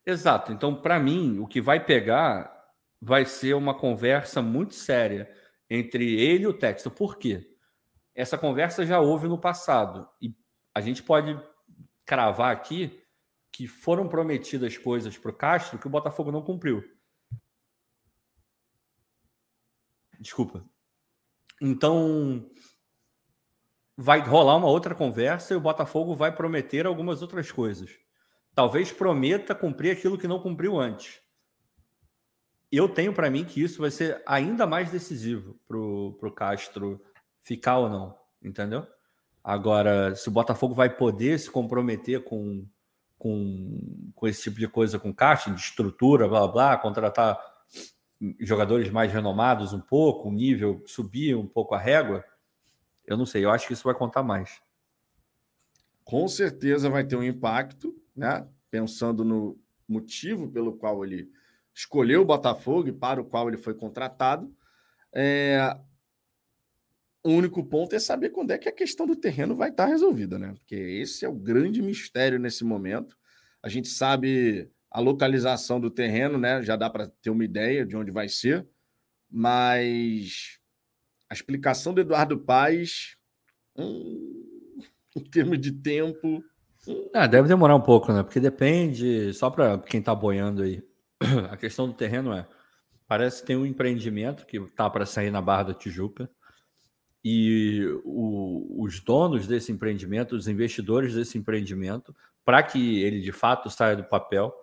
Exato. Então, para mim, o que vai pegar vai ser uma conversa muito séria entre ele e o Texto. Por quê? Essa conversa já houve no passado. E a gente pode cravar aqui que foram prometidas coisas para o Castro que o Botafogo não cumpriu. Desculpa. Então, vai rolar uma outra conversa e o Botafogo vai prometer algumas outras coisas. Talvez prometa cumprir aquilo que não cumpriu antes. Eu tenho para mim que isso vai ser ainda mais decisivo para o Castro ficar ou não, entendeu? Agora, se o Botafogo vai poder se comprometer com, com, com esse tipo de coisa com Castro, de estrutura, blá blá, contratar jogadores mais renomados um pouco, o nível subir um pouco a régua, eu não sei, eu acho que isso vai contar mais. Com certeza vai ter um impacto, né? Pensando no motivo pelo qual ele escolheu o Botafogo e para o qual ele foi contratado. É... O único ponto é saber quando é que a questão do terreno vai estar resolvida, né? Porque esse é o grande mistério nesse momento. A gente sabe a localização do terreno, né? Já dá para ter uma ideia de onde vai ser, mas a explicação do Eduardo Paes, hum, em termos de tempo. Hum. Ah, deve demorar um pouco, né? Porque depende, só para quem está boiando aí, a questão do terreno é: parece que tem um empreendimento que tá para sair na Barra da Tijuca. E o, os donos desse empreendimento, os investidores desse empreendimento, para que ele de fato saia do papel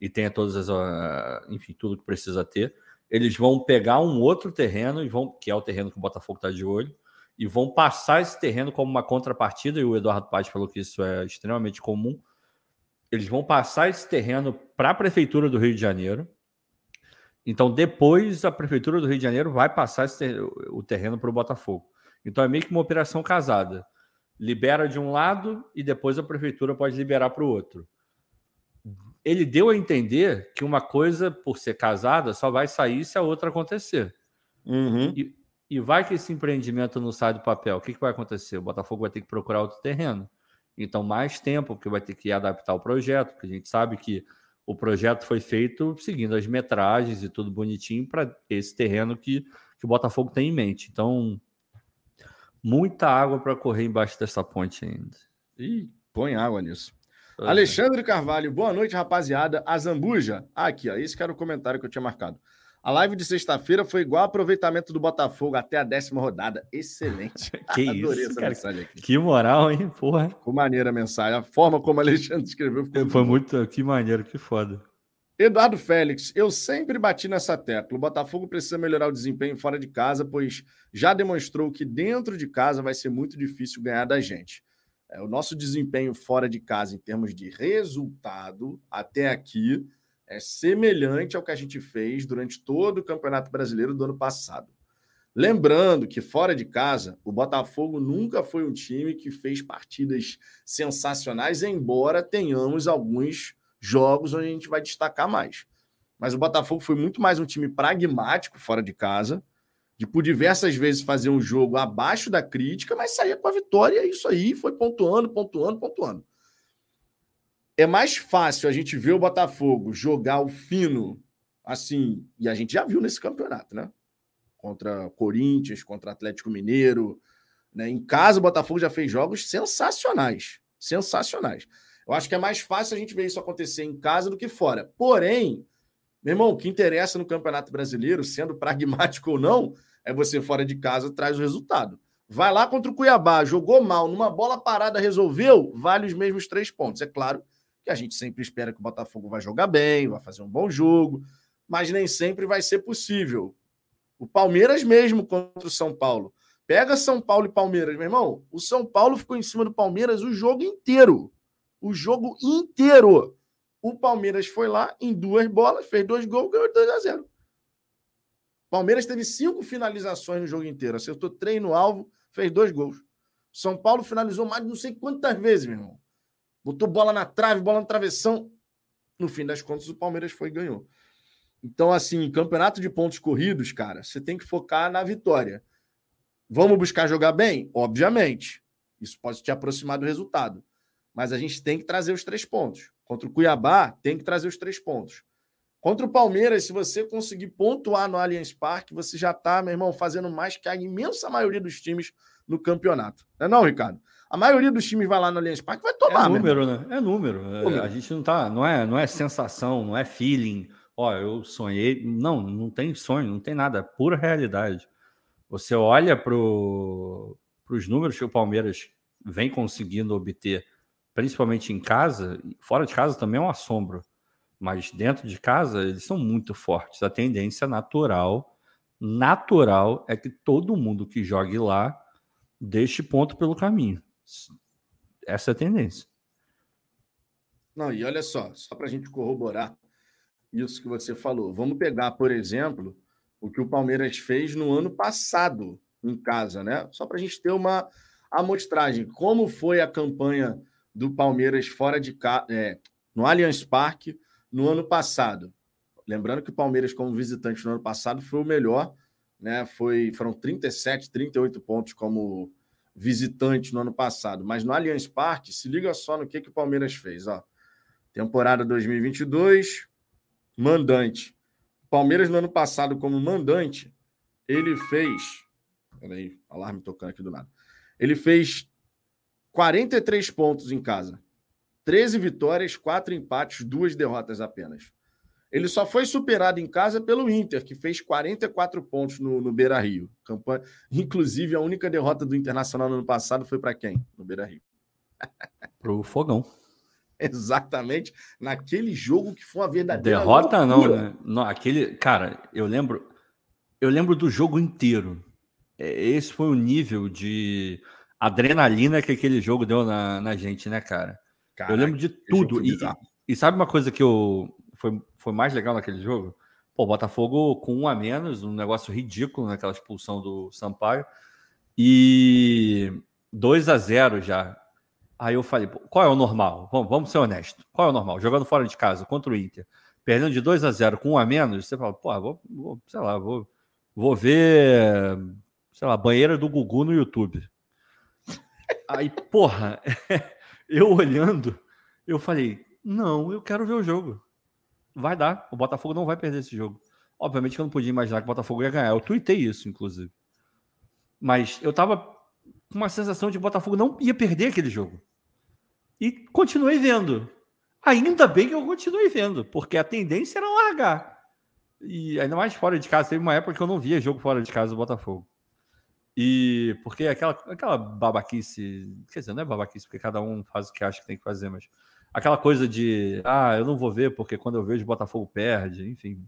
e tenha todas as, ah, enfim, tudo que precisa ter, eles vão pegar um outro terreno e vão, que é o terreno que o Botafogo está de olho, e vão passar esse terreno como uma contrapartida, e o Eduardo Paz falou que isso é extremamente comum. Eles vão passar esse terreno para a Prefeitura do Rio de Janeiro. Então, depois, a Prefeitura do Rio de Janeiro vai passar ter o terreno para o Botafogo. Então, é meio que uma operação casada. Libera de um lado e depois a Prefeitura pode liberar para o outro ele deu a entender que uma coisa, por ser casada, só vai sair se a outra acontecer. Uhum. E, e, vai que esse empreendimento não sai do papel. O que, que vai acontecer? O Botafogo vai ter que procurar outro terreno. Então, mais tempo, porque vai ter que adaptar o projeto, porque a gente sabe que o projeto foi feito seguindo as metragens e tudo bonitinho para esse terreno que, que o Botafogo tem em mente. Então, muita água para correr embaixo dessa ponte ainda. E põe água nisso. Uhum. Alexandre Carvalho, boa noite, rapaziada. A Zambuja, ah, aqui, ó, esse que era o comentário que eu tinha marcado. A live de sexta-feira foi igual aproveitamento do Botafogo até a décima rodada. Excelente. que Adorei isso, essa cara. mensagem aqui. Que moral, hein, porra. Ficou maneira a mensagem. A forma como o Alexandre escreveu ficou Foi muito, que maneiro, que foda. Eduardo Félix, eu sempre bati nessa tecla. O Botafogo precisa melhorar o desempenho fora de casa, pois já demonstrou que dentro de casa vai ser muito difícil ganhar da gente. É, o nosso desempenho fora de casa, em termos de resultado, até aqui, é semelhante ao que a gente fez durante todo o Campeonato Brasileiro do ano passado. Lembrando que fora de casa, o Botafogo nunca foi um time que fez partidas sensacionais, embora tenhamos alguns jogos onde a gente vai destacar mais. Mas o Botafogo foi muito mais um time pragmático fora de casa, de por diversas vezes fazer um jogo abaixo da crítica, mas saía com a vitória, e isso aí foi pontuando, pontuando, pontuando. É mais fácil a gente ver o Botafogo jogar o fino assim, e a gente já viu nesse campeonato, né? contra Corinthians, contra Atlético Mineiro. Né? Em casa, o Botafogo já fez jogos sensacionais. Sensacionais. Eu acho que é mais fácil a gente ver isso acontecer em casa do que fora. Porém, meu irmão, o que interessa no Campeonato Brasileiro, sendo pragmático ou não, é você fora de casa traz o resultado. Vai lá contra o Cuiabá, jogou mal, numa bola parada resolveu, vale os mesmos três pontos. É claro que a gente sempre espera que o Botafogo vai jogar bem, vai fazer um bom jogo, mas nem sempre vai ser possível. O Palmeiras mesmo contra o São Paulo. Pega São Paulo e Palmeiras, meu irmão. O São Paulo ficou em cima do Palmeiras o jogo inteiro. O jogo inteiro. O Palmeiras foi lá em duas bolas, fez dois gols, ganhou 2 a 0. Palmeiras teve cinco finalizações no jogo inteiro. Acertou três no alvo, fez dois gols. São Paulo finalizou mais de não sei quantas vezes, meu irmão. Botou bola na trave, bola na travessão. No fim das contas, o Palmeiras foi e ganhou. Então, assim, campeonato de pontos corridos, cara, você tem que focar na vitória. Vamos buscar jogar bem? Obviamente. Isso pode te aproximar do resultado. Mas a gente tem que trazer os três pontos. Contra o Cuiabá, tem que trazer os três pontos. Contra o Palmeiras, se você conseguir pontuar no Allianz Parque, você já está, meu irmão, fazendo mais que a imensa maioria dos times no campeonato. Não é não, Ricardo? A maioria dos times vai lá no Allianz Parque vai tomar, É número, né? É número. número. A gente não tá, não é, não é sensação, não é feeling ó, eu sonhei. Não, não tem sonho, não tem nada, é pura realidade. Você olha para os números que o Palmeiras vem conseguindo obter, principalmente em casa, fora de casa também é um assombro, mas dentro de casa eles são muito fortes. A tendência natural, natural, é que todo mundo que jogue lá deixe ponto pelo caminho. Essa é a tendência. Não, e olha só, só para a gente corroborar, isso que você falou. Vamos pegar, por exemplo, o que o Palmeiras fez no ano passado em casa, né? Só para a gente ter uma amostragem. Como foi a campanha do Palmeiras fora de casa, é, no Allianz Parque no ano passado? Lembrando que o Palmeiras, como visitante no ano passado, foi o melhor, né? Foi, foram 37, 38 pontos como visitante no ano passado. Mas no Allianz Parque, se liga só no que, que o Palmeiras fez. Ó. Temporada 2022, mandante. Palmeiras, no ano passado, como mandante, ele fez. Peraí, alarme tocando aqui do lado. Ele fez 43 pontos em casa. 13 vitórias, 4 empates, 2 derrotas apenas. Ele só foi superado em casa pelo Inter, que fez 44 pontos no, no Beira Rio. Campanha... Inclusive, a única derrota do Internacional no ano passado foi para quem? No Beira Rio. Para o Fogão. Exatamente naquele jogo que foi uma verdadeira derrota loucura. não, né? Não, aquele, cara, eu lembro, eu lembro do jogo inteiro. É, esse foi o nível de adrenalina que aquele jogo deu na, na gente, né, cara? Caraca, eu lembro de tudo. E, e, sabe uma coisa que eu foi, foi mais legal naquele jogo? Pô, Botafogo com um a menos, um negócio ridículo naquela expulsão do Sampaio. E 2 a 0 já. Aí eu falei, qual é o normal? Vamos, vamos ser honestos. Qual é o normal? Jogando fora de casa contra o Inter, perdendo de 2 a 0 com um a menos, você fala, pô, vou, vou, sei lá, vou, vou ver, sei lá, banheira do Gugu no YouTube. Aí, porra, eu olhando, eu falei, não, eu quero ver o jogo. Vai dar, o Botafogo não vai perder esse jogo. Obviamente que eu não podia imaginar que o Botafogo ia ganhar. Eu tuitei isso, inclusive. Mas eu tava com uma sensação de que o Botafogo não ia perder aquele jogo. E continuei vendo. Ainda bem que eu continuei vendo, porque a tendência era largar. E ainda mais fora de casa. Teve uma época que eu não via jogo fora de casa do Botafogo. E porque aquela, aquela babaquice. Quer dizer, não é babaquice, porque cada um faz o que acha que tem que fazer, mas aquela coisa de, ah, eu não vou ver porque quando eu vejo o Botafogo perde, enfim.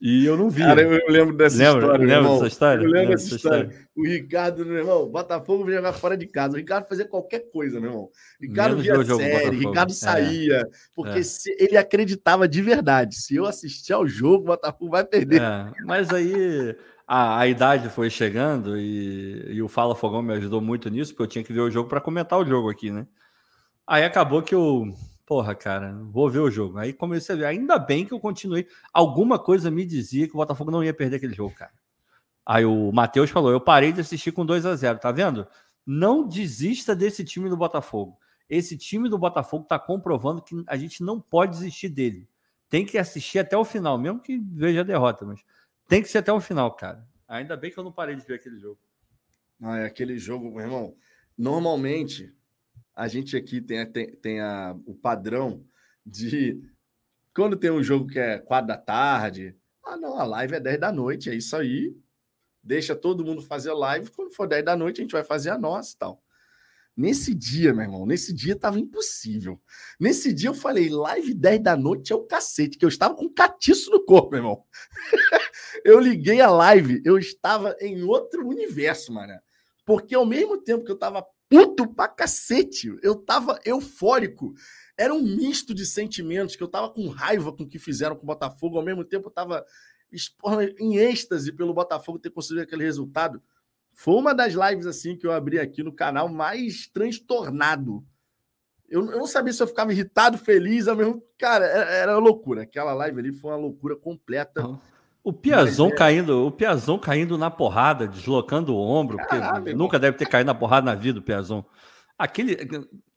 E eu não vi. Cara, eu lembro dessa lembra, história. Lembra dessa história? Eu lembro dessa história. história. O Ricardo, meu irmão, o Botafogo vinha jogar fora de casa. O Ricardo fazia qualquer coisa, meu irmão. O Ricardo Menos via série, Ricardo saía. É. Porque é. ele acreditava de verdade. Se eu assistir ao jogo, o Botafogo vai perder. É. Mas aí a, a idade foi chegando e, e o Fala Fogão me ajudou muito nisso, porque eu tinha que ver o jogo para comentar o jogo aqui, né? Aí acabou que eu porra, cara, vou ver o jogo. Aí comecei a ver. Ainda bem que eu continuei. Alguma coisa me dizia que o Botafogo não ia perder aquele jogo, cara. Aí o Matheus falou: eu parei de assistir com 2 a 0 tá vendo? Não desista desse time do Botafogo. Esse time do Botafogo tá comprovando que a gente não pode desistir dele. Tem que assistir até o final, mesmo que veja a derrota, mas tem que ser até o final, cara. Ainda bem que eu não parei de ver aquele jogo. Ah, é aquele jogo, meu irmão. Normalmente, a gente aqui tem, tem, tem a, o padrão de quando tem um jogo que é quatro da tarde, ah, não, a live é 10 da noite, é isso aí. Deixa todo mundo fazer a live. Quando for 10 da noite, a gente vai fazer a nossa e tal. Nesse dia, meu irmão, nesse dia tava impossível. Nesse dia eu falei, live 10 da noite é o cacete, que eu estava com catiço no corpo, meu irmão. eu liguei a live, eu estava em outro universo, mano. Porque ao mesmo tempo que eu estava puto pra cacete. Eu tava eufórico. Era um misto de sentimentos que eu tava com raiva com o que fizeram com o Botafogo, ao mesmo tempo eu tava em êxtase pelo Botafogo ter conseguido aquele resultado. Foi uma das lives assim que eu abri aqui no canal mais transtornado. Eu, eu não sabia se eu ficava irritado, feliz, ao mesmo Cara, era, era loucura. Aquela live ali foi uma loucura completa. Uhum. O Piazon é... caindo, o Piazon caindo na porrada, deslocando o ombro, Caralho, porque nunca deve ter caído na porrada na vida o Piazon. Aquele,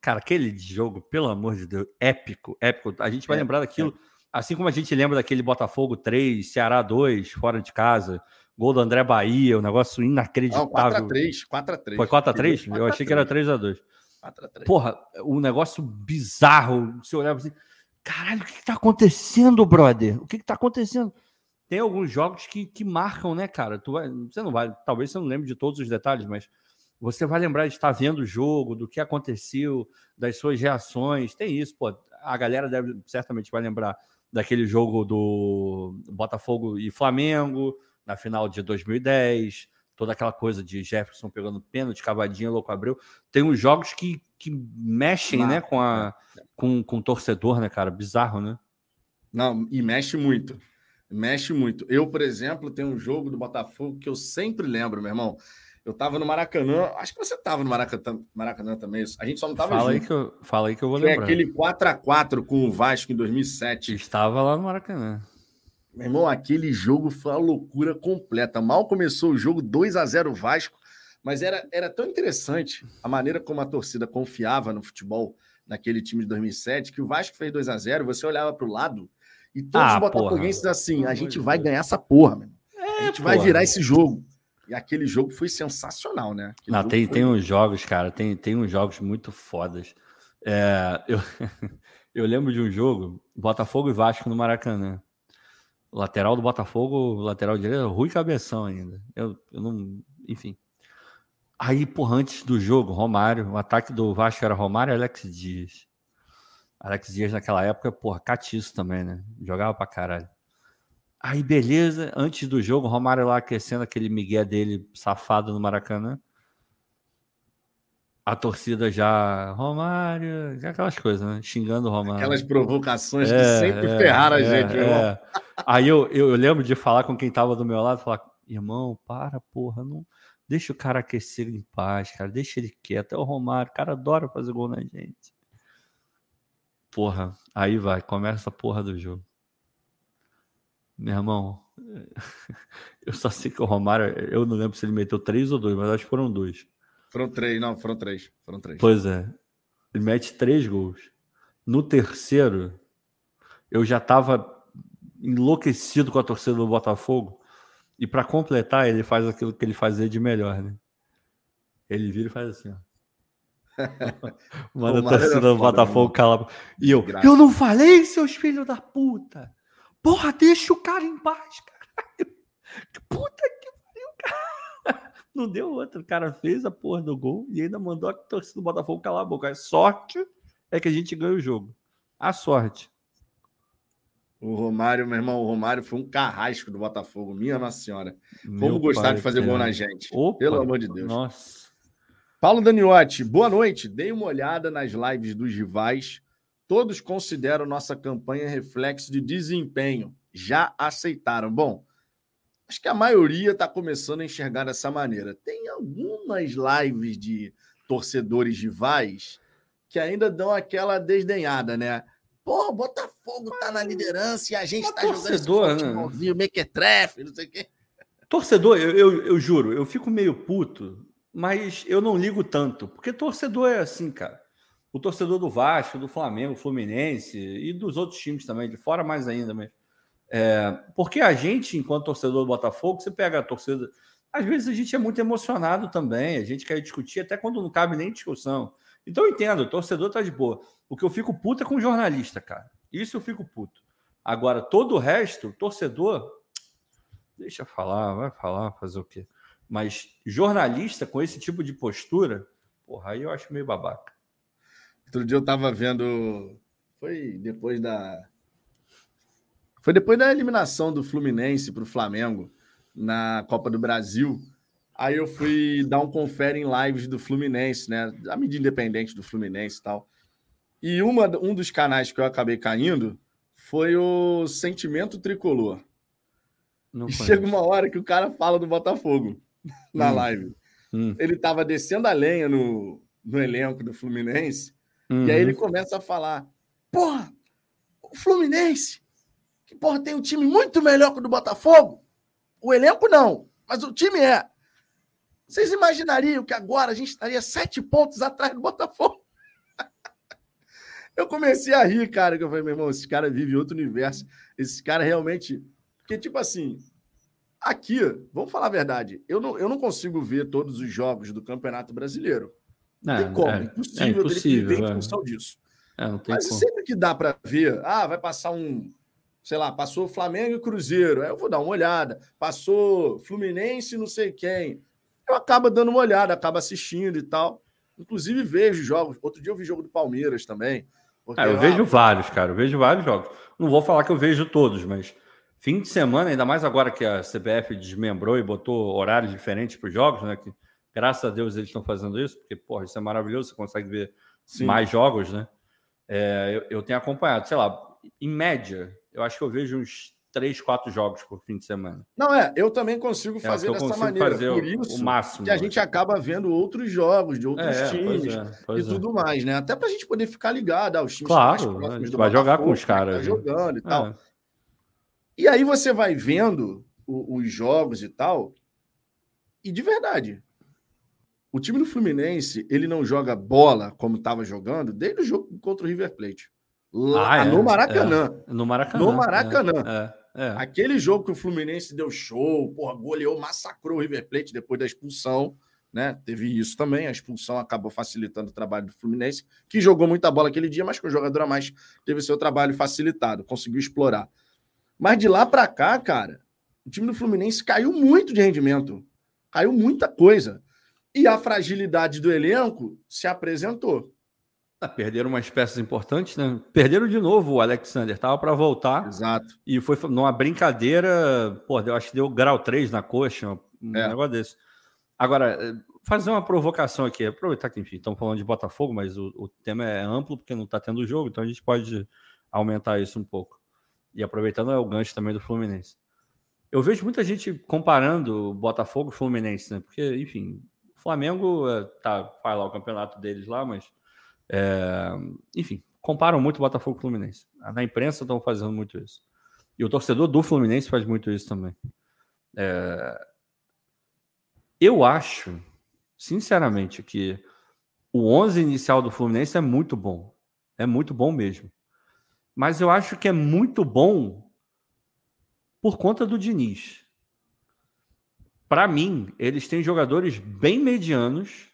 cara, aquele jogo, pelo amor de Deus, épico, épico. A gente vai é, lembrar daquilo, é. assim como a gente lembra daquele Botafogo 3, Ceará 2, fora de casa, gol do André Bahia, um negócio inacreditável. 4x3, 4x3. Foi 4x3? Eu achei que era 3x2. 4x3. Porra, um negócio bizarro. Você olhava assim, caralho, o que, que tá acontecendo, brother? O que, que tá acontecendo? Tem alguns jogos que, que marcam, né, cara? Tu vai, você não vai, talvez você não lembre de todos os detalhes, mas você vai lembrar de estar vendo o jogo, do que aconteceu, das suas reações. Tem isso, pô. A galera deve certamente vai lembrar daquele jogo do Botafogo e Flamengo na final de 2010, toda aquela coisa de Jefferson pegando pênalti, cavadinha, louco abreu. Tem uns jogos que, que mexem, né, com a é. com, com o torcedor, né, cara? Bizarro, né? Não, e mexe muito. Mexe muito. Eu, por exemplo, tenho um jogo do Botafogo que eu sempre lembro, meu irmão. Eu tava no Maracanã, acho que você tava no Maracanã, Maracanã também. A gente só não tava fala junto. Aí que eu, fala aí que eu vou que lembrar. É aquele 4 a 4 com o Vasco em 2007. Estava lá no Maracanã. Meu irmão, aquele jogo foi uma loucura completa. Mal começou o jogo, 2 a 0 Vasco, mas era, era tão interessante a maneira como a torcida confiava no futebol naquele time de 2007, que o Vasco fez 2 a 0 você olhava para o lado, e todos ah, os botafoguenses assim, a gente vai ganhar essa porra, mano. É, a gente porra. vai virar esse jogo. E aquele jogo foi sensacional, né? Aquele Não, tem, foi... tem uns jogos, cara, tem, tem uns jogos muito fodas. É, eu, eu lembro de um jogo, Botafogo e Vasco no Maracanã. Lateral do Botafogo, lateral direito, Rui Cabeção ainda. Eu, eu não. Enfim. Aí, porra, antes do jogo, Romário, o ataque do Vasco era Romário e Alex Dias. Alex Dias naquela época, porra, catiço também, né? Jogava pra caralho. Aí, beleza, antes do jogo, Romário lá aquecendo aquele migué dele safado no Maracanã. A torcida já, Romário, aquelas coisas, né? Xingando o Romário. Aquelas provocações é, que sempre é, ferraram é, a gente, é. Aí eu, eu, eu, lembro de falar com quem tava do meu lado, falar, irmão, para, porra, não. Deixa o cara aquecer em paz, cara. Deixa ele quieto. É o Romário, o cara adora fazer gol na gente. Porra, aí vai, começa a porra do jogo. Meu irmão, eu só sei que o Romário, eu não lembro se ele meteu três ou dois, mas acho que foram dois. Foram três, não, foram três. Foram três. Pois é. Ele mete três gols. No terceiro, eu já tava enlouquecido com a torcida do Botafogo. E para completar, ele faz aquilo que ele fazia de melhor, né? Ele vira e faz assim, ó. Manda a torcida do Botafogo cala. E eu, eu não falei, seus filhos da puta. Porra, deixa o cara em paz, caralho. Puta que pariu, cara. Não deu outro. O cara fez a porra do gol e ainda mandou a torcida do Botafogo calar a boca. É sorte é que a gente ganha o jogo. A sorte. O Romário, meu irmão, o Romário foi um carrasco do Botafogo, minha Nossa Senhora. Como gostar de fazer gol na gente. Opa, Pelo amor de Deus. Nossa. Paulo Daniotti, boa noite. Dei uma olhada nas lives dos rivais. Todos consideram nossa campanha reflexo de desempenho. Já aceitaram. Bom, acho que a maioria está começando a enxergar dessa maneira. Tem algumas lives de torcedores rivais que ainda dão aquela desdenhada, né? Pô, Botafogo tá na liderança e a gente tá torcedor, jogando esse né? mequetrefe, não sei o quê. Torcedor, eu, eu, eu, juro, eu fico meio puto, mas eu não ligo tanto, porque torcedor é assim, cara. O torcedor do Vasco, do Flamengo, Fluminense e dos outros times também, de fora mais ainda, mas. É, porque a gente, enquanto torcedor do Botafogo, você pega a torcida. Às vezes a gente é muito emocionado também, a gente quer discutir até quando não cabe nem discussão. Então eu entendo, o torcedor tá de boa. O que eu fico puto é com jornalista, cara. Isso eu fico puto. Agora, todo o resto, torcedor, deixa falar, vai falar, fazer o quê? Mas jornalista com esse tipo de postura, porra, aí eu acho meio babaca. Outro dia eu tava vendo. Foi depois da. Foi depois da eliminação do Fluminense para o Flamengo na Copa do Brasil. Aí eu fui dar um confere em lives do Fluminense, né? A mídia independente do Fluminense e tal. E uma, um dos canais que eu acabei caindo foi o Sentimento Tricolor. Não e chega uma hora que o cara fala do Botafogo na hum. live. Hum. Ele tava descendo a lenha no, no elenco do Fluminense. Uhum. E aí ele uhum. começa a falar: Porra, o Fluminense, que porra, tem um time muito melhor que o do Botafogo. O elenco não, mas o time é. Vocês imaginariam que agora a gente estaria sete pontos atrás do Botafogo? eu comecei a rir, cara, que eu falei, meu irmão, esse cara vive outro universo. Esse cara realmente. Porque, tipo assim, aqui, vamos falar a verdade, eu não, eu não consigo ver todos os jogos do Campeonato Brasileiro. Não tem como, é, impossível, é impossível dele viver em é. função disso. É, Mas como. sempre que dá para ver, ah, vai passar um, sei lá, passou Flamengo e Cruzeiro, aí eu vou dar uma olhada. Passou Fluminense, não sei quem eu acabo dando uma olhada, acabo assistindo e tal. Inclusive vejo jogos. Outro dia eu vi jogo do Palmeiras também. Porque, ah, eu vejo vários, cara. Eu vejo vários jogos. Não vou falar que eu vejo todos, mas fim de semana, ainda mais agora que a CBF desmembrou e botou horários diferentes para os jogos, né? Que, graças a Deus eles estão fazendo isso, porque, porra, isso é maravilhoso, você consegue ver Sim. mais jogos, né? É, eu, eu tenho acompanhado, sei lá, em média, eu acho que eu vejo uns três, quatro jogos por fim de semana. Não é, eu também consigo é fazer é dessa maneira. Fazer por isso o máximo. Que a gente acaba vendo outros jogos de outros é, times é, e tudo mais, né? Até para a gente poder ficar ligado aos times claro, mais próximos do vai jogar com os né, caras. Tá né? jogando e tal. E aí você vai vendo o, os jogos e tal, e de verdade, o time do Fluminense, ele não joga bola como estava jogando desde o jogo contra o River Plate. Lá ah, é, no Maracanã. É. No Maracanã. No Maracanã. É, é. Aquele jogo que o Fluminense deu show, porra, goleou, massacrou o River Plate depois da expulsão, né? Teve isso também, a expulsão acabou facilitando o trabalho do Fluminense, que jogou muita bola aquele dia, mas que o jogador a mais teve seu trabalho facilitado, conseguiu explorar. Mas de lá para cá, cara, o time do Fluminense caiu muito de rendimento. Caiu muita coisa. E a fragilidade do elenco se apresentou. Ah, perderam umas peças importantes, né? Perderam de novo o Alexander, tava para voltar. Exato. E foi numa brincadeira, pô, eu acho que deu grau 3 na coxa, um é. negócio desse. Agora, eh, fazer uma provocação aqui, aproveitar que, enfim, estamos falando de Botafogo, mas o, o tema é amplo porque não está tendo jogo, então a gente pode aumentar isso um pouco. E aproveitando é o gancho também do Fluminense. Eu vejo muita gente comparando Botafogo e Fluminense, né? Porque, enfim, o Flamengo eh, tá, faz lá o campeonato deles lá, mas é, enfim, comparam muito Botafogo e Fluminense. Na imprensa estão fazendo muito isso. E o torcedor do Fluminense faz muito isso também. É, eu acho, sinceramente, que o 11 inicial do Fluminense é muito bom. É muito bom mesmo. Mas eu acho que é muito bom por conta do Diniz. Para mim, eles têm jogadores bem medianos,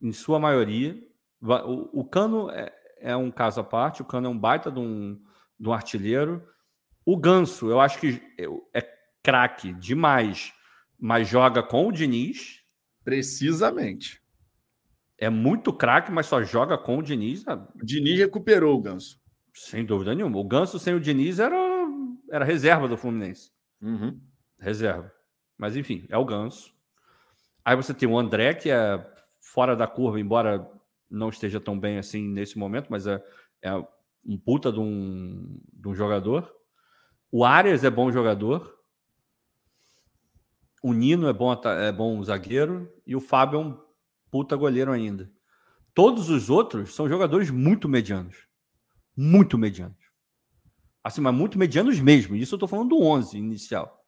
em sua maioria, o, o Cano é, é, um caso à parte, o Cano é um baita de um, de um artilheiro. O Ganso, eu acho que é, craque demais, mas joga com o Diniz. Precisamente. é muito craque, mas só joga com o Diniz. O Diniz recuperou o Ganso. Sem dúvida nenhuma. O Ganso sem o Diniz era, era reserva do Fluminense. Uhum. Reserva. Mas enfim, é o Ganso. Aí você tem o André, que é fora da curva, embora não esteja tão bem assim nesse momento, mas é, é um puta de um, de um jogador. O Arias é bom jogador. O Nino é bom, é bom zagueiro. E o Fábio é um puta goleiro ainda. Todos os outros são jogadores muito medianos. Muito medianos. Assim, mas muito medianos mesmo. Isso eu tô falando do 11 inicial.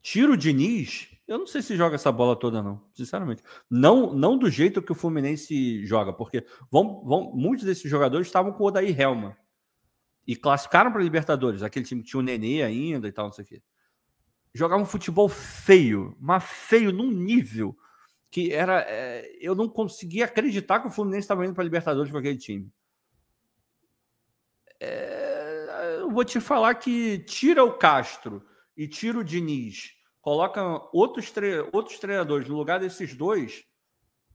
Tiro o Diniz, eu não sei se joga essa bola toda, não. Sinceramente. Não não do jeito que o Fluminense joga, porque vão, vão, muitos desses jogadores estavam com o Odair Helma. E classificaram para Libertadores. Aquele time que tinha o Nenê ainda e tal, não sei o quê. Jogavam um futebol feio, mas feio num nível que era. É, eu não conseguia acreditar que o Fluminense estava indo para Libertadores com aquele time. É, eu vou te falar que tira o Castro e tira o Diniz, coloca outros, tre outros treinadores no lugar desses dois,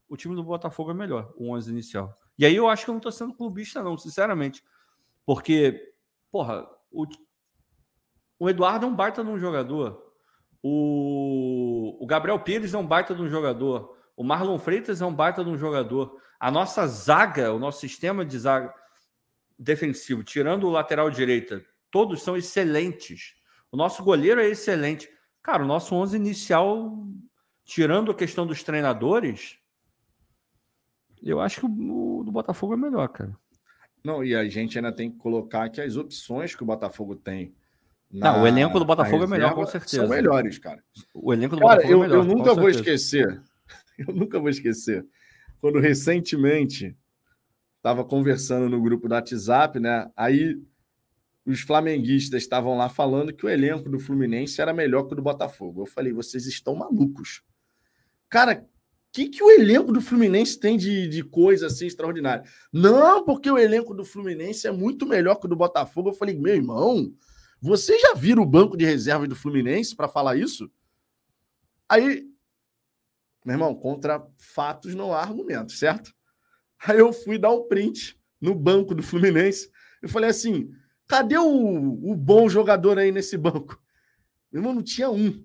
o time do Botafogo é melhor, o 11 inicial. E aí eu acho que eu não estou sendo clubista, não, sinceramente. Porque, porra, o, o Eduardo é um baita de um jogador. O, o Gabriel Pires é um baita de um jogador. O Marlon Freitas é um baita de um jogador. A nossa zaga, o nosso sistema de zaga defensivo, tirando o lateral direita, todos são excelentes. O nosso goleiro é excelente. Cara, o nosso 11 inicial, tirando a questão dos treinadores, eu acho que o, do Botafogo é melhor, cara. Não, e a gente ainda tem que colocar que as opções que o Botafogo tem na, não, o elenco do Botafogo é melhor, com certeza. São melhores, cara. O elenco do cara, Botafogo eu, é melhor. Eu nunca vou esquecer. Eu nunca vou esquecer. Quando recentemente estava conversando no grupo do WhatsApp, né? Aí os flamenguistas estavam lá falando que o elenco do Fluminense era melhor que o do Botafogo. Eu falei, vocês estão malucos. Cara, o que, que o elenco do Fluminense tem de, de coisa assim extraordinária? Não, porque o elenco do Fluminense é muito melhor que o do Botafogo. Eu falei, meu irmão, vocês já viram o banco de reserva do Fluminense para falar isso? Aí, meu irmão, contra fatos não há argumentos, certo? Aí eu fui dar um print no banco do Fluminense. Eu falei assim: cadê o, o bom jogador aí nesse banco? Meu irmão, não tinha um.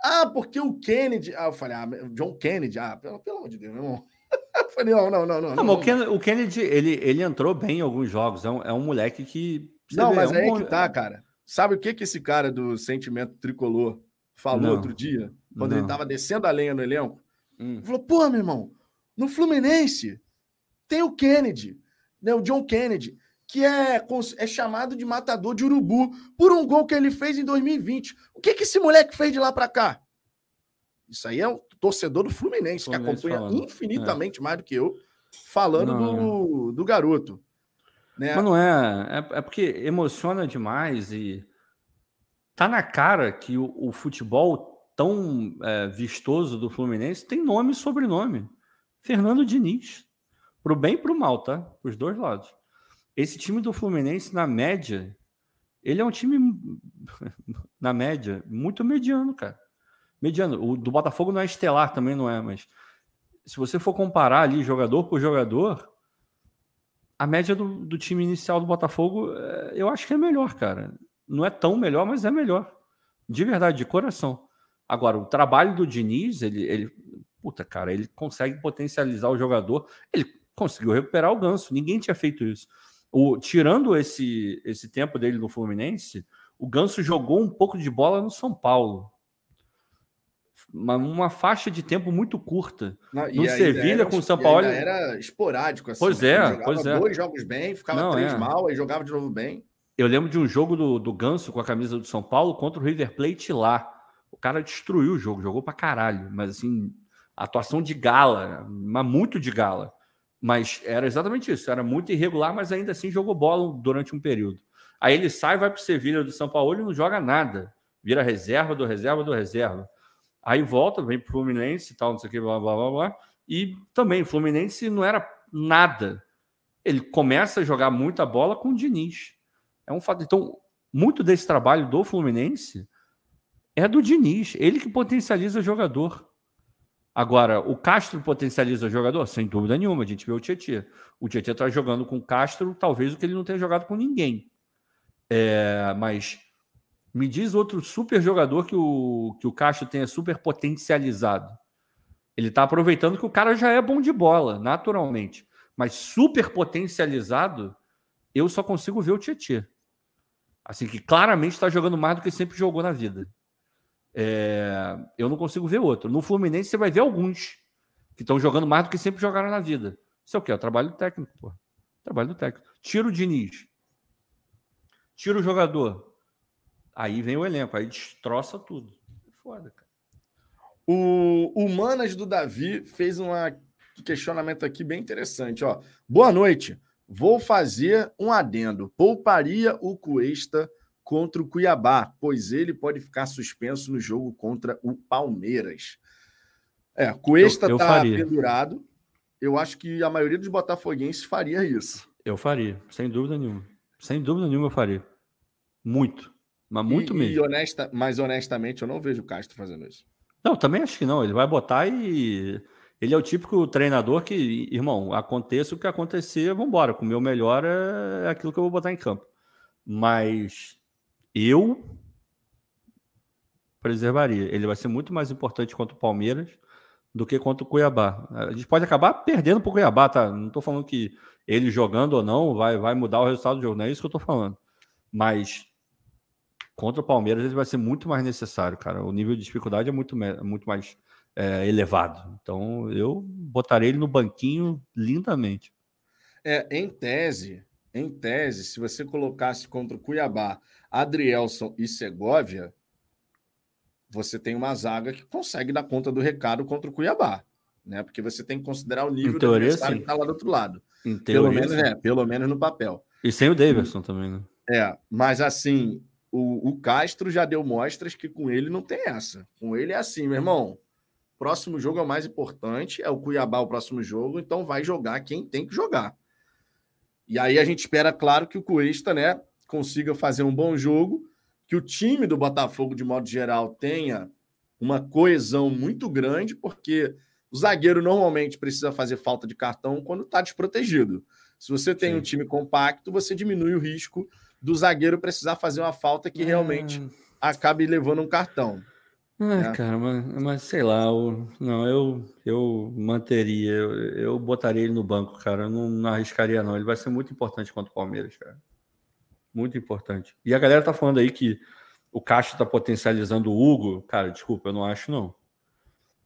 Ah, porque o Kennedy. Ah, eu falei, ah, John Kennedy. Ah, pelo, pelo amor de Deus, meu irmão. Eu falei, não, não, não, não. não, não. O Kennedy, ele, ele entrou bem em alguns jogos. É um, é um moleque que. Não, vê, mas é um aí bom... que tá, cara. Sabe o que, que esse cara do sentimento tricolor falou não, outro dia? Quando não. ele estava descendo a lenha no elenco? Hum. Ele falou: pô, meu irmão, no Fluminense tem o Kennedy, né, o John Kennedy, que é, é chamado de matador de urubu por um gol que ele fez em 2020. O que, que esse moleque fez de lá para cá? Isso aí é um torcedor do Fluminense, Fluminense que acompanha falando. infinitamente é. mais do que eu, falando do, do garoto. Né? Mas não é, é, é. porque emociona demais e tá na cara que o, o futebol tão é, vistoso do Fluminense tem nome e sobrenome. Fernando Diniz. Pro bem e pro mal, tá? Os dois lados. Esse time do Fluminense, na média, ele é um time, na média, muito mediano, cara. Mediano. O do Botafogo não é estelar, também não é, mas se você for comparar ali jogador por jogador, a média do, do, time inicial do Botafogo, é, eu acho que é melhor, cara. Não é tão melhor, mas é melhor. De verdade, de coração. Agora, o trabalho do Diniz, ele, ele puta, cara, ele consegue potencializar o jogador. Ele conseguiu recuperar o ganso. Ninguém tinha feito isso. O, tirando esse, esse tempo dele no Fluminense, o Ganso jogou um pouco de bola no São Paulo uma, uma faixa de tempo muito curta. Não, no Sevilha com o São Paulo. Era esporádico assim. Pois né? é, pois é. Dois jogos bem, ficava Não, três é. mal, aí jogava de novo bem. Eu lembro de um jogo do, do Ganso com a camisa do São Paulo contra o River Plate lá. O cara destruiu o jogo, jogou pra caralho, mas assim, atuação de gala, mas muito de gala. Mas era exatamente isso, era muito irregular, mas ainda assim jogou bola durante um período. Aí ele sai, vai pro Sevilha do São Paulo e não joga nada. Vira reserva do reserva do reserva. Aí volta, vem pro Fluminense e tal, não sei o que, blá, blá, blá, blá. E também, Fluminense não era nada. Ele começa a jogar muita bola com o Diniz. É um fato. Então, muito desse trabalho do Fluminense é do Diniz. Ele que potencializa o jogador. Agora, o Castro potencializa o jogador? Sem dúvida nenhuma. A gente vê o Tietchan. O Tietchan está jogando com o Castro, talvez o que ele não tenha jogado com ninguém. É, mas me diz outro super jogador que o, que o Castro tenha super potencializado. Ele está aproveitando que o cara já é bom de bola, naturalmente. Mas super potencializado, eu só consigo ver o Tietchan. Assim, que claramente está jogando mais do que sempre jogou na vida. É, eu não consigo ver outro. No Fluminense, você vai ver alguns que estão jogando mais do que sempre jogaram na vida. Isso é o quê? É o trabalho do técnico, pô. Trabalho do técnico. Tira o Diniz. Tira o jogador. Aí vem o elenco, aí destroça tudo. É foda, cara. O, o Manas do Davi fez um questionamento aqui bem interessante. Ó. Boa noite. Vou fazer um adendo. Pouparia o Cuesta contra o Cuiabá, pois ele pode ficar suspenso no jogo contra o Palmeiras. É, Cuesta está pendurado. Eu acho que a maioria dos botafoguenses faria isso. Eu faria, sem dúvida nenhuma. Sem dúvida nenhuma eu faria. Muito. Mas muito e, mesmo. E honesta, mas honestamente, eu não vejo o Castro fazendo isso. Não, também acho que não. Ele vai botar e. Ele é o típico treinador que, irmão, aconteça o que acontecer, vamos embora. Com o meu melhor é aquilo que eu vou botar em campo. Mas eu preservaria. Ele vai ser muito mais importante contra o Palmeiras do que contra o Cuiabá. A gente pode acabar perdendo para o Cuiabá, tá? Não estou falando que ele jogando ou não vai, vai mudar o resultado do jogo, não é isso que eu estou falando. Mas contra o Palmeiras ele vai ser muito mais necessário, cara. O nível de dificuldade é muito, muito mais é, elevado. Então eu botarei ele no banquinho lindamente. É, em tese, em tese, se você colocasse contra o Cuiabá Adrielson e Segovia, você tem uma zaga que consegue dar conta do recado contra o Cuiabá, né? Porque você tem que considerar o nível do adversário que está lá do outro lado. Em pelo menos, é, pelo menos no papel. E sem o Davidson também, né? É, mas assim, o, o Castro já deu mostras que com ele não tem essa. Com ele é assim, meu irmão. Próximo jogo é o mais importante, é o Cuiabá o próximo jogo, então vai jogar quem tem que jogar. E aí a gente espera, claro, que o Cuesta, né, consiga fazer um bom jogo, que o time do Botafogo, de modo geral, tenha uma coesão muito grande, porque o zagueiro normalmente precisa fazer falta de cartão quando está desprotegido. Se você tem Sim. um time compacto, você diminui o risco do zagueiro precisar fazer uma falta que realmente hum. acabe levando um cartão. Ah, né? cara, mas, mas, sei lá, eu, não, eu, eu manteria, eu, eu botaria ele no banco, cara. Eu não, não arriscaria, não. Ele vai ser muito importante contra o Palmeiras, cara. Muito importante. E a galera tá falando aí que o Castro tá potencializando o Hugo. Cara, desculpa, eu não acho, não.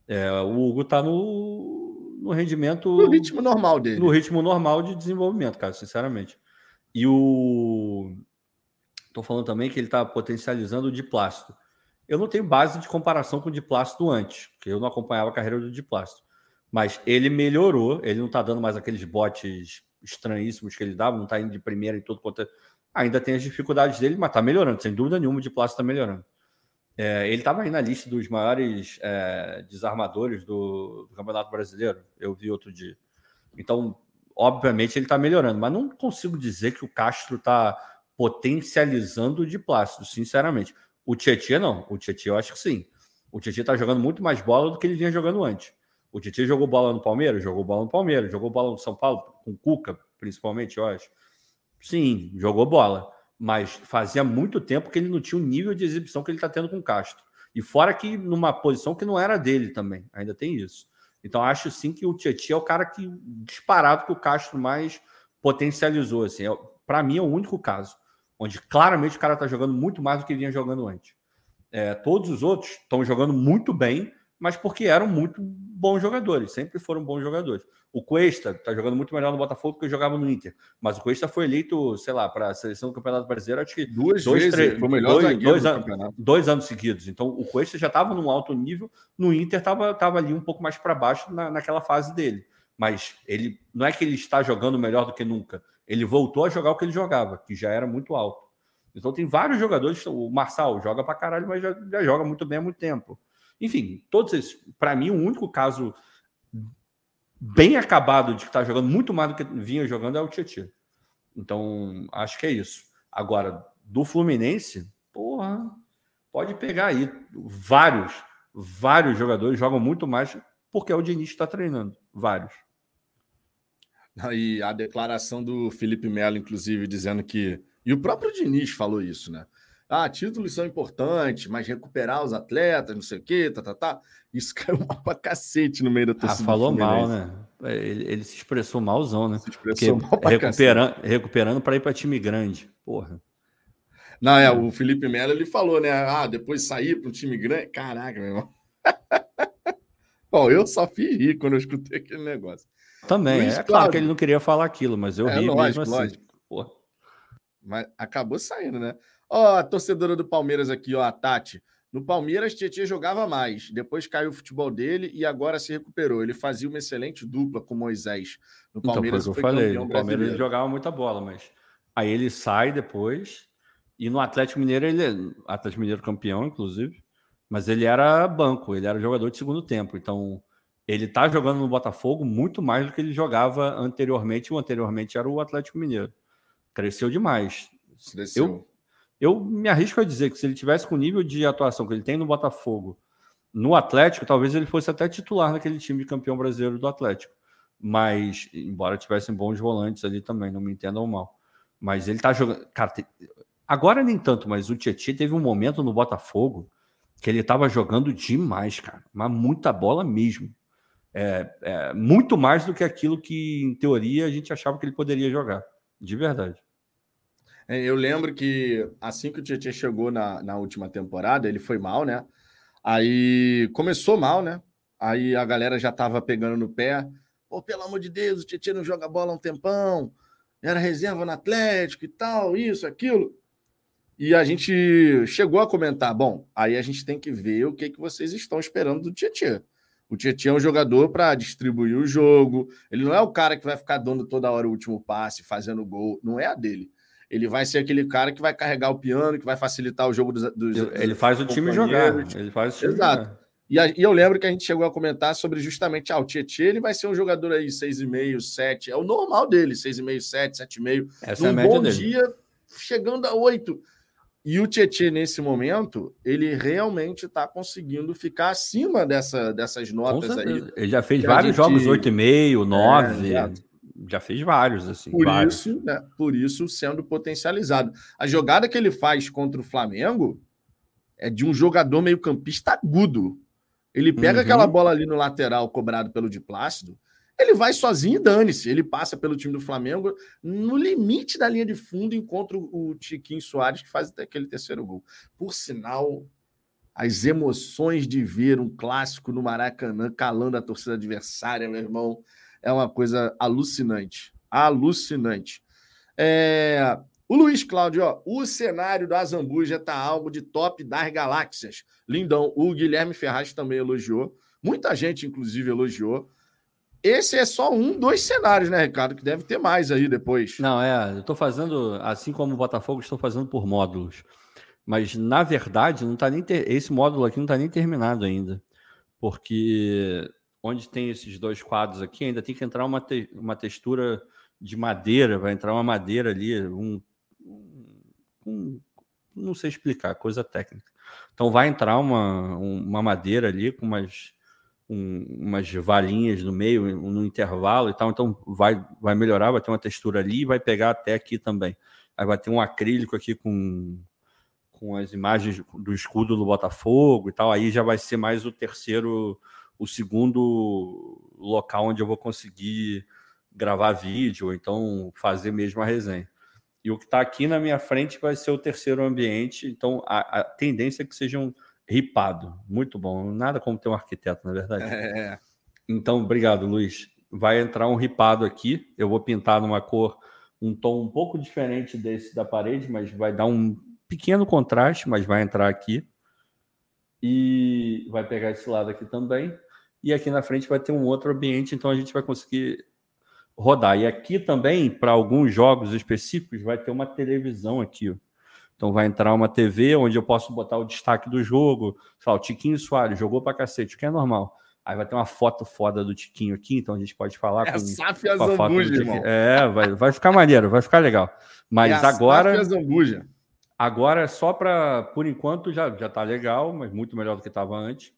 É, o Hugo tá no, no rendimento. No ritmo normal dele. No ritmo normal de desenvolvimento, cara, sinceramente. E o. Tô falando também que ele tá potencializando o de plástico. Eu não tenho base de comparação com o de plástico antes, porque eu não acompanhava a carreira do de plástico. Mas ele melhorou, ele não tá dando mais aqueles botes estranhíssimos que ele dava, não tá indo de primeira em todo quanto. É Ainda tem as dificuldades dele, mas está melhorando, sem dúvida nenhuma, de plástico está melhorando. É, ele estava aí na lista dos maiores é, desarmadores do, do, Campeonato Brasileiro, eu vi outro dia. Então, obviamente, ele está melhorando, mas não consigo dizer que o Castro está potencializando de plástico, sinceramente. O Tietchan não, o Tietchan eu acho que sim. O Tietchan está jogando muito mais bola do que ele vinha jogando antes. O Tietchan jogou bola no Palmeiras, jogou bola no Palmeiras, jogou bola no São Paulo, com o Cuca, principalmente, eu acho. Sim, jogou bola. Mas fazia muito tempo que ele não tinha o nível de exibição que ele está tendo com o Castro. E fora que numa posição que não era dele também. Ainda tem isso. Então acho sim que o Tietchan é o cara que disparado que o Castro mais potencializou. Assim. É, Para mim é o único caso onde claramente o cara está jogando muito mais do que vinha jogando antes. É, todos os outros estão jogando muito bem, mas porque eram muito bons jogadores, sempre foram bons jogadores. O Cuesta está jogando muito melhor no Botafogo do que jogava no Inter, mas o Cuesta foi eleito, sei lá, para a seleção do Campeonato Brasileiro, acho que duas dois, vezes, três, foi o melhor dois, dois, an dois, anos seguidos. Então o Cuesta já estava num alto nível, no Inter estava tava ali um pouco mais para baixo na, naquela fase dele. Mas ele não é que ele está jogando melhor do que nunca, ele voltou a jogar o que ele jogava, que já era muito alto. Então tem vários jogadores, o Marçal joga para caralho, mas já, já joga muito bem há muito tempo. Enfim, todos esses, para mim, o único caso bem acabado de que está jogando muito mais do que vinha jogando é o Tietchan. Então, acho que é isso. Agora, do Fluminense, porra, pode pegar aí vários, vários jogadores jogam muito mais porque é o Diniz está treinando. Vários. E a declaração do Felipe Melo, inclusive, dizendo que. E o próprio Diniz falou isso, né? Ah, títulos são importantes, mas recuperar os atletas, não sei o quê, tá, tá, tá. Isso caiu mal pra cacete no meio da torcida. Ah, falou mal, né? Ele, ele, se expressou malzão, né? Se expressou Porque mal pra recuperando, cacete. recuperando para ir para time grande. Porra. Não, é, o Felipe Melo ele falou, né? Ah, depois sair para um time grande. Caraca, meu irmão. Bom, eu só fiz rir quando eu escutei aquele negócio. Também, Luiz é Cláudio. claro que ele não queria falar aquilo, mas eu é, ri lógico, mesmo assim. Lógico. Mas acabou saindo, né? Ó, a torcedora do Palmeiras aqui, ó, a Tati. No Palmeiras, Tietchan jogava mais, depois caiu o futebol dele e agora se recuperou. Ele fazia uma excelente dupla com Moisés. No Palmeiras, então, foi que eu falei. No Palmeiras ele jogava muita bola, mas aí ele sai depois e no Atlético Mineiro ele é Atlético Mineiro campeão, inclusive, mas ele era banco, ele era jogador de segundo tempo. Então ele tá jogando no Botafogo muito mais do que ele jogava anteriormente. O anteriormente era o Atlético Mineiro. Cresceu demais. Cresceu. Eu eu me arrisco a dizer que se ele tivesse com o nível de atuação que ele tem no Botafogo, no Atlético, talvez ele fosse até titular naquele time de campeão brasileiro do Atlético. Mas, embora tivessem bons volantes ali também, não me entendam mal. Mas ele tá jogando. Cara, te... agora nem tanto, mas o Tietchan teve um momento no Botafogo que ele tava jogando demais, cara. Mas muita bola mesmo. É, é, muito mais do que aquilo que, em teoria, a gente achava que ele poderia jogar. De verdade. É, eu lembro que assim que o Tietchan chegou na, na última temporada, ele foi mal, né? Aí começou mal, né? Aí a galera já tava pegando no pé. Pô, pelo amor de Deus, o Tietchan não joga bola há um tempão. Era reserva no Atlético e tal, isso, aquilo. E a gente chegou a comentar, bom, aí a gente tem que ver o que, que vocês estão esperando do Tietchan. O Tietchan é um jogador para distribuir o jogo. Ele não é o cara que vai ficar dando toda hora o último passe, fazendo gol. Não é a dele. Ele vai ser aquele cara que vai carregar o piano, que vai facilitar o jogo dos. dos ele faz o time jogar. Ele faz o time Exato. Jogar. E, a, e, eu lembro que a gente chegou a comentar sobre justamente ah, o Tietchan, ele vai ser um jogador aí 6,5, 7. É o normal dele, 6,5, 7, 7,5. Essa Num é a bom dele. dia, chegando a 8. E o Tietchan, nesse momento, ele realmente está conseguindo ficar acima dessa, dessas notas aí. Ele já fez vários gente... jogos 8,5, 9. É, já fez vários, assim. Por vários. isso, né, por isso sendo potencializado. A jogada que ele faz contra o Flamengo é de um jogador meio campista agudo. Ele pega uhum. aquela bola ali no lateral cobrado pelo de Plácido, ele vai sozinho e dane-se. Ele passa pelo time do Flamengo no limite da linha de fundo, encontra o Tiquinho Soares, que faz aquele terceiro gol. Por sinal, as emoções de ver um clássico no Maracanã calando a torcida adversária, meu irmão, é uma coisa alucinante. Alucinante. É... O Luiz Cláudio, ó, o cenário da Zambuja tá algo de top das galáxias. Lindão. O Guilherme Ferraz também elogiou. Muita gente, inclusive, elogiou. Esse é só um, dois cenários, né, Ricardo? Que deve ter mais aí depois. Não, é. Eu estou fazendo, assim como o Botafogo, estou fazendo por módulos. Mas, na verdade, não tá nem ter... esse módulo aqui não está nem terminado ainda. Porque onde tem esses dois quadros aqui, ainda tem que entrar uma, te, uma textura de madeira, vai entrar uma madeira ali, um, um, não sei explicar, coisa técnica. Então vai entrar uma, uma madeira ali com umas, um, umas valinhas no meio, no intervalo e tal, então vai, vai melhorar, vai ter uma textura ali e vai pegar até aqui também. Aí vai ter um acrílico aqui com, com as imagens do escudo do Botafogo e tal, aí já vai ser mais o terceiro o segundo local onde eu vou conseguir gravar vídeo ou então fazer mesmo a resenha. E o que está aqui na minha frente vai ser o terceiro ambiente, então a, a tendência é que seja um ripado. Muito bom. Nada como ter um arquiteto, na verdade. É. Então, obrigado, Luiz. Vai entrar um ripado aqui. Eu vou pintar numa cor, um tom um pouco diferente desse da parede, mas vai dar um pequeno contraste, mas vai entrar aqui. E vai pegar esse lado aqui também e aqui na frente vai ter um outro ambiente, então a gente vai conseguir rodar. E aqui também, para alguns jogos específicos, vai ter uma televisão aqui. Ó. Então vai entrar uma TV onde eu posso botar o destaque do jogo. Sei lá, o Tiquinho Soares jogou para cacete, o que é normal. Aí vai ter uma foto foda do Tiquinho aqui, então a gente pode falar é com, com a foto do Tiquinho. É, vai, vai ficar maneiro, vai ficar legal. Mas é agora. Agora é só para, por enquanto, já, já tá legal, mas muito melhor do que estava antes.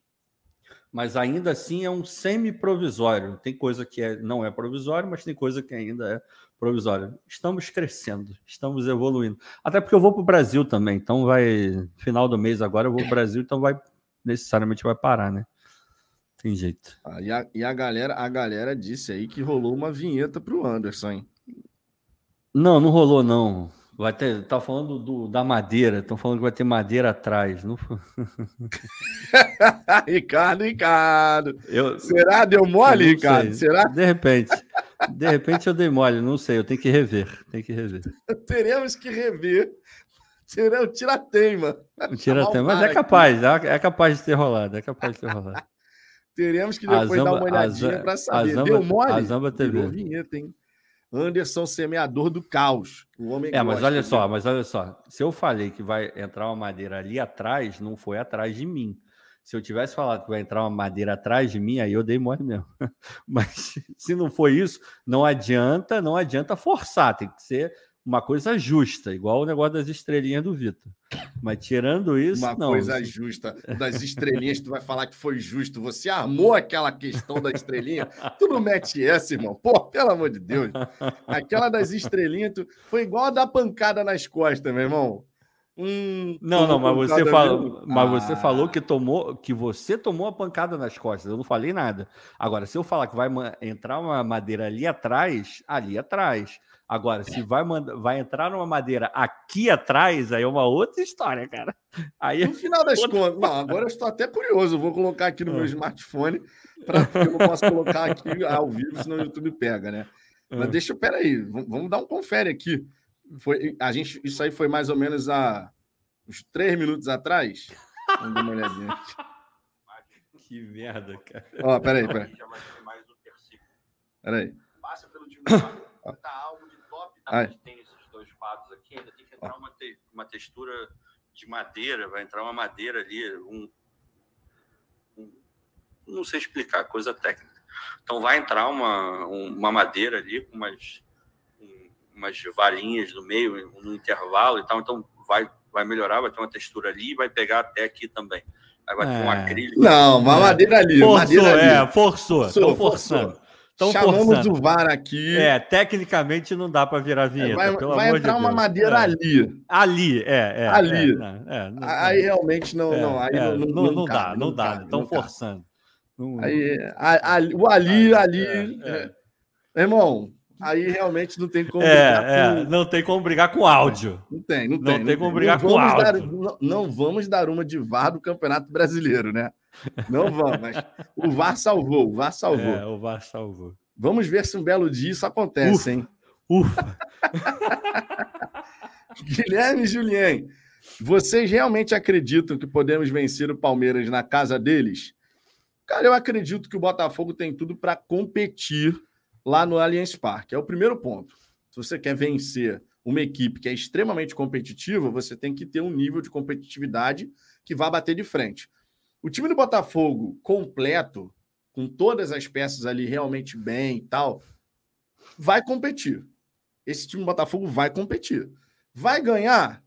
Mas ainda assim é um semi-provisório. Tem coisa que é, não é provisório, mas tem coisa que ainda é provisória. Estamos crescendo, estamos evoluindo. Até porque eu vou para o Brasil também, então vai. Final do mês agora eu vou para o Brasil, então vai necessariamente vai parar, né? Tem jeito. Ah, e, a, e a galera, a galera disse aí que rolou uma vinheta para o Anderson, hein? Não, não rolou, não. Vai ter, tá falando do, da madeira, estão falando que vai ter madeira atrás. Não... Ricardo, Ricardo. Eu, Será? Deu mole, Ricardo? Sei. Será? De repente. De repente eu dei mole, não sei, eu tenho que rever. Tem que rever. Teremos que rever. Será o tira-teima. O tira-teima, mas é capaz, aqui. é capaz de ter rolado, é capaz de ter rolado. Teremos que depois Zamba, dar uma olhadinha para saber. Zamba, Deu mole? A Zamba TV. Deu vinheta, hein? Anderson, semeador do caos. O homem é, mas olha só, mas olha só. Se eu falei que vai entrar uma madeira ali atrás, não foi atrás de mim. Se eu tivesse falado que vai entrar uma madeira atrás de mim, aí eu dei mole mesmo. Mas se não foi isso, não adianta, não adianta forçar, tem que ser uma coisa justa, igual o negócio das estrelinhas do Vitor. Mas tirando isso, uma não. coisa justa. Das estrelinhas, tu vai falar que foi justo. Você armou aquela questão da estrelinha. Tu não mete essa, irmão. Pô, pelo amor de Deus. Aquela das estrelinhas, tu... foi igual a dar pancada nas costas, meu irmão. Hum, não, não, mas você falou, mas ah. você falou que tomou, que você tomou a pancada nas costas. Eu não falei nada. Agora, se eu falar que vai entrar uma madeira ali atrás, ali atrás. Agora, se vai, vai entrar uma madeira aqui atrás, aí é uma outra história, cara. Aí no final das outra... contas, não, agora eu estou até curioso. vou colocar aqui no meu ah. smartphone, pra, porque eu não posso colocar aqui ao vivo, senão o YouTube pega, né? Mas ah. deixa, peraí, vamos dar um confere aqui. Foi, a gente, isso aí foi mais ou menos há uns três minutos atrás. Vamos dar uma olhadinha. Que merda, cara. Ó, peraí, peraí. Peraí. Passa pelo time tá algo top, tá? Tem esses dois quadros aqui, ainda tem que entrar uma, te, uma textura de madeira, vai entrar uma madeira ali, um, um não sei explicar, coisa técnica. Então vai entrar uma, uma madeira ali com umas umas varinhas no meio, no intervalo e tal. Então vai, vai melhorar, vai ter uma textura ali e vai pegar até aqui também. Aí vai é. ter um é. acrílico. Não, uma madeira ali. Forçou, madeira ali. é, forçou. Estão forçando. Tão Chamamos forçando. o VAR aqui. É, tecnicamente não dá para virar vinheta. Vai, vai entrar de uma madeira é. ali. Ali, é. é ali. É, não, aí realmente não. não, aí não, não, não, não, dá, não dá. Estão forçando. Aí, a, a, o ali, ali. Irmão, aí realmente não tem como é, brigar é, com... Não tem como brigar com áudio. Não tem, não tem. Não tem como brigar com áudio. Dar, não, não, vamos dar uma de VAR do Campeonato Brasileiro, né? Não vamos, mas o VAR salvou, o VAR salvou. É, o VAR salvou. Vamos ver se um belo dia isso acontece, Ufa. hein? Ufa! Guilherme e Julien, vocês realmente acreditam que podemos vencer o Palmeiras na casa deles? Cara, eu acredito que o Botafogo tem tudo para competir lá no Allianz Parque. É o primeiro ponto. Se você quer vencer uma equipe que é extremamente competitiva, você tem que ter um nível de competitividade que vá bater de frente. O time do Botafogo completo, com todas as peças ali realmente bem e tal, vai competir. Esse time do Botafogo vai competir. Vai ganhar?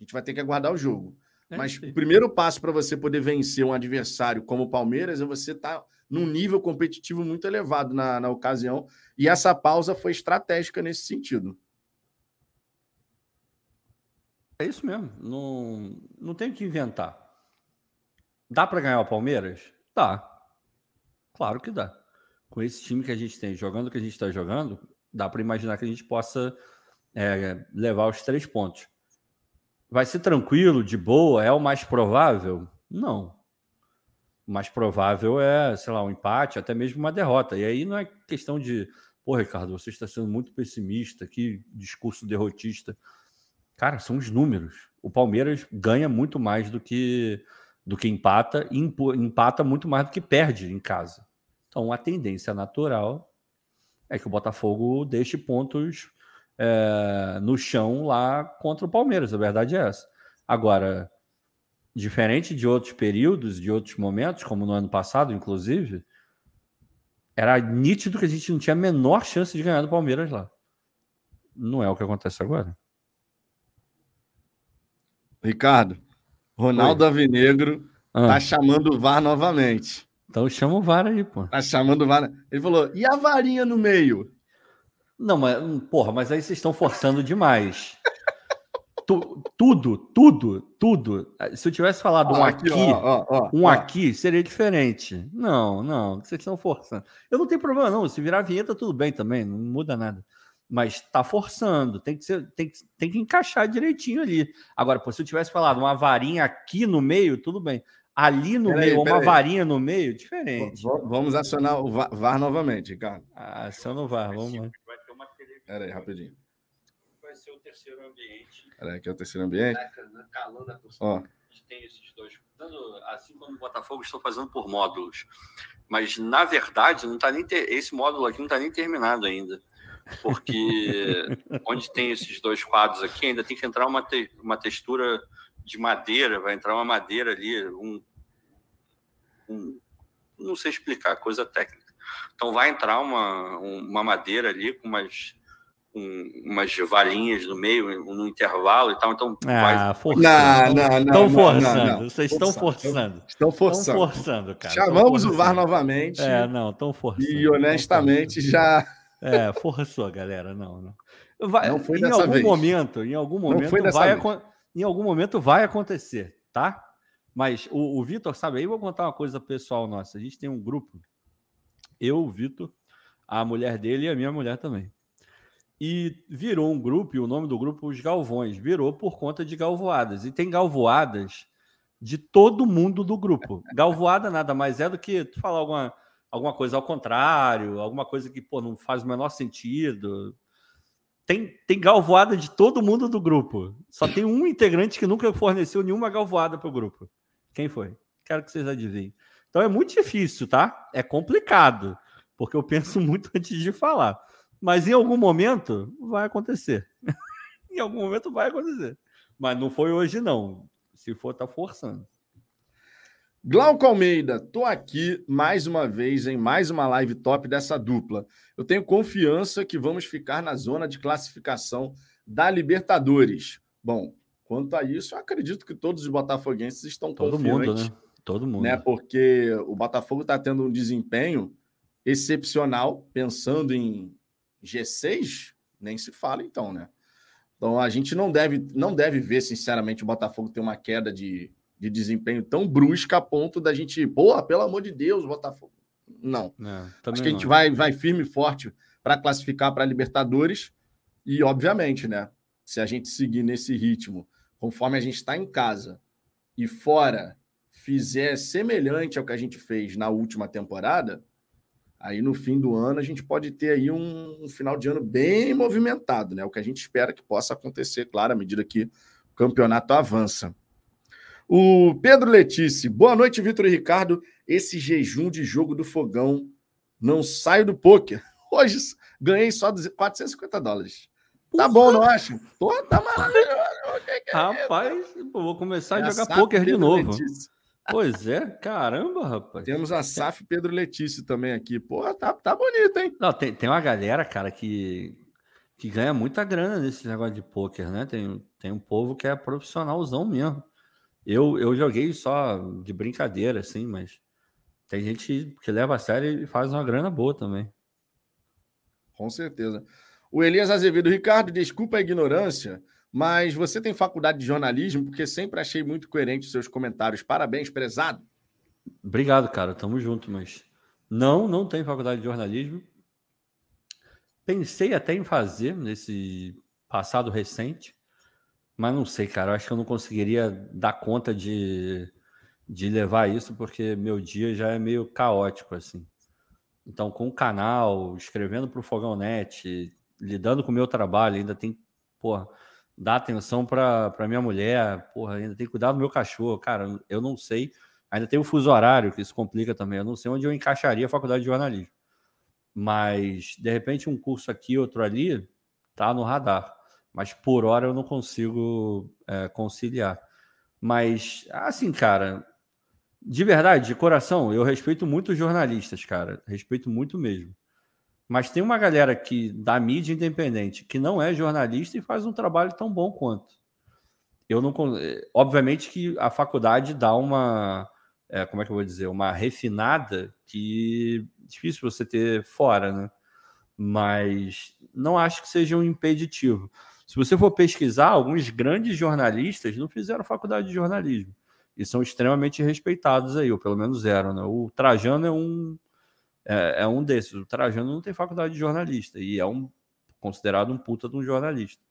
A gente vai ter que aguardar o jogo. É, Mas sim. o primeiro passo para você poder vencer um adversário como o Palmeiras é você estar tá num nível competitivo muito elevado na, na ocasião. E essa pausa foi estratégica nesse sentido. É isso mesmo. Não, não tem que inventar. Dá para ganhar o Palmeiras? Dá. Claro que dá. Com esse time que a gente tem, jogando o que a gente está jogando, dá para imaginar que a gente possa é, levar os três pontos. Vai ser tranquilo, de boa? É o mais provável? Não. Mais provável é, sei lá, um empate, até mesmo uma derrota. E aí não é questão de, pô, Ricardo, você está sendo muito pessimista, que discurso derrotista. Cara, são os números. O Palmeiras ganha muito mais do que do que empata e empata muito mais do que perde em casa. Então a tendência natural é que o Botafogo deixe pontos é, no chão lá contra o Palmeiras. A verdade é essa. Agora, Diferente de outros períodos, de outros momentos, como no ano passado, inclusive, era nítido que a gente não tinha a menor chance de ganhar do Palmeiras lá. Não é o que acontece agora. Ricardo, Ronaldo Oi. Avinegro Ah. Tá chamando o VAR novamente. Então chama o VAR aí, pô. Tá chamando o VAR. Ele falou, e a varinha no meio? Não, mas, porra, mas aí vocês estão forçando demais. Tu, tudo, tudo, tudo. Se eu tivesse falado um aqui, aqui ó, ó, um aqui, seria diferente. Não, não, vocês estão forçando. Eu não tenho problema, não. Se virar vinheta, tudo bem também, não muda nada. Mas está forçando, tem que, ser, tem, que, tem que encaixar direitinho ali. Agora, pô, se eu tivesse falado uma varinha aqui no meio, tudo bem. Ali no pera meio, aí, uma aí. varinha no meio, diferente. Vamos acionar o VAR novamente, Ricardo. Ah, aciona o VAR, vamos lá. Pera aí, rapidinho. Terceiro ambiente. Aqui é o terceiro ambiente. Ó. Tem esses dois. Assim como o Botafogo, estou fazendo por módulos. Mas, na verdade, não tá nem ter... esse módulo aqui não está nem terminado ainda. Porque onde tem esses dois quadros aqui, ainda tem que entrar uma, te... uma textura de madeira, vai entrar uma madeira ali, um, um não sei explicar, coisa técnica. Então vai entrar uma, uma madeira ali com umas um, umas valinhas no meio, no intervalo e tal. Então, ah, vai... forçando. Não, não, não. Estão forçando. Não, não. Vocês estão forçando. Estão forçando. Estão forçando, cara. Chamamos forçando. o VAR novamente. É, não, estão forçando. E honestamente já. É, forçou, galera. Não, não. Vai, não foi em algum vez. momento, em algum momento vai em algum momento vai acontecer, tá? Mas o, o Vitor, sabe aí, vou contar uma coisa pessoal nossa. A gente tem um grupo, eu, o Vitor, a mulher dele e a minha mulher também e virou um grupo, e o nome do grupo Os Galvões, virou por conta de galvoadas. E tem galvoadas de todo mundo do grupo. Galvoada nada mais é do que tu falar alguma, alguma coisa ao contrário, alguma coisa que pô, não faz o menor sentido. Tem, tem galvoada de todo mundo do grupo. Só tem um integrante que nunca forneceu nenhuma galvoada para o grupo. Quem foi? Quero que vocês adivinhem. Então é muito difícil, tá? É complicado, porque eu penso muito antes de falar. Mas em algum momento vai acontecer. em algum momento vai acontecer. Mas não foi hoje, não. Se for, tá forçando. Glauco Almeida, tô aqui mais uma vez em mais uma live top dessa dupla. Eu tenho confiança que vamos ficar na zona de classificação da Libertadores. Bom, quanto a isso, eu acredito que todos os botafoguenses estão Todo. Mundo, né? Todo mundo. Né? Porque o Botafogo está tendo um desempenho excepcional, pensando em G6, nem se fala então, né? Então a gente não deve, não deve ver, sinceramente, o Botafogo ter uma queda de, de desempenho tão brusca a ponto da gente, pô, pelo amor de Deus, Botafogo. Não. É, Acho que a gente vai, vai firme e forte para classificar para a Libertadores. E, obviamente, né? Se a gente seguir nesse ritmo, conforme a gente está em casa e fora fizer semelhante ao que a gente fez na última temporada, aí no fim do ano a gente pode ter aí um, um, final de ano bem movimentado, né? O que a gente espera que possa acontecer, claro, à medida que o campeonato avança. O Pedro Letícia, boa noite, Vitor e Ricardo. Esse jejum de jogo do fogão não saio do poker. Hoje ganhei só 450 dólares. Tá bom, não acho? Tô, tá maravilhoso. Rapaz, vou começar a jogar poker de novo. Letícia. Pois é, caramba, rapaz. Temos a SAF Pedro Letício também aqui. Pô, tá, tá bonito, hein? Não, tem, tem uma galera, cara, que, que ganha muita grana nesse negócio de pôquer, né? Tem, tem um povo que é profissionalzão mesmo. Eu, eu joguei só de brincadeira, assim, mas tem gente que leva a sério e faz uma grana boa também. Com certeza. O Elias Azevedo, Ricardo, desculpa a ignorância, mas você tem faculdade de jornalismo, porque sempre achei muito coerente os seus comentários. Parabéns, prezado. Obrigado, cara. Tamo junto, mas não, não tenho faculdade de jornalismo. Pensei até em fazer nesse passado recente, mas não sei, cara. Eu acho que eu não conseguiria dar conta de, de levar isso, porque meu dia já é meio caótico, assim. Então, com o canal, escrevendo para o Fogão Net, lidando com o meu trabalho, ainda tem, porra, dar atenção para minha mulher, porra, ainda tem que cuidar do meu cachorro. Cara, eu não sei. Ainda tem o fuso horário, que isso complica também. Eu não sei onde eu encaixaria a faculdade de jornalismo. Mas, de repente, um curso aqui, outro ali, tá no radar. Mas por hora eu não consigo é, conciliar. Mas, assim, cara, de verdade, de coração, eu respeito muito os jornalistas, cara. Respeito muito mesmo. Mas tem uma galera que da mídia independente que não é jornalista e faz um trabalho tão bom quanto. Eu não, obviamente que a faculdade dá uma é, como é que eu vou dizer, uma refinada que difícil você ter fora, né? Mas não acho que seja um impeditivo. Se você for pesquisar, alguns grandes jornalistas não fizeram faculdade de jornalismo e são extremamente respeitados aí, ou pelo menos eram. Né? O Trajano é um é, é, um desses. O Trajano não tem faculdade de jornalista e é um considerado um puta de um jornalista.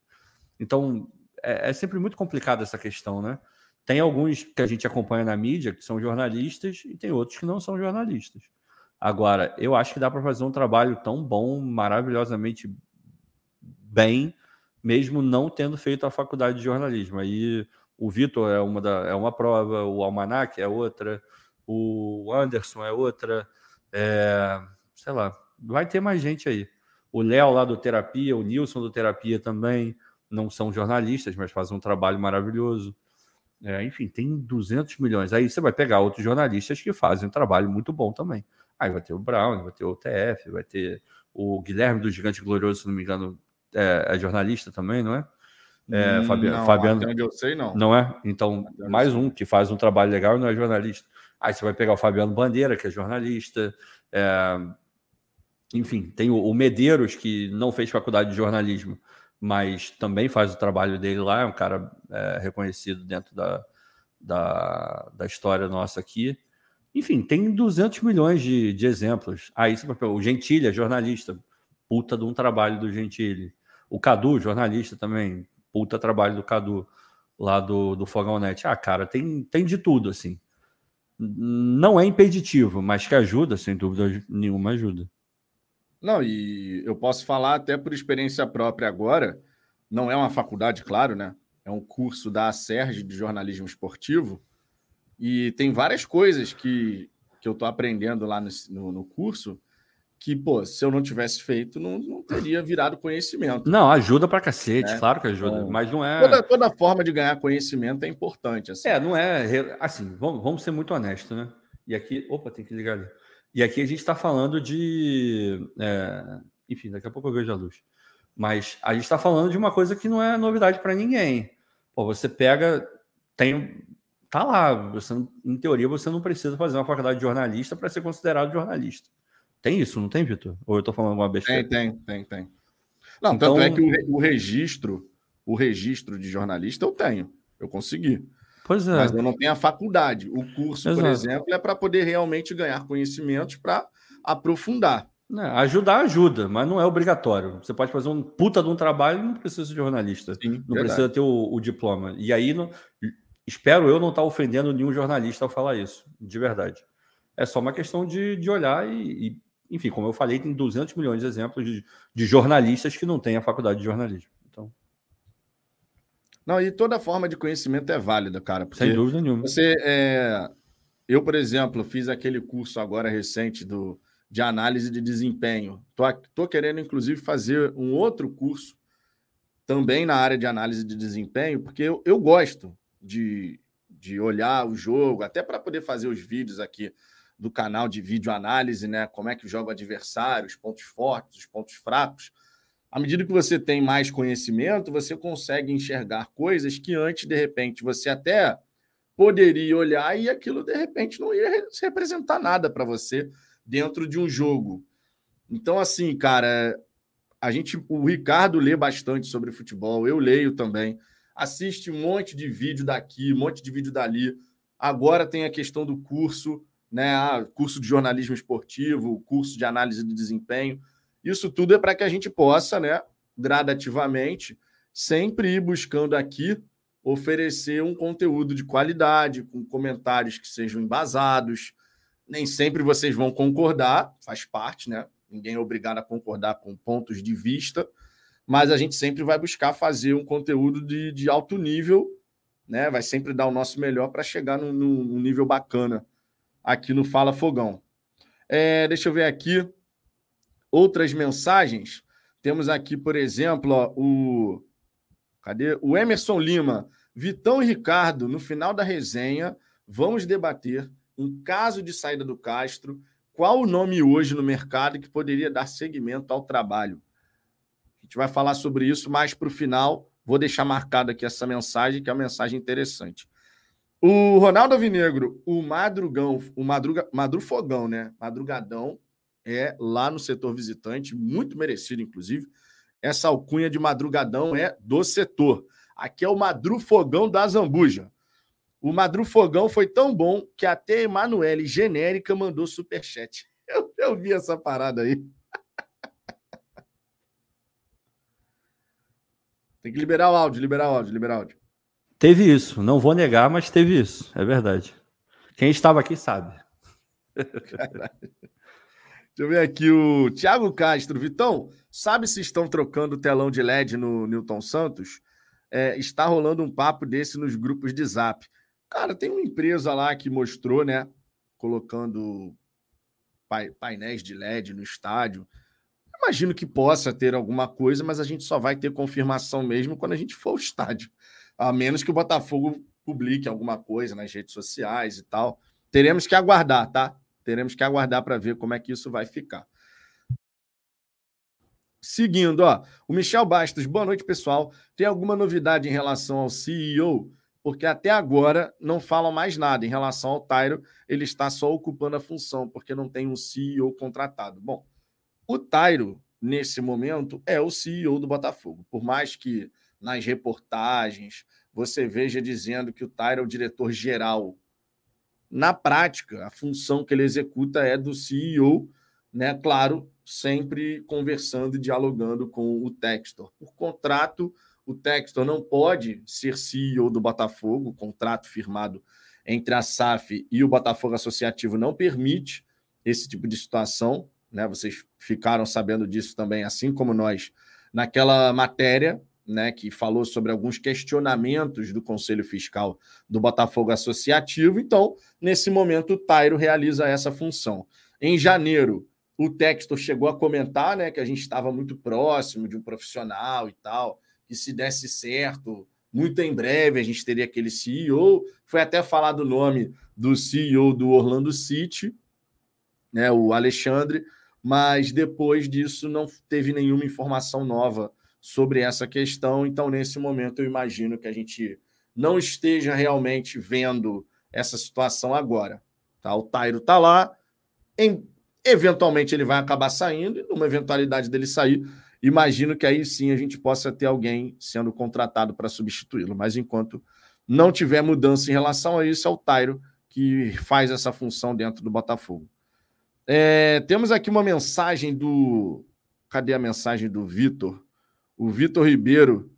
Então é, é sempre muito complicada essa questão, né? Tem alguns que a gente acompanha na mídia que são jornalistas e tem outros que não são jornalistas. Agora, eu acho que dá para fazer um trabalho tão bom, maravilhosamente bem, mesmo não tendo feito a faculdade de jornalismo. Aí o Vitor é uma, da, é uma prova, o Almanac é outra, o Anderson é outra, é, sei lá, vai ter mais gente aí. O Léo lá do Terapia, o Nilson do Terapia também, não são jornalistas, mas fazem um trabalho maravilhoso. É, enfim, tem 200 milhões. Aí você vai pegar outros jornalistas que fazem um trabalho muito bom também. Aí vai ter o Brown, vai ter o TF, vai ter o Guilherme do Gigante Glorioso, se não me engano, é, é jornalista também, não é? É, hum, Fabiano, não, Fabiano. Eu sei, não. Não é? Então, mais um que faz um trabalho legal e não é jornalista. Aí você vai pegar o Fabiano Bandeira, que é jornalista. É... Enfim, tem o, Medeiros, que não fez faculdade de jornalismo, mas também faz o trabalho dele lá, é um cara é, reconhecido dentro da, da, da, história nossa aqui. Enfim, tem 200 milhões de, de exemplos. Aí você vai pegar o Gentili, é jornalista, puta de um trabalho do Gentili. O Cadu, jornalista também, puta trabalho do Cadu, lá do, do Fogão Net. Ah, cara, tem, tem de tudo, assim. Não é impeditivo, mas que ajuda, sem dúvida nenhuma ajuda. Não, e eu posso falar até por experiência própria agora, não é uma faculdade, claro, né? É um curso da Serge de jornalismo esportivo, e tem várias coisas que, que eu estou aprendendo lá no, no, no curso que, pô, se eu não tivesse feito, não, não teria virado conhecimento. Não, ajuda pra cacete, é. claro que ajuda, então, mas não é. Toda, toda forma de ganhar conhecimento é importante. Assim. É, não é. Assim, vamos, vamos ser muito honestos, né? E aqui. Opa, tem que ligar ali. E aqui a gente está falando de. É, enfim, daqui a pouco eu vejo a luz. Mas a gente está falando de uma coisa que não é novidade para ninguém. Pô, você pega. Tem. Tá lá. Você, em teoria, você não precisa fazer uma faculdade de jornalista para ser considerado jornalista. Tem isso, não tem, Vitor? Ou eu estou falando alguma besteira? Tem, tem, tem, tem. Não, então... tanto é que o, o, registro, o registro de jornalista eu tenho. Eu consegui. Pois é. Mas eu não tenho a faculdade. O curso, Exato. por exemplo, é para poder realmente ganhar conhecimentos para aprofundar. É, ajudar ajuda, mas não é obrigatório. Você pode fazer um puta de um trabalho e não precisa de jornalista. Sim, não verdade. precisa ter o, o, diploma. E aí, não, espero eu não estar ofendendo nenhum jornalista ao falar isso, de verdade. É só uma questão de, de olhar e, e enfim, como eu falei, tem 200 milhões de exemplos de, de jornalistas que não têm a faculdade de jornalismo. Então... Não, e toda forma de conhecimento é válida, cara. Sem dúvida nenhuma. Você, é... Eu, por exemplo, fiz aquele curso agora recente do, de análise de desempenho. Tô, tô querendo, inclusive, fazer um outro curso também na área de análise de desempenho, porque eu, eu gosto de, de olhar o jogo, até para poder fazer os vídeos aqui do canal de vídeo análise, né? Como é que joga o adversário, os pontos fortes, os pontos fracos. À medida que você tem mais conhecimento, você consegue enxergar coisas que antes, de repente, você até poderia olhar e aquilo, de repente, não ia representar nada para você dentro de um jogo. Então, assim, cara, a gente, o Ricardo lê bastante sobre futebol, eu leio também, assiste um monte de vídeo daqui, um monte de vídeo dali. Agora tem a questão do curso né? Ah, curso de jornalismo esportivo, curso de análise de desempenho. Isso tudo é para que a gente possa, né, gradativamente, sempre ir buscando aqui oferecer um conteúdo de qualidade, com comentários que sejam embasados. Nem sempre vocês vão concordar, faz parte, né? Ninguém é obrigado a concordar com pontos de vista, mas a gente sempre vai buscar fazer um conteúdo de, de alto nível, né? Vai sempre dar o nosso melhor para chegar num, num nível bacana aqui no Fala Fogão. É, deixa eu ver aqui outras mensagens. Temos aqui, por exemplo, ó, o. Cadê? O Emerson Lima. Vitão e Ricardo, no final da resenha, vamos debater, em caso de saída do Castro, qual o nome hoje no mercado que poderia dar seguimento ao trabalho. A gente vai falar sobre isso mais para o final. Vou deixar marcado aqui essa mensagem, que é uma mensagem interessante. O Ronaldo Avinegro, o Madrugão, o Madruga, Madrufogão, né? Madrugadão é lá no setor visitante, muito merecido, inclusive. Essa alcunha de madrugadão é do setor. Aqui é o Madrufogão da Zambuja. O Madrufogão foi tão bom que até Emanuele Genérica mandou superchat. Eu, eu vi essa parada aí. Tem que liberar o áudio, liberar o áudio, liberar o áudio. Teve isso, não vou negar, mas teve isso, é verdade. Quem estava aqui sabe. Caralho. Deixa eu ver aqui o Thiago Castro. Vitão, sabe se estão trocando o telão de LED no Newton Santos? É, está rolando um papo desse nos grupos de zap. Cara, tem uma empresa lá que mostrou, né? Colocando painéis de LED no estádio. Imagino que possa ter alguma coisa, mas a gente só vai ter confirmação mesmo quando a gente for ao estádio. A menos que o Botafogo publique alguma coisa nas redes sociais e tal. Teremos que aguardar, tá? Teremos que aguardar para ver como é que isso vai ficar. Seguindo, ó, o Michel Bastos, boa noite, pessoal. Tem alguma novidade em relação ao CEO? Porque até agora não falam mais nada em relação ao Tairo, ele está só ocupando a função, porque não tem um CEO contratado. Bom, o Tairo, nesse momento, é o CEO do Botafogo. Por mais que nas reportagens você veja dizendo que o Tairo é o diretor-geral na prática, a função que ele executa é do CEO, né? Claro, sempre conversando e dialogando com o Textor. Por contrato, o Textor não pode ser CEO do Botafogo, o contrato firmado entre a SAF e o Botafogo Associativo não permite esse tipo de situação, né? Vocês ficaram sabendo disso também, assim como nós, naquela matéria né, que falou sobre alguns questionamentos do Conselho Fiscal do Botafogo Associativo. Então, nesse momento, o Tairo realiza essa função. Em janeiro, o Textor chegou a comentar né, que a gente estava muito próximo de um profissional e tal, que se desse certo, muito em breve a gente teria aquele CEO. Foi até falado o nome do CEO do Orlando City, né, o Alexandre, mas depois disso não teve nenhuma informação nova sobre essa questão. Então, nesse momento, eu imagino que a gente não esteja realmente vendo essa situação agora. Tá? O Tairo está lá, em, eventualmente ele vai acabar saindo, e numa eventualidade dele sair, imagino que aí sim a gente possa ter alguém sendo contratado para substituí-lo. Mas enquanto não tiver mudança em relação a isso, é o Tairo que faz essa função dentro do Botafogo. É, temos aqui uma mensagem do. Cadê a mensagem do Vitor? O Vitor Ribeiro.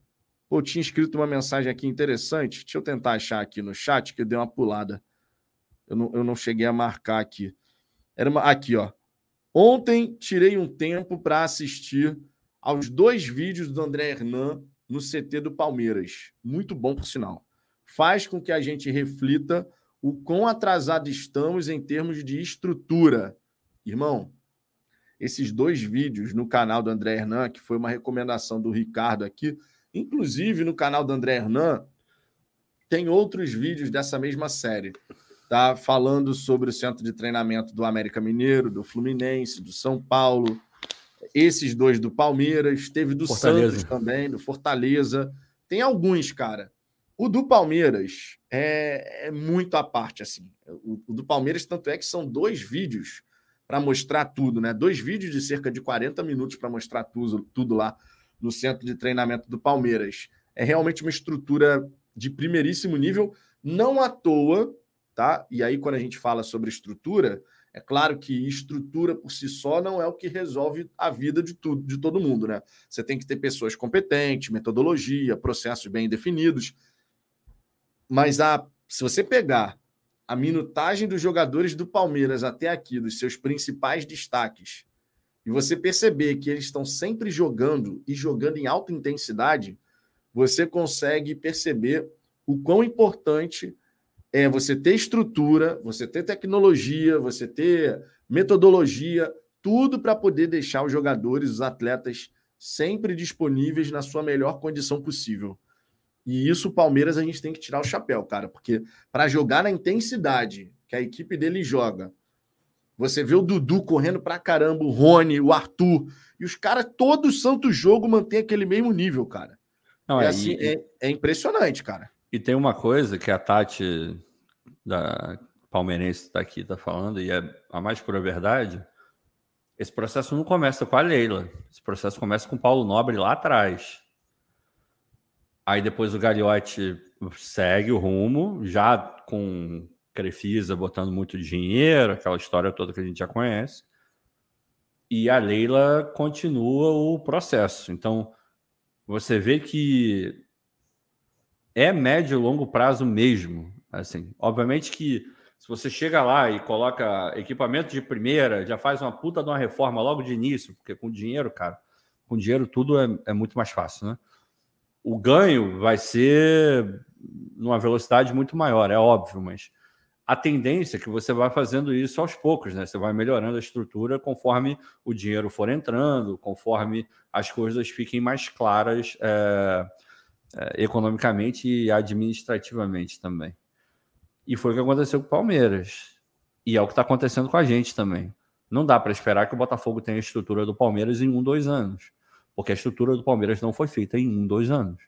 Pô, tinha escrito uma mensagem aqui interessante. Deixa eu tentar achar aqui no chat, que eu dei uma pulada. Eu não, eu não cheguei a marcar aqui. Era uma, aqui, ó. Ontem tirei um tempo para assistir aos dois vídeos do André Hernan no CT do Palmeiras. Muito bom, por sinal. Faz com que a gente reflita o quão atrasado estamos em termos de estrutura. Irmão, esses dois vídeos no canal do André Hernan, que foi uma recomendação do Ricardo aqui. Inclusive, no canal do André Hernan, tem outros vídeos dessa mesma série, tá? Falando sobre o centro de treinamento do América Mineiro, do Fluminense, do São Paulo, esses dois do Palmeiras, teve do Fortaleza. Santos também, do Fortaleza. Tem alguns, cara. O do Palmeiras é, é muito à parte, assim. O, o do Palmeiras, tanto é que são dois vídeos para mostrar tudo, né? Dois vídeos de cerca de 40 minutos para mostrar tudo, tudo lá no centro de treinamento do Palmeiras. É realmente uma estrutura de primeiríssimo nível, não à toa, tá? E aí, quando a gente fala sobre estrutura, é claro que estrutura por si só não é o que resolve a vida de tudo, de todo mundo, né? Você tem que ter pessoas competentes, metodologia, processos bem definidos. Mas a, se você pegar a minutagem dos jogadores do Palmeiras até aqui, dos seus principais destaques, e você perceber que eles estão sempre jogando e jogando em alta intensidade, você consegue perceber o quão importante é você ter estrutura, você ter tecnologia, você ter metodologia, tudo para poder deixar os jogadores, os atletas sempre disponíveis na sua melhor condição possível. E isso, o Palmeiras, a gente tem que tirar o chapéu, cara, porque para jogar na intensidade que a equipe dele joga, você vê o Dudu correndo pra caramba, o Rony, o Arthur, e os caras, todo santo jogo mantém aquele mesmo nível, cara. Não, é, assim, e, é, é impressionante, cara. E tem uma coisa que a Tati da palmeirense está aqui, está falando, e é a mais pura verdade, esse processo não começa com a Leila. Esse processo começa com o Paulo Nobre lá atrás. Aí depois o Gagliotti segue o rumo, já com Crefisa botando muito dinheiro, aquela história toda que a gente já conhece. E a Leila continua o processo. Então, você vê que é médio e longo prazo mesmo. Assim, obviamente que se você chega lá e coloca equipamento de primeira, já faz uma puta de uma reforma logo de início, porque com dinheiro, cara, com dinheiro tudo é, é muito mais fácil, né? O ganho vai ser numa velocidade muito maior, é óbvio, mas a tendência é que você vai fazendo isso aos poucos, né? Você vai melhorando a estrutura conforme o dinheiro for entrando, conforme as coisas fiquem mais claras é, é, economicamente e administrativamente também. E foi o que aconteceu com o Palmeiras. E é o que está acontecendo com a gente também. Não dá para esperar que o Botafogo tenha a estrutura do Palmeiras em um, dois anos. Porque a estrutura do Palmeiras não foi feita em um, dois anos.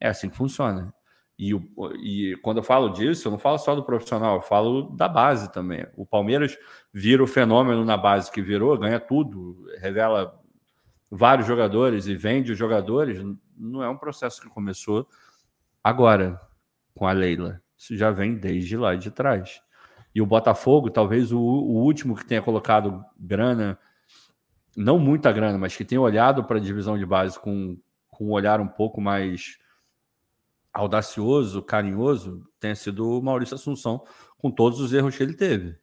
É assim que funciona. E, e quando eu falo disso, eu não falo só do profissional, eu falo da base também. O Palmeiras vira o fenômeno na base que virou, ganha tudo, revela vários jogadores e vende os jogadores. Não é um processo que começou agora com a Leila. Isso já vem desde lá de trás. E o Botafogo, talvez o, o último que tenha colocado grana, não muita grana, mas que tenha olhado para a divisão de base com, com um olhar um pouco mais audacioso, carinhoso, tenha sido o Maurício Assunção, com todos os erros que ele teve.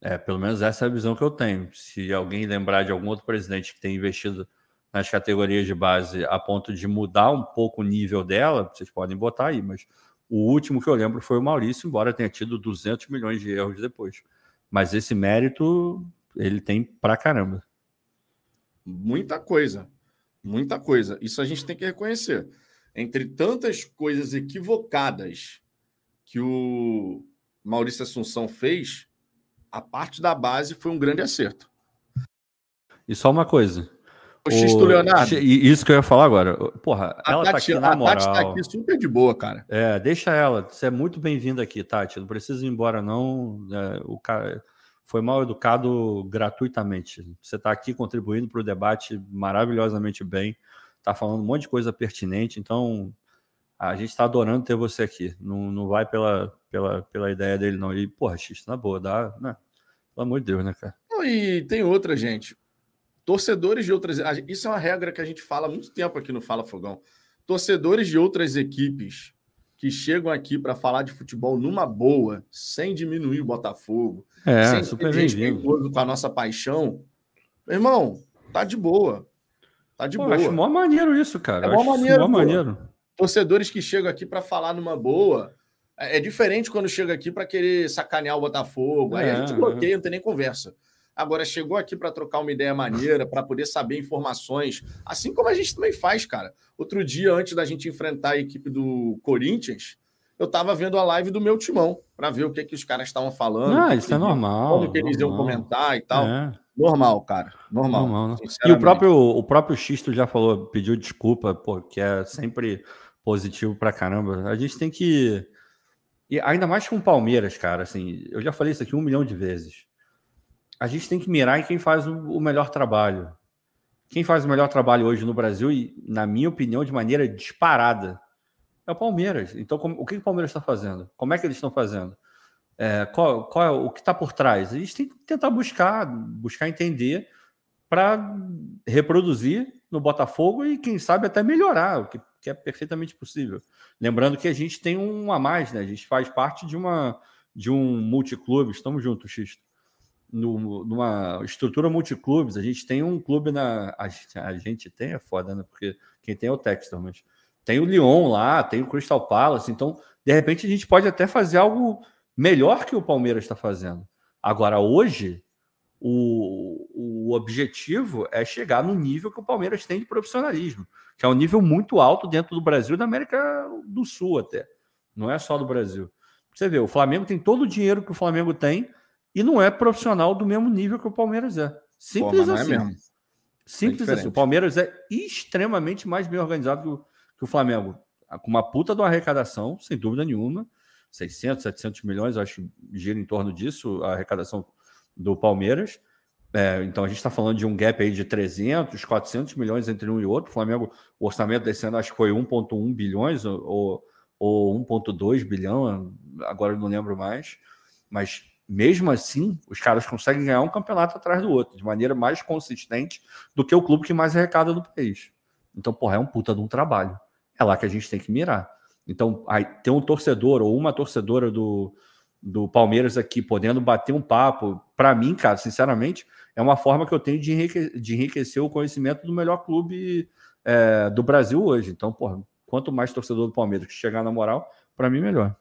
É, pelo menos essa é a visão que eu tenho. Se alguém lembrar de algum outro presidente que tenha investido nas categorias de base a ponto de mudar um pouco o nível dela, vocês podem botar aí, mas o último que eu lembro foi o Maurício, embora tenha tido 200 milhões de erros depois. Mas esse mérito ele tem pra caramba. Muita coisa. Muita coisa. Isso a gente tem que reconhecer. Entre tantas coisas equivocadas que o Maurício Assunção fez, a parte da base foi um grande acerto. E só uma coisa: o Xisto Leonardo. Isso que eu ia falar agora. Porra, a ela Tati, tá aqui na moral. A Tati tá aqui super de boa, cara. É, deixa ela. Você é muito bem-vinda aqui, Tati. Não precisa ir embora, não. É, o cara foi mal educado gratuitamente. Você tá aqui contribuindo para o debate maravilhosamente bem. Tá falando um monte de coisa pertinente. Então, a gente está adorando ter você aqui. Não, não vai pela, pela, pela ideia dele, não. E, porra, Xisto, na boa, dá. Né? Pelo amor de Deus, né, cara? e tem outra, gente. Torcedores de outras. Isso é uma regra que a gente fala há muito tempo aqui no Fala Fogão. Torcedores de outras equipes que chegam aqui para falar de futebol numa boa, sem diminuir o Botafogo, é, sem super ser com a nossa paixão. Meu irmão, tá de boa. Tá de Pô, boa. Acho mó maneiro isso, cara. É mó maneiro, mó maneiro. Torcedores que chegam aqui para falar numa boa. É, é diferente quando chega aqui para querer sacanear o Botafogo. Aí a gente é, bloqueia, é. não tem nem conversa. Agora chegou aqui para trocar uma ideia maneira, para poder saber informações, assim como a gente também faz, cara. Outro dia, antes da gente enfrentar a equipe do Corinthians, eu estava vendo a live do meu timão para ver o que, que os caras estavam falando. Ah, isso é normal. Como que eles normal. iam comentar e tal. É. Normal, cara. Normal. normal né? e o próprio, o próprio Xisto já falou, pediu desculpa, pô, que é sempre positivo pra caramba. A gente tem que. E ainda mais com o Palmeiras, cara. Assim, eu já falei isso aqui um milhão de vezes a gente tem que mirar em quem faz o melhor trabalho. Quem faz o melhor trabalho hoje no Brasil, e na minha opinião, de maneira disparada, é o Palmeiras. Então, como, o que o Palmeiras está fazendo? Como é que eles estão fazendo? É, qual, qual, é o que está por trás? A gente tem que tentar buscar, buscar entender para reproduzir no Botafogo e, quem sabe, até melhorar, o que, que, é perfeitamente possível. Lembrando que a gente tem um a mais, né? A gente faz parte de uma de um multiclube. Estamos juntos, Xisto no, numa estrutura multiclubes, a gente tem um clube na. A a gente tem, é foda, né? Porque quem tem é o Textor, mas tem o Lyon lá, tem o Crystal Palace, então, de repente, a gente pode até fazer algo melhor que o Palmeiras está fazendo. Agora, hoje, o, o objetivo é chegar no nível que o Palmeiras tem de profissionalismo, que é um nível muito alto dentro do Brasil e da América do Sul até. Não é só do Brasil. Você vê, o Flamengo tem todo o dinheiro que o Flamengo tem e não é profissional do mesmo nível que o Palmeiras é. Simples Pô, é assim. É Simples é assim. O Palmeiras é extremamente mais bem organizado que o, que o Flamengo. Com uma puta de uma arrecadação, sem dúvida nenhuma. 600, 700 milhões, acho que gira em torno disso a arrecadação do Palmeiras. É, então a gente está falando de um gap aí de 300, 400 milhões entre um e outro. O Flamengo, o orçamento desse ano acho que foi 1,1 bilhões ou, ou 1,2 bilhão, agora não lembro mais. Mas mesmo assim, os caras conseguem ganhar um campeonato atrás do outro, de maneira mais consistente do que o clube que mais arrecada do país. Então, porra, é um puta de um trabalho. É lá que a gente tem que mirar. Então, aí, ter um torcedor ou uma torcedora do, do Palmeiras aqui podendo bater um papo, para mim, cara, sinceramente, é uma forma que eu tenho de, enrique de enriquecer o conhecimento do melhor clube é, do Brasil hoje. Então, porra, quanto mais torcedor do Palmeiras que chegar na moral, para mim, melhor.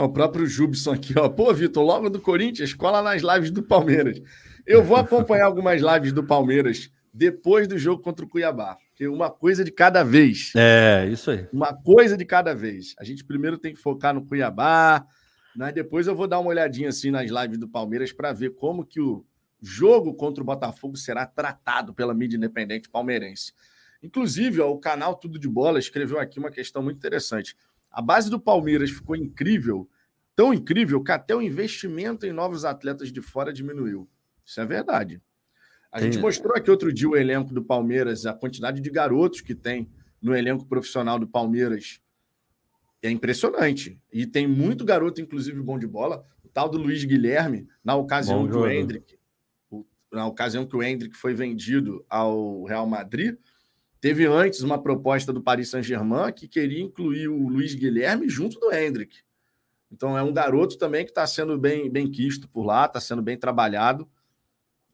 O próprio Jubson aqui, ó. Pô, Vitor, logo do Corinthians, cola nas lives do Palmeiras. Eu vou acompanhar algumas lives do Palmeiras depois do jogo contra o Cuiabá. Porque uma coisa de cada vez. É, isso aí. Uma coisa de cada vez. A gente primeiro tem que focar no Cuiabá, né? depois eu vou dar uma olhadinha assim nas lives do Palmeiras para ver como que o jogo contra o Botafogo será tratado pela mídia independente palmeirense. Inclusive, ó, o canal Tudo de Bola escreveu aqui uma questão muito interessante. A base do Palmeiras ficou incrível, tão incrível que até o investimento em novos atletas de fora diminuiu. Isso é verdade. A gente mostrou aqui outro dia o elenco do Palmeiras, a quantidade de garotos que tem no elenco profissional do Palmeiras. É impressionante. E tem muito garoto, inclusive, bom de bola. O tal do Luiz Guilherme, na ocasião bom que o Hendrick, na ocasião que o Hendrick foi vendido ao Real Madrid, Teve antes uma proposta do Paris Saint-Germain que queria incluir o Luiz Guilherme junto do Hendrick. Então é um garoto também que está sendo bem, bem quisto por lá, está sendo bem trabalhado.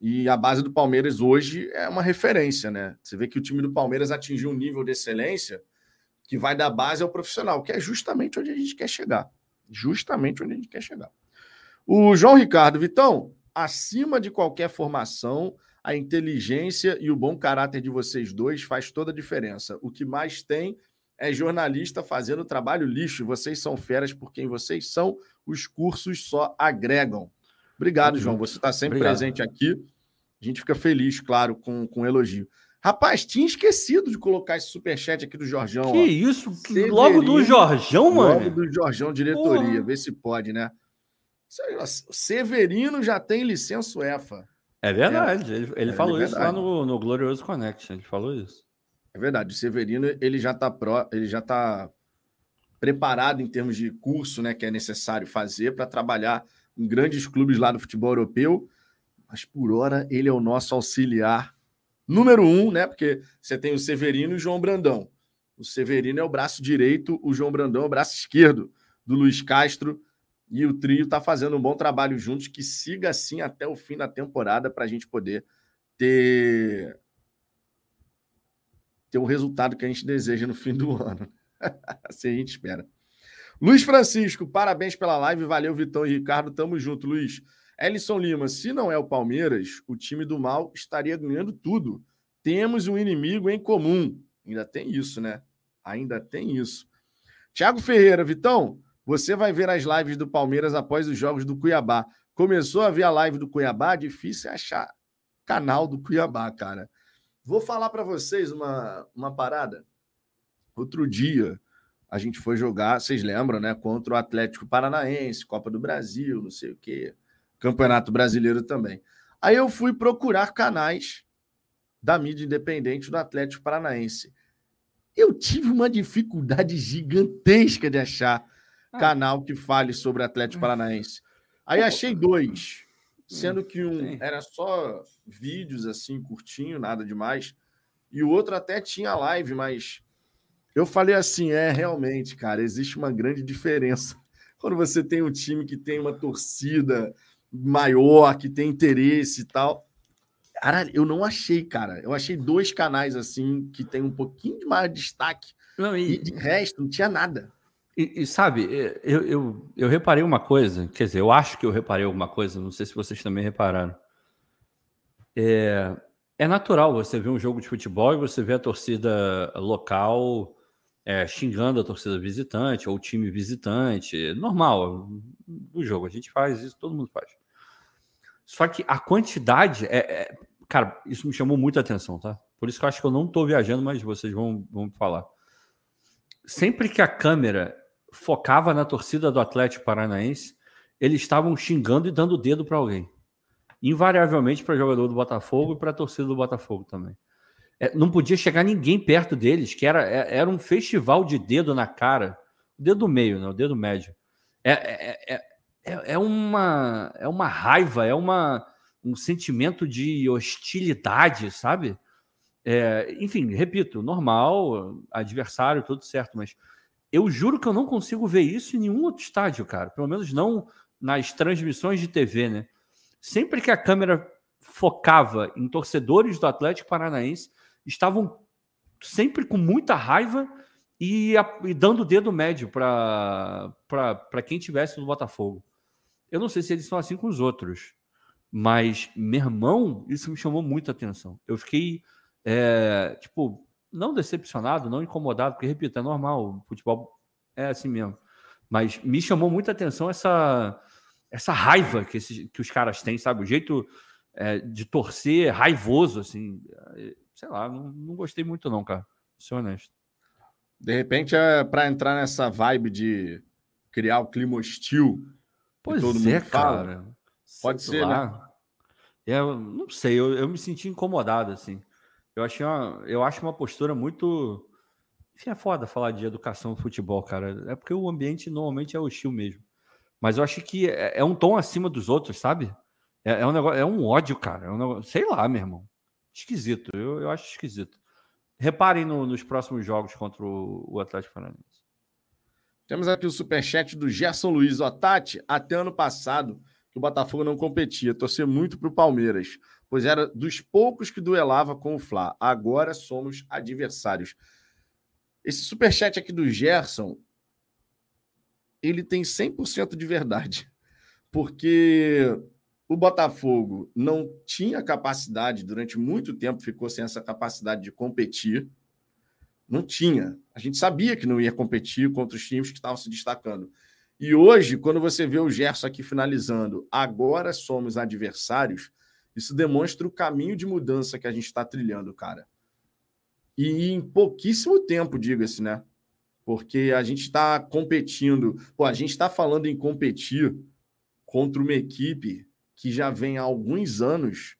E a base do Palmeiras hoje é uma referência, né? Você vê que o time do Palmeiras atingiu um nível de excelência que vai da base ao profissional, que é justamente onde a gente quer chegar. Justamente onde a gente quer chegar. O João Ricardo, Vitão, acima de qualquer formação, a inteligência e o bom caráter de vocês dois faz toda a diferença. O que mais tem é jornalista fazendo trabalho lixo. Vocês são feras por quem vocês são. Os cursos só agregam. Obrigado, João. Você está sempre Obrigado. presente aqui. A gente fica feliz, claro, com, com elogio. Rapaz, tinha esquecido de colocar esse superchat aqui do Jorjão. Que ó. isso? Severino, logo do Jorjão, mano? Logo do Jorjão, diretoria. Porra. Vê se pode, né? Severino já tem licença EFA. É verdade, ele, ele é, falou é isso lá no, no Glorioso Connection, ele falou isso. É verdade, o Severino ele já está pró, ele já tá preparado em termos de curso, né, que é necessário fazer para trabalhar em grandes clubes lá do futebol europeu. Mas por hora ele é o nosso auxiliar número um, né? Porque você tem o Severino e o João Brandão. O Severino é o braço direito, o João Brandão é o braço esquerdo do Luiz Castro. E o trio está fazendo um bom trabalho juntos, que siga assim até o fim da temporada para a gente poder ter ter o resultado que a gente deseja no fim do ano. assim a gente espera. Luiz Francisco, parabéns pela live. Valeu, Vitão e Ricardo. Tamo junto, Luiz. Ellison Lima, se não é o Palmeiras, o time do mal estaria ganhando tudo. Temos um inimigo em comum. Ainda tem isso, né? Ainda tem isso. Tiago Ferreira, Vitão, você vai ver as lives do Palmeiras após os jogos do Cuiabá. Começou a ver a live do Cuiabá, difícil é achar canal do Cuiabá, cara. Vou falar para vocês uma, uma parada. Outro dia a gente foi jogar, vocês lembram, né? Contra o Atlético Paranaense, Copa do Brasil, não sei o quê, Campeonato Brasileiro também. Aí eu fui procurar canais da mídia independente do Atlético Paranaense. Eu tive uma dificuldade gigantesca de achar ah. canal que fale sobre Atlético Paranaense. Aí achei dois, sendo que um era só vídeos assim, curtinho, nada demais, e o outro até tinha live, mas eu falei assim: é, realmente, cara, existe uma grande diferença quando você tem um time que tem uma torcida maior, que tem interesse e tal. Cara, eu não achei, cara. Eu achei dois canais assim que tem um pouquinho de mais destaque. Não, e... e de resto, não tinha nada. E, e, sabe, eu, eu, eu reparei uma coisa, quer dizer, eu acho que eu reparei alguma coisa, não sei se vocês também repararam. É, é natural você ver um jogo de futebol e você ver a torcida local é, xingando a torcida visitante ou o time visitante. Normal, o jogo, a gente faz isso, todo mundo faz. Só que a quantidade é, é, Cara, isso me chamou muita atenção, tá? Por isso que eu acho que eu não tô viajando, mas vocês vão, vão falar. Sempre que a câmera focava na torcida do Atlético Paranaense, eles estavam xingando e dando o dedo para alguém. Invariavelmente para jogador do Botafogo e para a torcida do Botafogo também. É, não podia chegar ninguém perto deles, que era, é, era um festival de dedo na cara. O dedo meio, né? O dedo médio. É, é, é, é, é uma, é uma raiva, é uma, um sentimento de hostilidade, sabe? É, enfim, repito, normal, adversário, tudo certo, mas eu juro que eu não consigo ver isso em nenhum outro estádio, cara. Pelo menos não nas transmissões de TV, né? Sempre que a câmera focava em torcedores do Atlético Paranaense, estavam sempre com muita raiva e, a, e dando o dedo médio para quem tivesse no Botafogo. Eu não sei se eles são assim com os outros, mas, meu irmão, isso me chamou muita atenção. Eu fiquei, é, tipo, não decepcionado, não incomodado, porque, repito, é normal, o futebol é assim mesmo. Mas me chamou muita atenção essa, essa raiva que, esses, que os caras têm, sabe? O jeito é, de torcer raivoso, assim. Sei lá, não, não gostei muito, não, cara. Ser honesto. De repente, é para entrar nessa vibe de criar o clima hostil. Pois todo é, mundo fala. cara. Pode sei ser, lá. né? Eu não sei, eu, eu me senti incomodado, assim. Eu, achei uma, eu acho uma postura muito. Enfim, é foda falar de educação no futebol, cara. É porque o ambiente normalmente é hostil mesmo. Mas eu acho que é, é um tom acima dos outros, sabe? É, é, um negócio, é um ódio, cara. É um negócio, sei lá, meu irmão. Esquisito. Eu, eu acho esquisito. Reparem no, nos próximos jogos contra o, o Atlético Paranaense. Temos aqui o superchat do Gerson Luiz. Ó, Tati, até ano passado que o Botafogo não competia, torcia muito para o Palmeiras, pois era dos poucos que duelava com o Fla. Agora somos adversários. Esse superchat aqui do Gerson, ele tem 100% de verdade. Porque o Botafogo não tinha capacidade, durante muito tempo ficou sem essa capacidade de competir. Não tinha. A gente sabia que não ia competir contra os times que estavam se destacando. E hoje, quando você vê o Gerson aqui finalizando, agora somos adversários, isso demonstra o caminho de mudança que a gente está trilhando, cara. E em pouquíssimo tempo, diga-se, né? Porque a gente está competindo. Pô, a gente está falando em competir contra uma equipe que já vem há alguns anos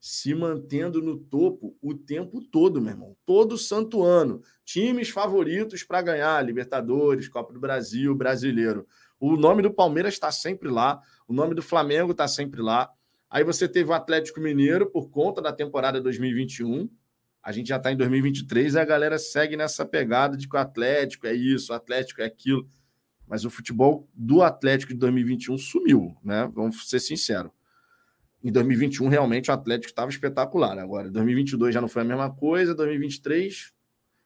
se mantendo no topo o tempo todo, meu irmão. Todo santo ano. Times favoritos para ganhar Libertadores, Copa do Brasil, Brasileiro. O nome do Palmeiras está sempre lá, o nome do Flamengo está sempre lá. Aí você teve o Atlético Mineiro por conta da temporada 2021. A gente já está em 2023 e a galera segue nessa pegada de que o Atlético é isso, o Atlético é aquilo. Mas o futebol do Atlético de 2021 sumiu, né? Vamos ser sinceros. Em 2021, realmente, o Atlético estava espetacular. Agora, 2022 já não foi a mesma coisa. 2023,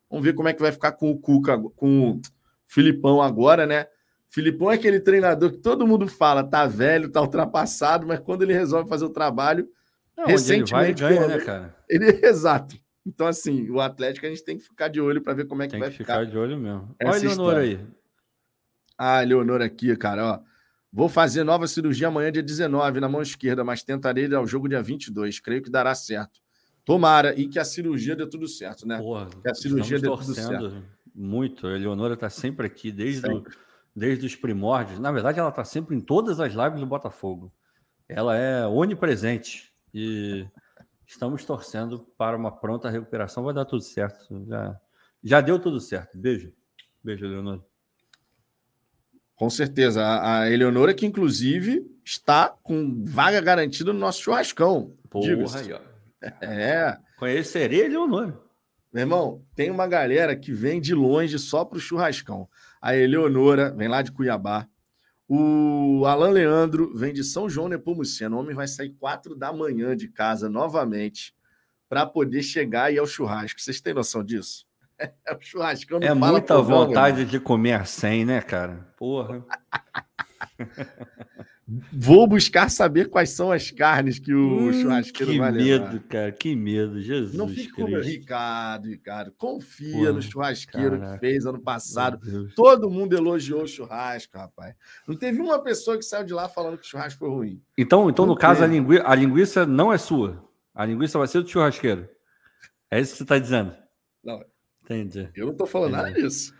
vamos ver como é que vai ficar com o Cuca, com o Filipão agora, né? Filipão é aquele treinador que todo mundo fala, tá velho, tá ultrapassado, mas quando ele resolve fazer o trabalho, não, recentemente. Ele vai ganha, né, cara? Ele, exato. Então, assim, o Atlético a gente tem que ficar de olho para ver como é que tem vai que ficar. ficar de olho mesmo. Olha a Leonor aí. Ah, Leonor aqui, cara, ó. Vou fazer nova cirurgia amanhã, dia 19, na mão esquerda, mas tentarei ir ao jogo dia 22. Creio que dará certo. Tomara, e que a cirurgia dê tudo certo, né? Porra, que a cirurgia dê tudo certo. Muito. A Eleonora está sempre aqui, desde, sempre. O, desde os primórdios. Na verdade, ela está sempre em todas as lives do Botafogo. Ela é onipresente. E estamos torcendo para uma pronta recuperação. Vai dar tudo certo. Já, já deu tudo certo. Beijo. Beijo, Leonora. Com certeza. A, a Eleonora, que inclusive está com vaga garantida no nosso churrascão. Porra, aí, ó. É. Conheceria a Eleonora. Meu irmão, tem uma galera que vem de longe só para o churrascão. A Eleonora vem lá de Cuiabá. O Alan Leandro vem de São João Nepomuceno. O homem vai sair quatro da manhã de casa novamente para poder chegar e ir ao churrasco. Vocês têm noção disso? É o churrascão É muita vontade de comer sem, né, cara? Porra. Vou buscar saber quais são as carnes que o hum, churrasqueiro que vai levar. Que medo, cara, que medo, Jesus. Não fique com Ricardo, Ricardo. Confia Porra, no churrasqueiro caraca. que fez ano passado. Todo mundo elogiou o churrasco, rapaz. Não teve uma pessoa que saiu de lá falando que o churrasco foi ruim. Então, então no caso, a, lingui a linguiça não é sua. A linguiça vai ser do churrasqueiro. É isso que você está dizendo. Não, Entendi. Eu não estou falando nada disso.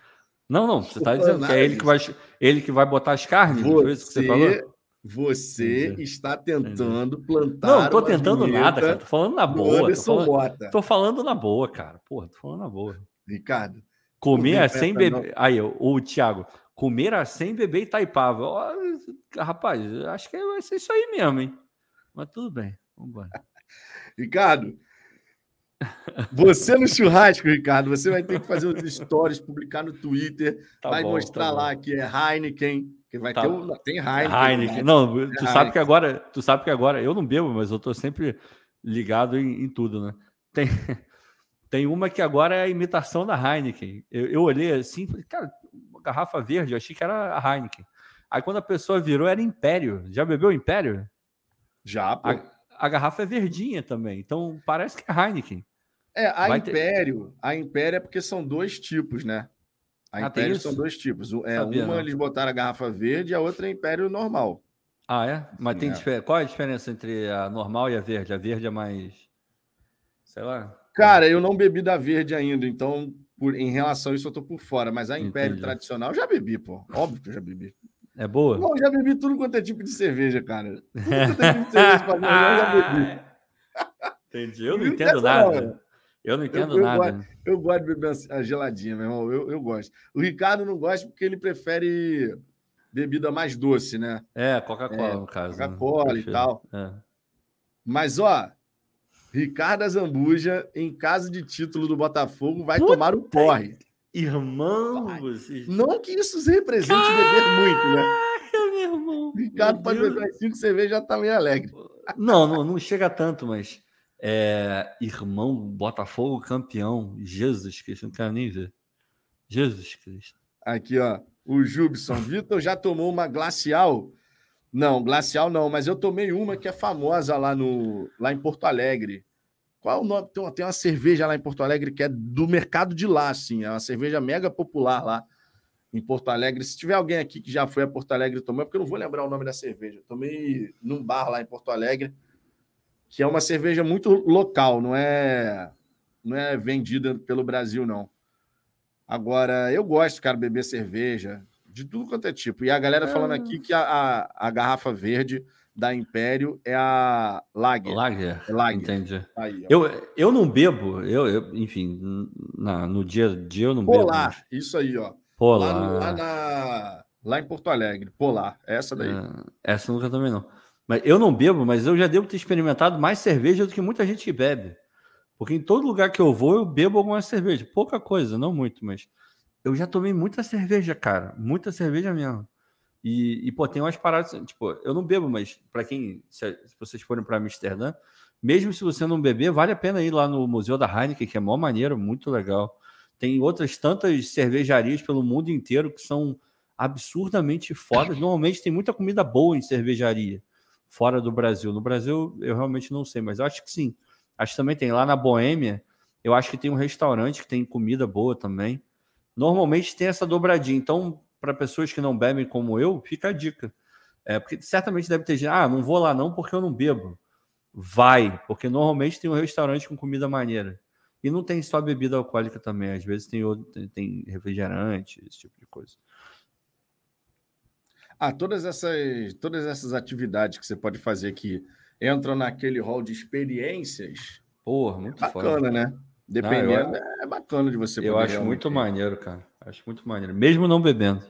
Não, não, você está dizendo que é ele que, vai, ele que vai botar as carnes? Você, foi isso que você falou? Você Entendi. está tentando Entendi. plantar. Não, não tô tentando nada, cara. Tô falando na boa. Tô falando, tô falando, na boa, cara. Porra, tô falando na boa. Ricardo. Comer sem beber. Aí, o Thiago, comer sem beber Itaipava. Oh, rapaz, acho que vai ser isso aí mesmo, hein? Mas tudo bem, vamos embora. Ricardo, você no churrasco, Ricardo, você vai ter que fazer os stories, publicar no Twitter, tá vai bom, mostrar tá lá que é Heineken, que vai tá. ter um, tem Heineken. Heineken. Né? Não, tu é sabe Heineken. que agora, tu sabe que agora eu não bebo, mas eu tô sempre ligado em, em tudo, né? Tem, tem uma que agora é a imitação da Heineken. Eu, eu olhei assim, falei, cara, garrafa verde, eu achei que era a Heineken. Aí quando a pessoa virou, era Império. Já bebeu Império? Já, pô. A, a garrafa é verdinha também, então parece que é Heineken. É, a Vai Império, ter... a Império é porque são dois tipos, né? A ah, Império são dois tipos. É, Sabia, uma não. eles botaram a garrafa verde e a outra é Império normal. Ah, é? Mas tem é. qual é a diferença entre a normal e a verde? A verde é mais. Sei lá. Cara, eu não bebi da verde ainda, então, por, em relação a isso, eu tô por fora. Mas a Império Entendi. tradicional eu já bebi, pô. Óbvio que eu já bebi. É boa? Não, já bebi tudo quanto é tipo de cerveja, cara. Tudo quanto é tipo de cerveja pra mim, eu já bebi. Entendi. Eu não entendo nada. Eu não entendo eu, eu nada. Gosto, eu gosto de beber a geladinha, meu irmão. Eu, eu gosto. O Ricardo não gosta porque ele prefere bebida mais doce, né? É, Coca-Cola, é, no caso. Né? Coca-Cola né? e tal. É. Mas, ó, Ricardo Azambuja, em caso de título do Botafogo, vai Puta tomar o porre. Irmão, não que isso represente Caraca, beber muito, né? Meu irmão. Ricardo pode beber cinco cervejas já tá meio alegre. Não, não, não chega tanto, mas é, irmão Botafogo campeão. Jesus Cristo, não quero nem ver. Jesus Cristo. Aqui, ó. O Jubson. Vitor já tomou uma glacial? Não, glacial não, mas eu tomei uma que é famosa lá, no, lá em Porto Alegre. Qual é o nome? Tem uma, tem uma cerveja lá em Porto Alegre que é do mercado de lá, assim. É uma cerveja mega popular lá em Porto Alegre. Se tiver alguém aqui que já foi a Porto Alegre e tomou, porque eu não vou lembrar o nome da cerveja. Tomei num bar lá em Porto Alegre que é uma cerveja muito local, não é não é vendida pelo Brasil não. Agora, eu gosto, cara, beber cerveja de tudo quanto é tipo. E a galera falando aqui que a, a, a garrafa verde da Império é a Lager. Lager, é Lager. entendi. Aí, eu, eu não bebo, eu, eu enfim, na, no dia a dia eu não Polar, bebo. Polar, isso aí, ó. Polar. Lá, lá, na, lá em Porto Alegre, Polar, essa daí. É, essa nunca também não. Mas eu não bebo, mas eu já devo ter experimentado mais cerveja do que muita gente que bebe. Porque em todo lugar que eu vou, eu bebo alguma cerveja. Pouca coisa, não muito, mas eu já tomei muita cerveja, cara. Muita cerveja mesmo. E, e pô, tem umas paradas, tipo, eu não bebo, mas para quem, se, se, vocês forem para Amsterdã, mesmo se você não beber, vale a pena ir lá no Museu da Heineken, que é mó maneiro, muito legal. Tem outras tantas cervejarias pelo mundo inteiro que são absurdamente fodas. Normalmente tem muita comida boa em cervejaria fora do Brasil. No Brasil, eu realmente não sei, mas eu acho que sim. Acho que também tem. Lá na Boêmia, eu acho que tem um restaurante que tem comida boa também. Normalmente tem essa dobradinha. Então, para pessoas que não bebem como eu, fica a dica. É, porque certamente deve ter gente, ah, não vou lá não porque eu não bebo. Vai, porque normalmente tem um restaurante com comida maneira. E não tem só bebida alcoólica também, às vezes tem, outro, tem refrigerante, esse tipo de coisa. Ah, todas essas, todas essas atividades que você pode fazer que entram naquele rol de experiências. Porra, muito é bacana, foda. né? Dependendo, não, eu, é bacana de você Eu acho muito maneiro, cara. Acho muito maneiro. Mesmo não bebendo.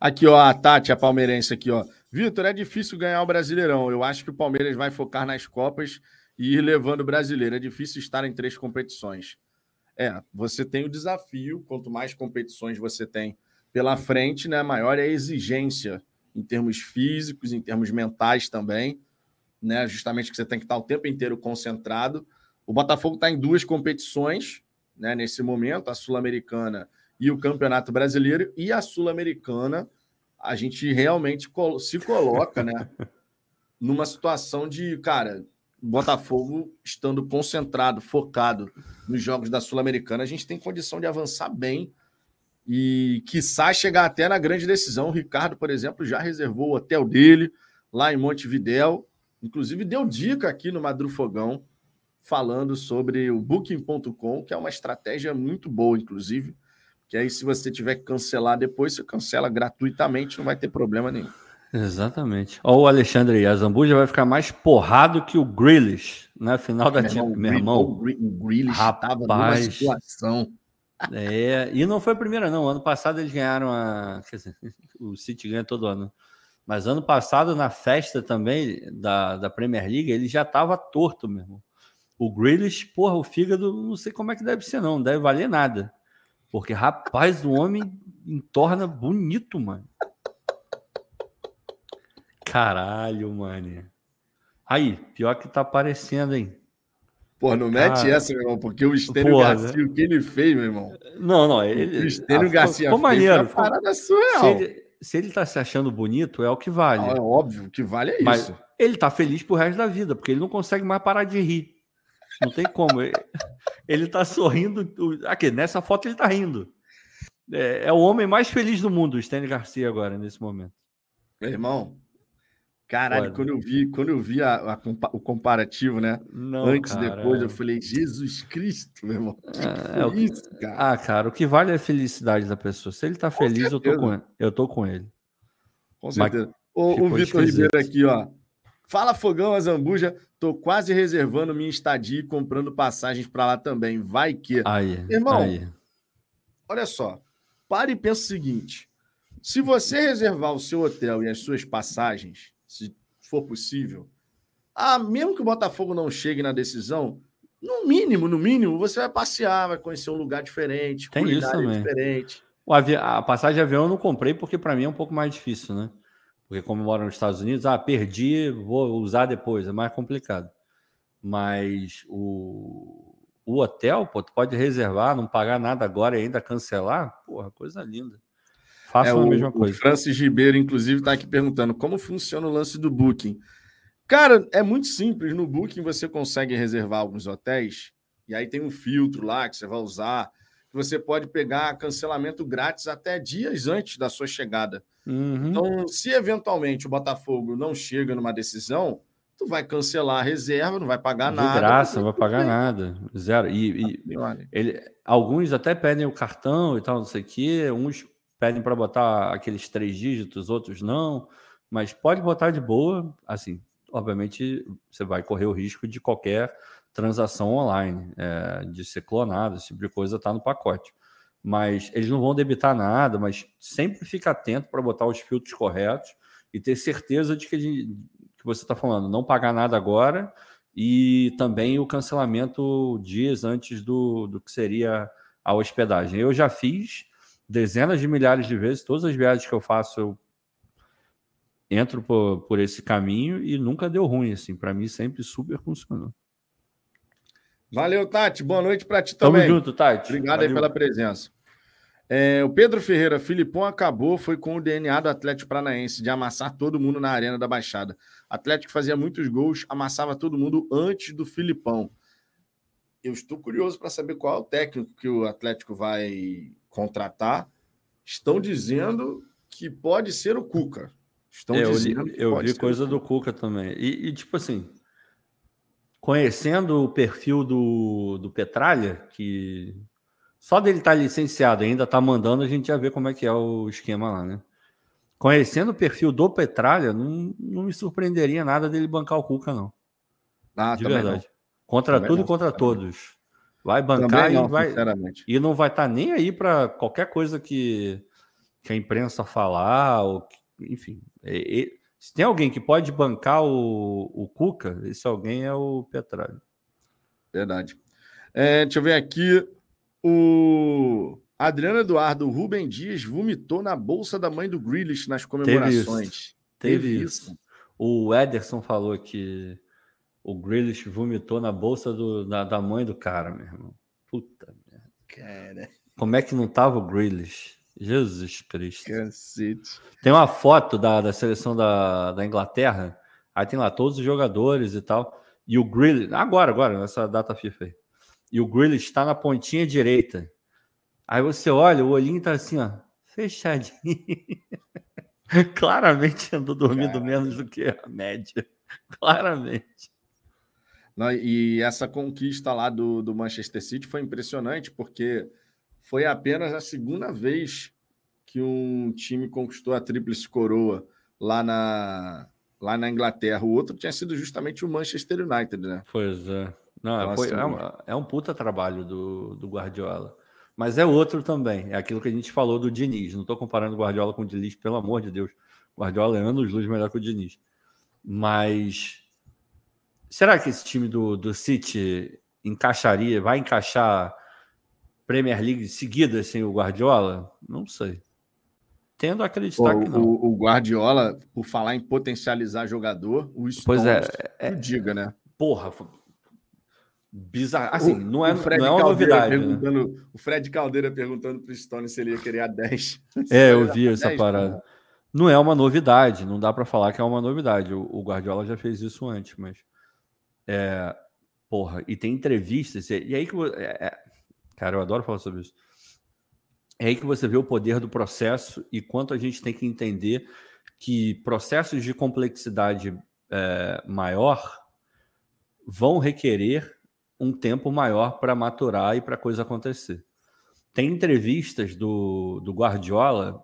Aqui, ó, a Tati, a palmeirense aqui, ó. Vitor, é difícil ganhar o Brasileirão. Eu acho que o Palmeiras vai focar nas Copas e ir levando o brasileiro. É difícil estar em três competições. É, você tem o desafio, quanto mais competições você tem pela frente, né, maior é a exigência em termos físicos, em termos mentais também, né, justamente que você tem que estar o tempo inteiro concentrado. O Botafogo está em duas competições, né, nesse momento, a Sul-Americana e o Campeonato Brasileiro, e a Sul-Americana, a gente realmente se coloca, né, numa situação de, cara, Botafogo estando concentrado, focado nos jogos da Sul-Americana, a gente tem condição de avançar bem e quiçá chegar até na grande decisão. O Ricardo, por exemplo, já reservou o hotel dele lá em Montevidéu. Inclusive, deu dica aqui no Madrufogão, falando sobre o Booking.com, que é uma estratégia muito boa, inclusive, Que aí, se você tiver que cancelar depois, você cancela gratuitamente, não vai ter problema nenhum. Exatamente. Ó, o Alexandre aí, a Zambuja vai ficar mais porrado que o Grealish na final da Meu Champions. Meu irmão, o Grealish estava numa situação. É, e não foi a primeira, não. Ano passado eles ganharam a. Dizer, o City ganha todo ano. Mas ano passado, na festa também da, da Premier League, ele já estava torto mesmo. O Grealish, porra, o fígado, não sei como é que deve ser, não. Não deve valer nada. Porque, rapaz, o homem entorna bonito, mano. Caralho, mano. Aí, pior que tá aparecendo, hein? Pô, não mete Cara, essa, meu irmão, porque o Estênio porra, Garcia, o que ele fez, meu irmão? Não, não, ele. o Estênio ah, Garcia ficou fez maneiro. ficou- parada se, surreal. ele, se ele tá se achando bonito, é o que vale. Não, é óbvio, o que vale é Mas isso. ele tá feliz pro resto da vida, porque ele não consegue mais parar de rir. Não tem como. Ele, ele tá sorrindo. Aqui, nessa foto ele tá rindo. É, é o homem mais feliz do mundo, o Stanley Garcia, agora, nesse momento. Meu irmão, caralho, quando eu vi, quando eu vi a- a o comparativo, né? Não, Antes e depois, eu falei, Jesus Cristo, meu irmão. Que que É, é isso, cara? Ah, cara, o que vale é a felicidade da pessoa. Se ele tá feliz, eu tô, certeza. com ele. eu tô com ele. Com mas certeza. O, o Vitor. Ribeiro aqui, ó. Fala, Fogão, a Zambuja. Tô quase reservando minha estadia e comprando passagens para lá também. Vai que. Aí, Irmão, aí. Olha só. Pare e pensa o seguinte: se você reservar o seu hotel e as suas passagens, se for possível, ah, mesmo que o Botafogo não chegue na decisão, no mínimo, no mínimo, você vai passear, vai conhecer um lugar diferente, Tem isso também. diferente. O avi- A passagem de avião eu não comprei porque para mim é um pouco mais difícil, né? Porque como eu moro nos Estados Unidos, ah, perdi, vou usar depois, é mais complicado. Mas o, o hotel, pô, tu pode reservar, não pagar nada agora e ainda cancelar, porra, coisa linda. Faça É, a o, mesma o coisa. Francis Ribeiro, inclusive, está aqui perguntando como funciona o lance do Booking. Cara, é muito simples. No Booking você consegue reservar alguns hotéis e aí tem um filtro lá que você vai usar. que Você pode pegar cancelamento grátis até dias antes da sua chegada. Uhum. Então, se eventualmente o Botafogo não chega numa decisão, tu vai cancelar a reserva, não vai pagar de nada. graça, não vai pagar nada. Zero. E, e ele, alguns até pedem o cartão e tal, não sei o quê. Uns pedem para botar aqueles três dígitos, outros não. Mas pode botar de boa. Assim, obviamente, você vai correr o risco de qualquer transação online, é, de ser clonado, esse tipo de coisa está no pacote. Mas eles não vão debitar nada, mas sempre fica atento para botar os filtros corretos e ter certeza de que, gente- que você está falando, não pagar nada agora e também o cancelamento dias antes do, do que seria a hospedagem. Eu já fiz dezenas de milhares de vezes, todas as viagens que eu faço eu entro por, por esse caminho e nunca deu ruim, assim, para mim sempre super funcionou. Valeu, Tati. Boa noite para ti Tamo também. junto, Tati. Obrigado aí Valeu. pela presença. É, o Pedro Ferreira, Filipão acabou, foi com o DNA do Atlético Paranaense, de amassar todo mundo na Arena da Baixada. Atlético fazia muitos gols, amassava todo mundo antes do Filipão. Eu estou curioso para saber qual é o técnico que o Atlético vai contratar. Estão dizendo que pode ser o Cuca. Estão É, eu dizendo que eu pode vi coisa do Cuca também. E, e, tipo assim, conhecendo o perfil do, do Petralha, que só dele estar licenciado e ainda está mandando, a gente já vê como é que é o esquema lá, né? Conhecendo o perfil do Petralha, não, não me surpreenderia nada dele bancar o Cuca, não. Ah, de verdade. Contra Também tudo não, e contra todos. Vai bancar não, e, vai, e não vai estar nem aí para qualquer coisa que, que a imprensa falar, ou que- enfim. É- é- se tem alguém que pode bancar o, o Cuca, esse alguém é o Petralha. Verdade. É, deixa eu ver aqui. O Adriano Eduardo, o Rubem Dias vomitou na bolsa da mãe do Grealish nas comemorações. Teve isso. O Ederson falou que o Grealish vomitou na bolsa do- da, da mãe do cara, meu irmão. Puta merda. Cara, Como é que não tava o Grealish? Jesus Cristo. cacete. Tem uma foto da, da seleção da, da Inglaterra, aí tem lá todos os jogadores e tal. E o Grealish, agora, agora, nessa data FIFA aí. E o Grealish está na pontinha direita. Aí você olha, o olhinho tá assim, ó, fechadinho. Claramente andou dormindo menos do que a média. Claramente. Não, e essa conquista lá do, do Manchester City foi impressionante, porque foi apenas a segunda vez que um time conquistou a tríplice coroa lá na, lá na Inglaterra. O outro tinha sido justamente o Manchester United, né? Pois é. Não, então, foi, assim, é, é, um puta trabalho do, do Guardiola. Mas é outro também. É aquilo que a gente falou do Diniz. Não estou comparando o Guardiola com o Diniz, pelo amor de Deus. O Guardiola é anos luz melhor que o Diniz. Mas será que esse time do, do City encaixaria, vai encaixar Premier League seguida sem o Guardiola? Não sei. Tendo a acreditar o, que não. O, o, Guardiola, por falar em potencializar jogador, o Stones, pois é, é, diga, né? Porra, bizarro. Assim, o, não, é, não é uma novidade. Né? O Fred Caldeira perguntando para o Stone se ele ia querer a 10. É, eu vi essa 10, parada. Não é uma novidade, não dá para falar que é uma novidade. O, o, Guardiola já fez isso antes, mas. É, porra, e tem entrevistas, e, aí que. É, é, cara, eu adoro falar sobre isso. É aí que você vê o poder do processo e quanto a gente tem que entender que processos de complexidade é, maior vão requerer um tempo maior para maturar e para coisa acontecer. Tem entrevistas do, do Guardiola,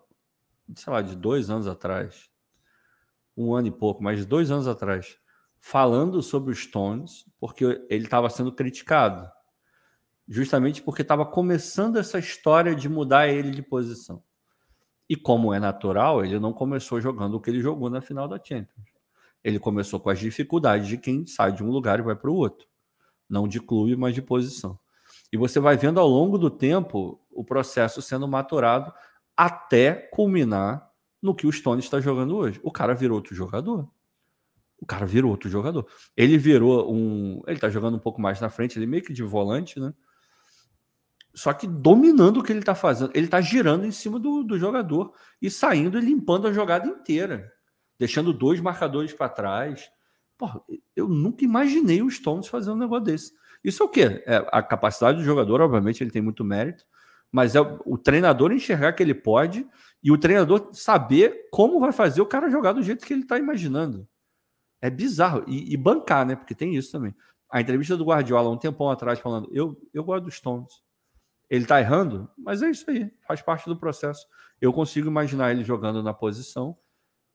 sei lá, de dois anos atrás, um ano e pouco, mas dois anos atrás, falando sobre os Stones, porque ele estava sendo criticado justamente porque estava começando essa história de mudar ele de posição. E como é natural, ele não começou jogando o que ele jogou na final da Champions. Ele começou com as dificuldades de quem sai de um lugar e vai para o outro. Não de clube, mas de posição. E você vai vendo ao longo do tempo o processo sendo maturado até culminar no que o Stone está jogando hoje. O cara virou outro jogador. O cara virou outro jogador. Ele virou um. Ele está jogando um pouco mais na frente, ele meio que de volante, né? Só que dominando o que ele está fazendo. Ele está girando em cima do, do jogador e saindo e limpando a jogada inteira, deixando dois marcadores para trás. Porra, eu nunca imaginei o Stones fazendo um negócio desse. Isso é o quê? É a capacidade do jogador, obviamente, ele tem muito mérito, mas é o treinador enxergar que ele pode e o treinador saber como vai fazer o cara jogar do jeito que ele está imaginando. É bizarro. E, e, bancar, né? Porque tem isso também. A entrevista do Guardiola um tempão atrás falando: eu, eu gosto dos Stones. Ele está errando, mas é isso aí, faz parte do processo. Eu consigo imaginar ele jogando na posição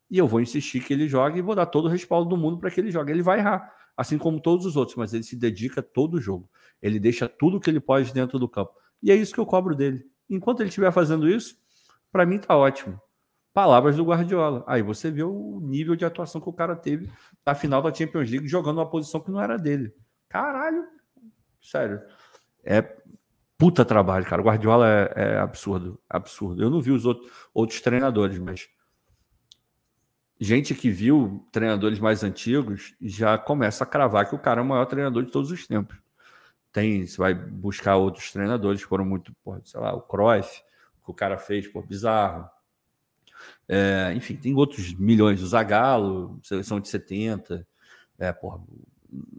e eu vou insistir que ele jogue e vou dar todo o respaldo do mundo para que ele jogue. Ele vai errar, assim como todos os outros, mas ele se dedica todo o jogo. Ele deixa tudo que ele pode dentro do campo. E é isso que eu cobro dele. Enquanto ele estiver fazendo isso, para mim tá ótimo. Palavras do Guardiola. Aí você vê o nível de atuação que o cara teve na final da Champions League jogando uma posição que não era dele. Caralho, sério. É puta trabalho, cara. O Guardiola é, é, absurdo, absurdo. Eu não vi os outros, outros treinadores, mas gente que viu treinadores mais antigos já começa a cravar que o cara é o maior treinador de todos os tempos. Tem, você vai buscar outros treinadores que foram muito, porra, sei lá, o Cruyff, que o cara fez, por bizarro. É, enfim, tem outros milhões. O Zagallo, seleção de 70. É, porra,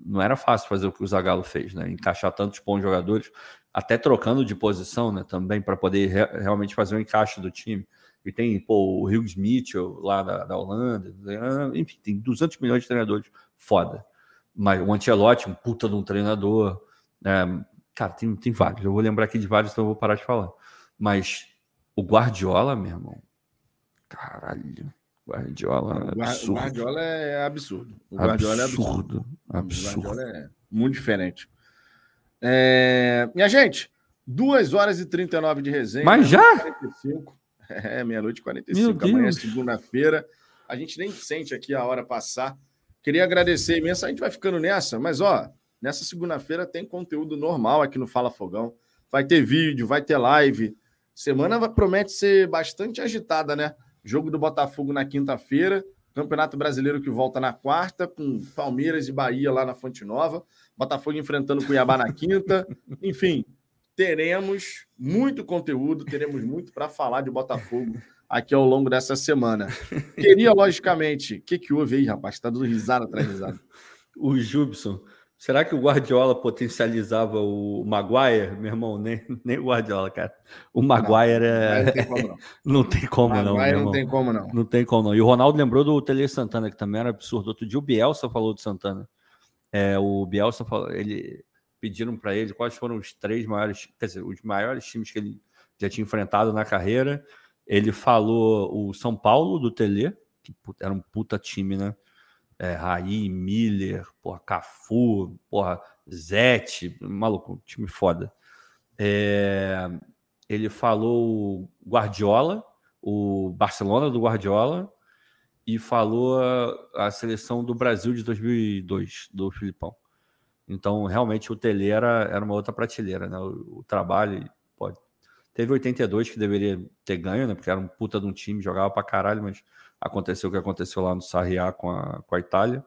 não era fácil fazer o que o Zagallo fez, né? Encaixar tantos bons jogadores até trocando de posição, né, também para poder re realmente fazer o um encaixe do time. E tem pô, o Hughes Mitchell lá da, da, Holanda, enfim, tem 200 milhões de treinadores, foda. Mas o Ancelotti, um puta de um treinador, né, cara, tem, tem vários. Eu vou lembrar aqui de vários, então eu vou parar de falar. Mas o Guardiola, meu irmão, caralho. Guardiola é absurdo. O Guardiola é absurdo. O Guardiola absurdo, é absurdo. absurdo. O Guardiola é muito diferente. É... Minha gente, 2 horas e 39 de resenha. Mas já? 45. É, meia-noite e 45. Amanhã é segunda-feira. A gente nem sente aqui a hora passar. Queria agradecer imenso. A gente vai ficando nessa, mas ó, nessa segunda-feira tem conteúdo normal aqui no Fala Fogão. Vai ter vídeo, vai ter live. Semana promete ser bastante agitada, né? Jogo do Botafogo na quinta-feira. Campeonato Brasileiro que volta na quarta, com Palmeiras e Bahia lá na Fonte Nova. Botafogo enfrentando Cuiabá na quinta. Enfim, teremos muito conteúdo, teremos muito para falar de Botafogo aqui ao longo dessa semana. Queria, logicamente, o que, que houve aí, rapaz? Está dando risada atrás risada. O Jubson. Será que o Guardiola potencializava o Maguire? Meu irmão, nem, nem o Guardiola, cara. O Maguire é. Não tem como, não. não tem como, não. não tem como, não. Não tem como, não. E o Ronaldo lembrou do Tele Santana, que também era absurdo. Outro dia o Bielsa falou do Santana. É, o Bielsa falou, ele pediram para ele quais foram os três maiores, quer dizer, os maiores times que ele já tinha enfrentado na carreira. Ele falou o São Paulo do Tele, que era um puta time, né? É, Raí, Miller, porra, Cafu, porra, Zete, maluco, time foda. É, ele falou Guardiola, o Barcelona do Guardiola, e falou a, a, seleção do Brasil de 2002, do Filipão. Então, realmente, o Tele era, era uma outra prateleira, né? O, o trabalho, pode. Teve 82 que deveria ter ganho, né? Porque era um puta de um time, jogava pra caralho, mas aconteceu o que aconteceu lá no Sarriá com a, com a Itália.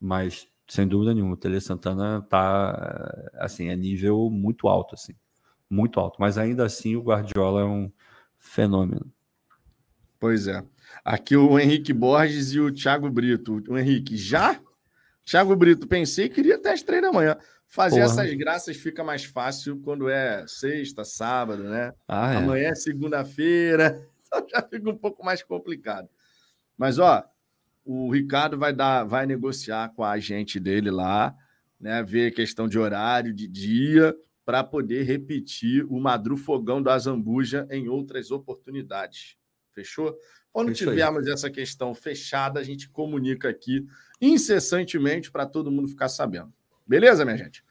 Mas, sem dúvida nenhuma, o Tele Santana tá, assim, é nível muito alto, assim. Muito alto. Mas ainda assim, o Guardiola é um fenômeno. Pois é. Aqui o Henrique Borges e o Thiago Brito. O Henrique, já? Thiago Brito, pensei que iria até as três da manhã. Fazer Porra. essas graças fica mais fácil quando é sexta, sábado, né? Ah, é. Amanhã é segunda-feira, então já fica um pouco mais complicado. Mas, ó, o Ricardo vai dar, vai negociar com a agente dele lá, né? Ver questão de horário, de dia, para poder repetir o Madru Fogão da Zambuja em outras oportunidades. Fechou? Quando Isso tivermos aí. essa questão fechada, a gente comunica aqui incessantemente para todo mundo ficar sabendo. Beleza, minha gente?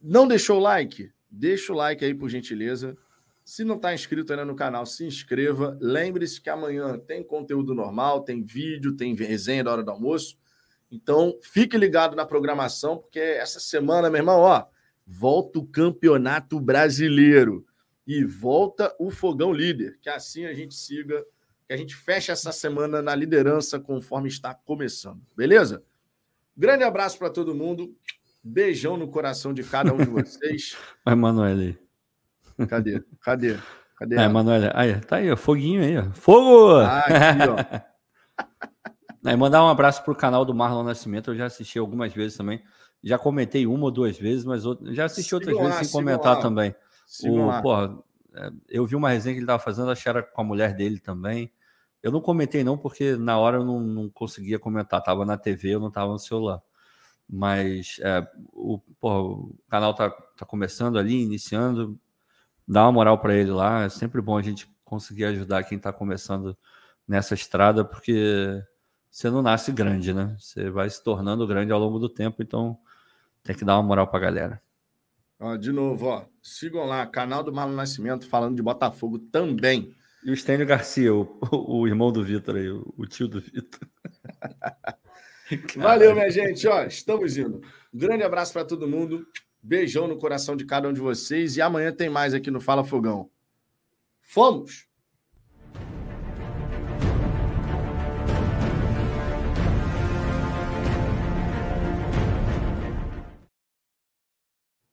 Não deixou o like? Deixa o like aí, por gentileza. Se não está inscrito ainda no canal, se inscreva. Lembre-se que amanhã tem conteúdo normal, tem vídeo, tem resenha da hora do almoço. Então, fique ligado na programação, porque essa semana, meu irmão, ó, volta o Campeonato Brasileiro e volta o Fogão Líder, que assim a gente siga, que a gente feche essa semana na liderança conforme está começando. Beleza? Grande abraço para todo mundo. Beijão no coração de cada um de vocês. Vai, Manoel. Cadê? Cadê? Cadê? É, Manoel. Aí, tá aí, ó, foguinho aí, ó. Fogo! Ah, aqui, ó. Aí, mandar um abraço pro canal do Marlon Nascimento. Eu já assisti algumas vezes também. Já comentei uma ou duas vezes, mas já assisti outras vezes sem comentar lá. também. O, porra, é, eu vi uma resenha que ele estava fazendo, acho que era com a mulher dele também. Eu não comentei não, porque na hora eu não, não conseguia comentar. Tava na TV, eu não tava no celular. Mas é, o, porra, o canal tá, tá começando ali, iniciando. Dá uma moral para ele lá. É sempre bom a gente conseguir ajudar quem está começando nessa estrada, porque você não nasce grande, né? Você vai se tornando grande ao longo do tempo, então tem que dar uma moral para a galera. Ó, de novo, ó, sigam lá, canal do Marlon Nascimento falando de Botafogo também. E o Stênio Garcia, o, o irmão do Vitor aí, o tio do Vitor. Valeu, minha gente. Ó, estamos indo. Um grande abraço para todo mundo. Beijão no coração de cada um de vocês. E amanhã tem mais aqui no Fala Fogão. Fomos!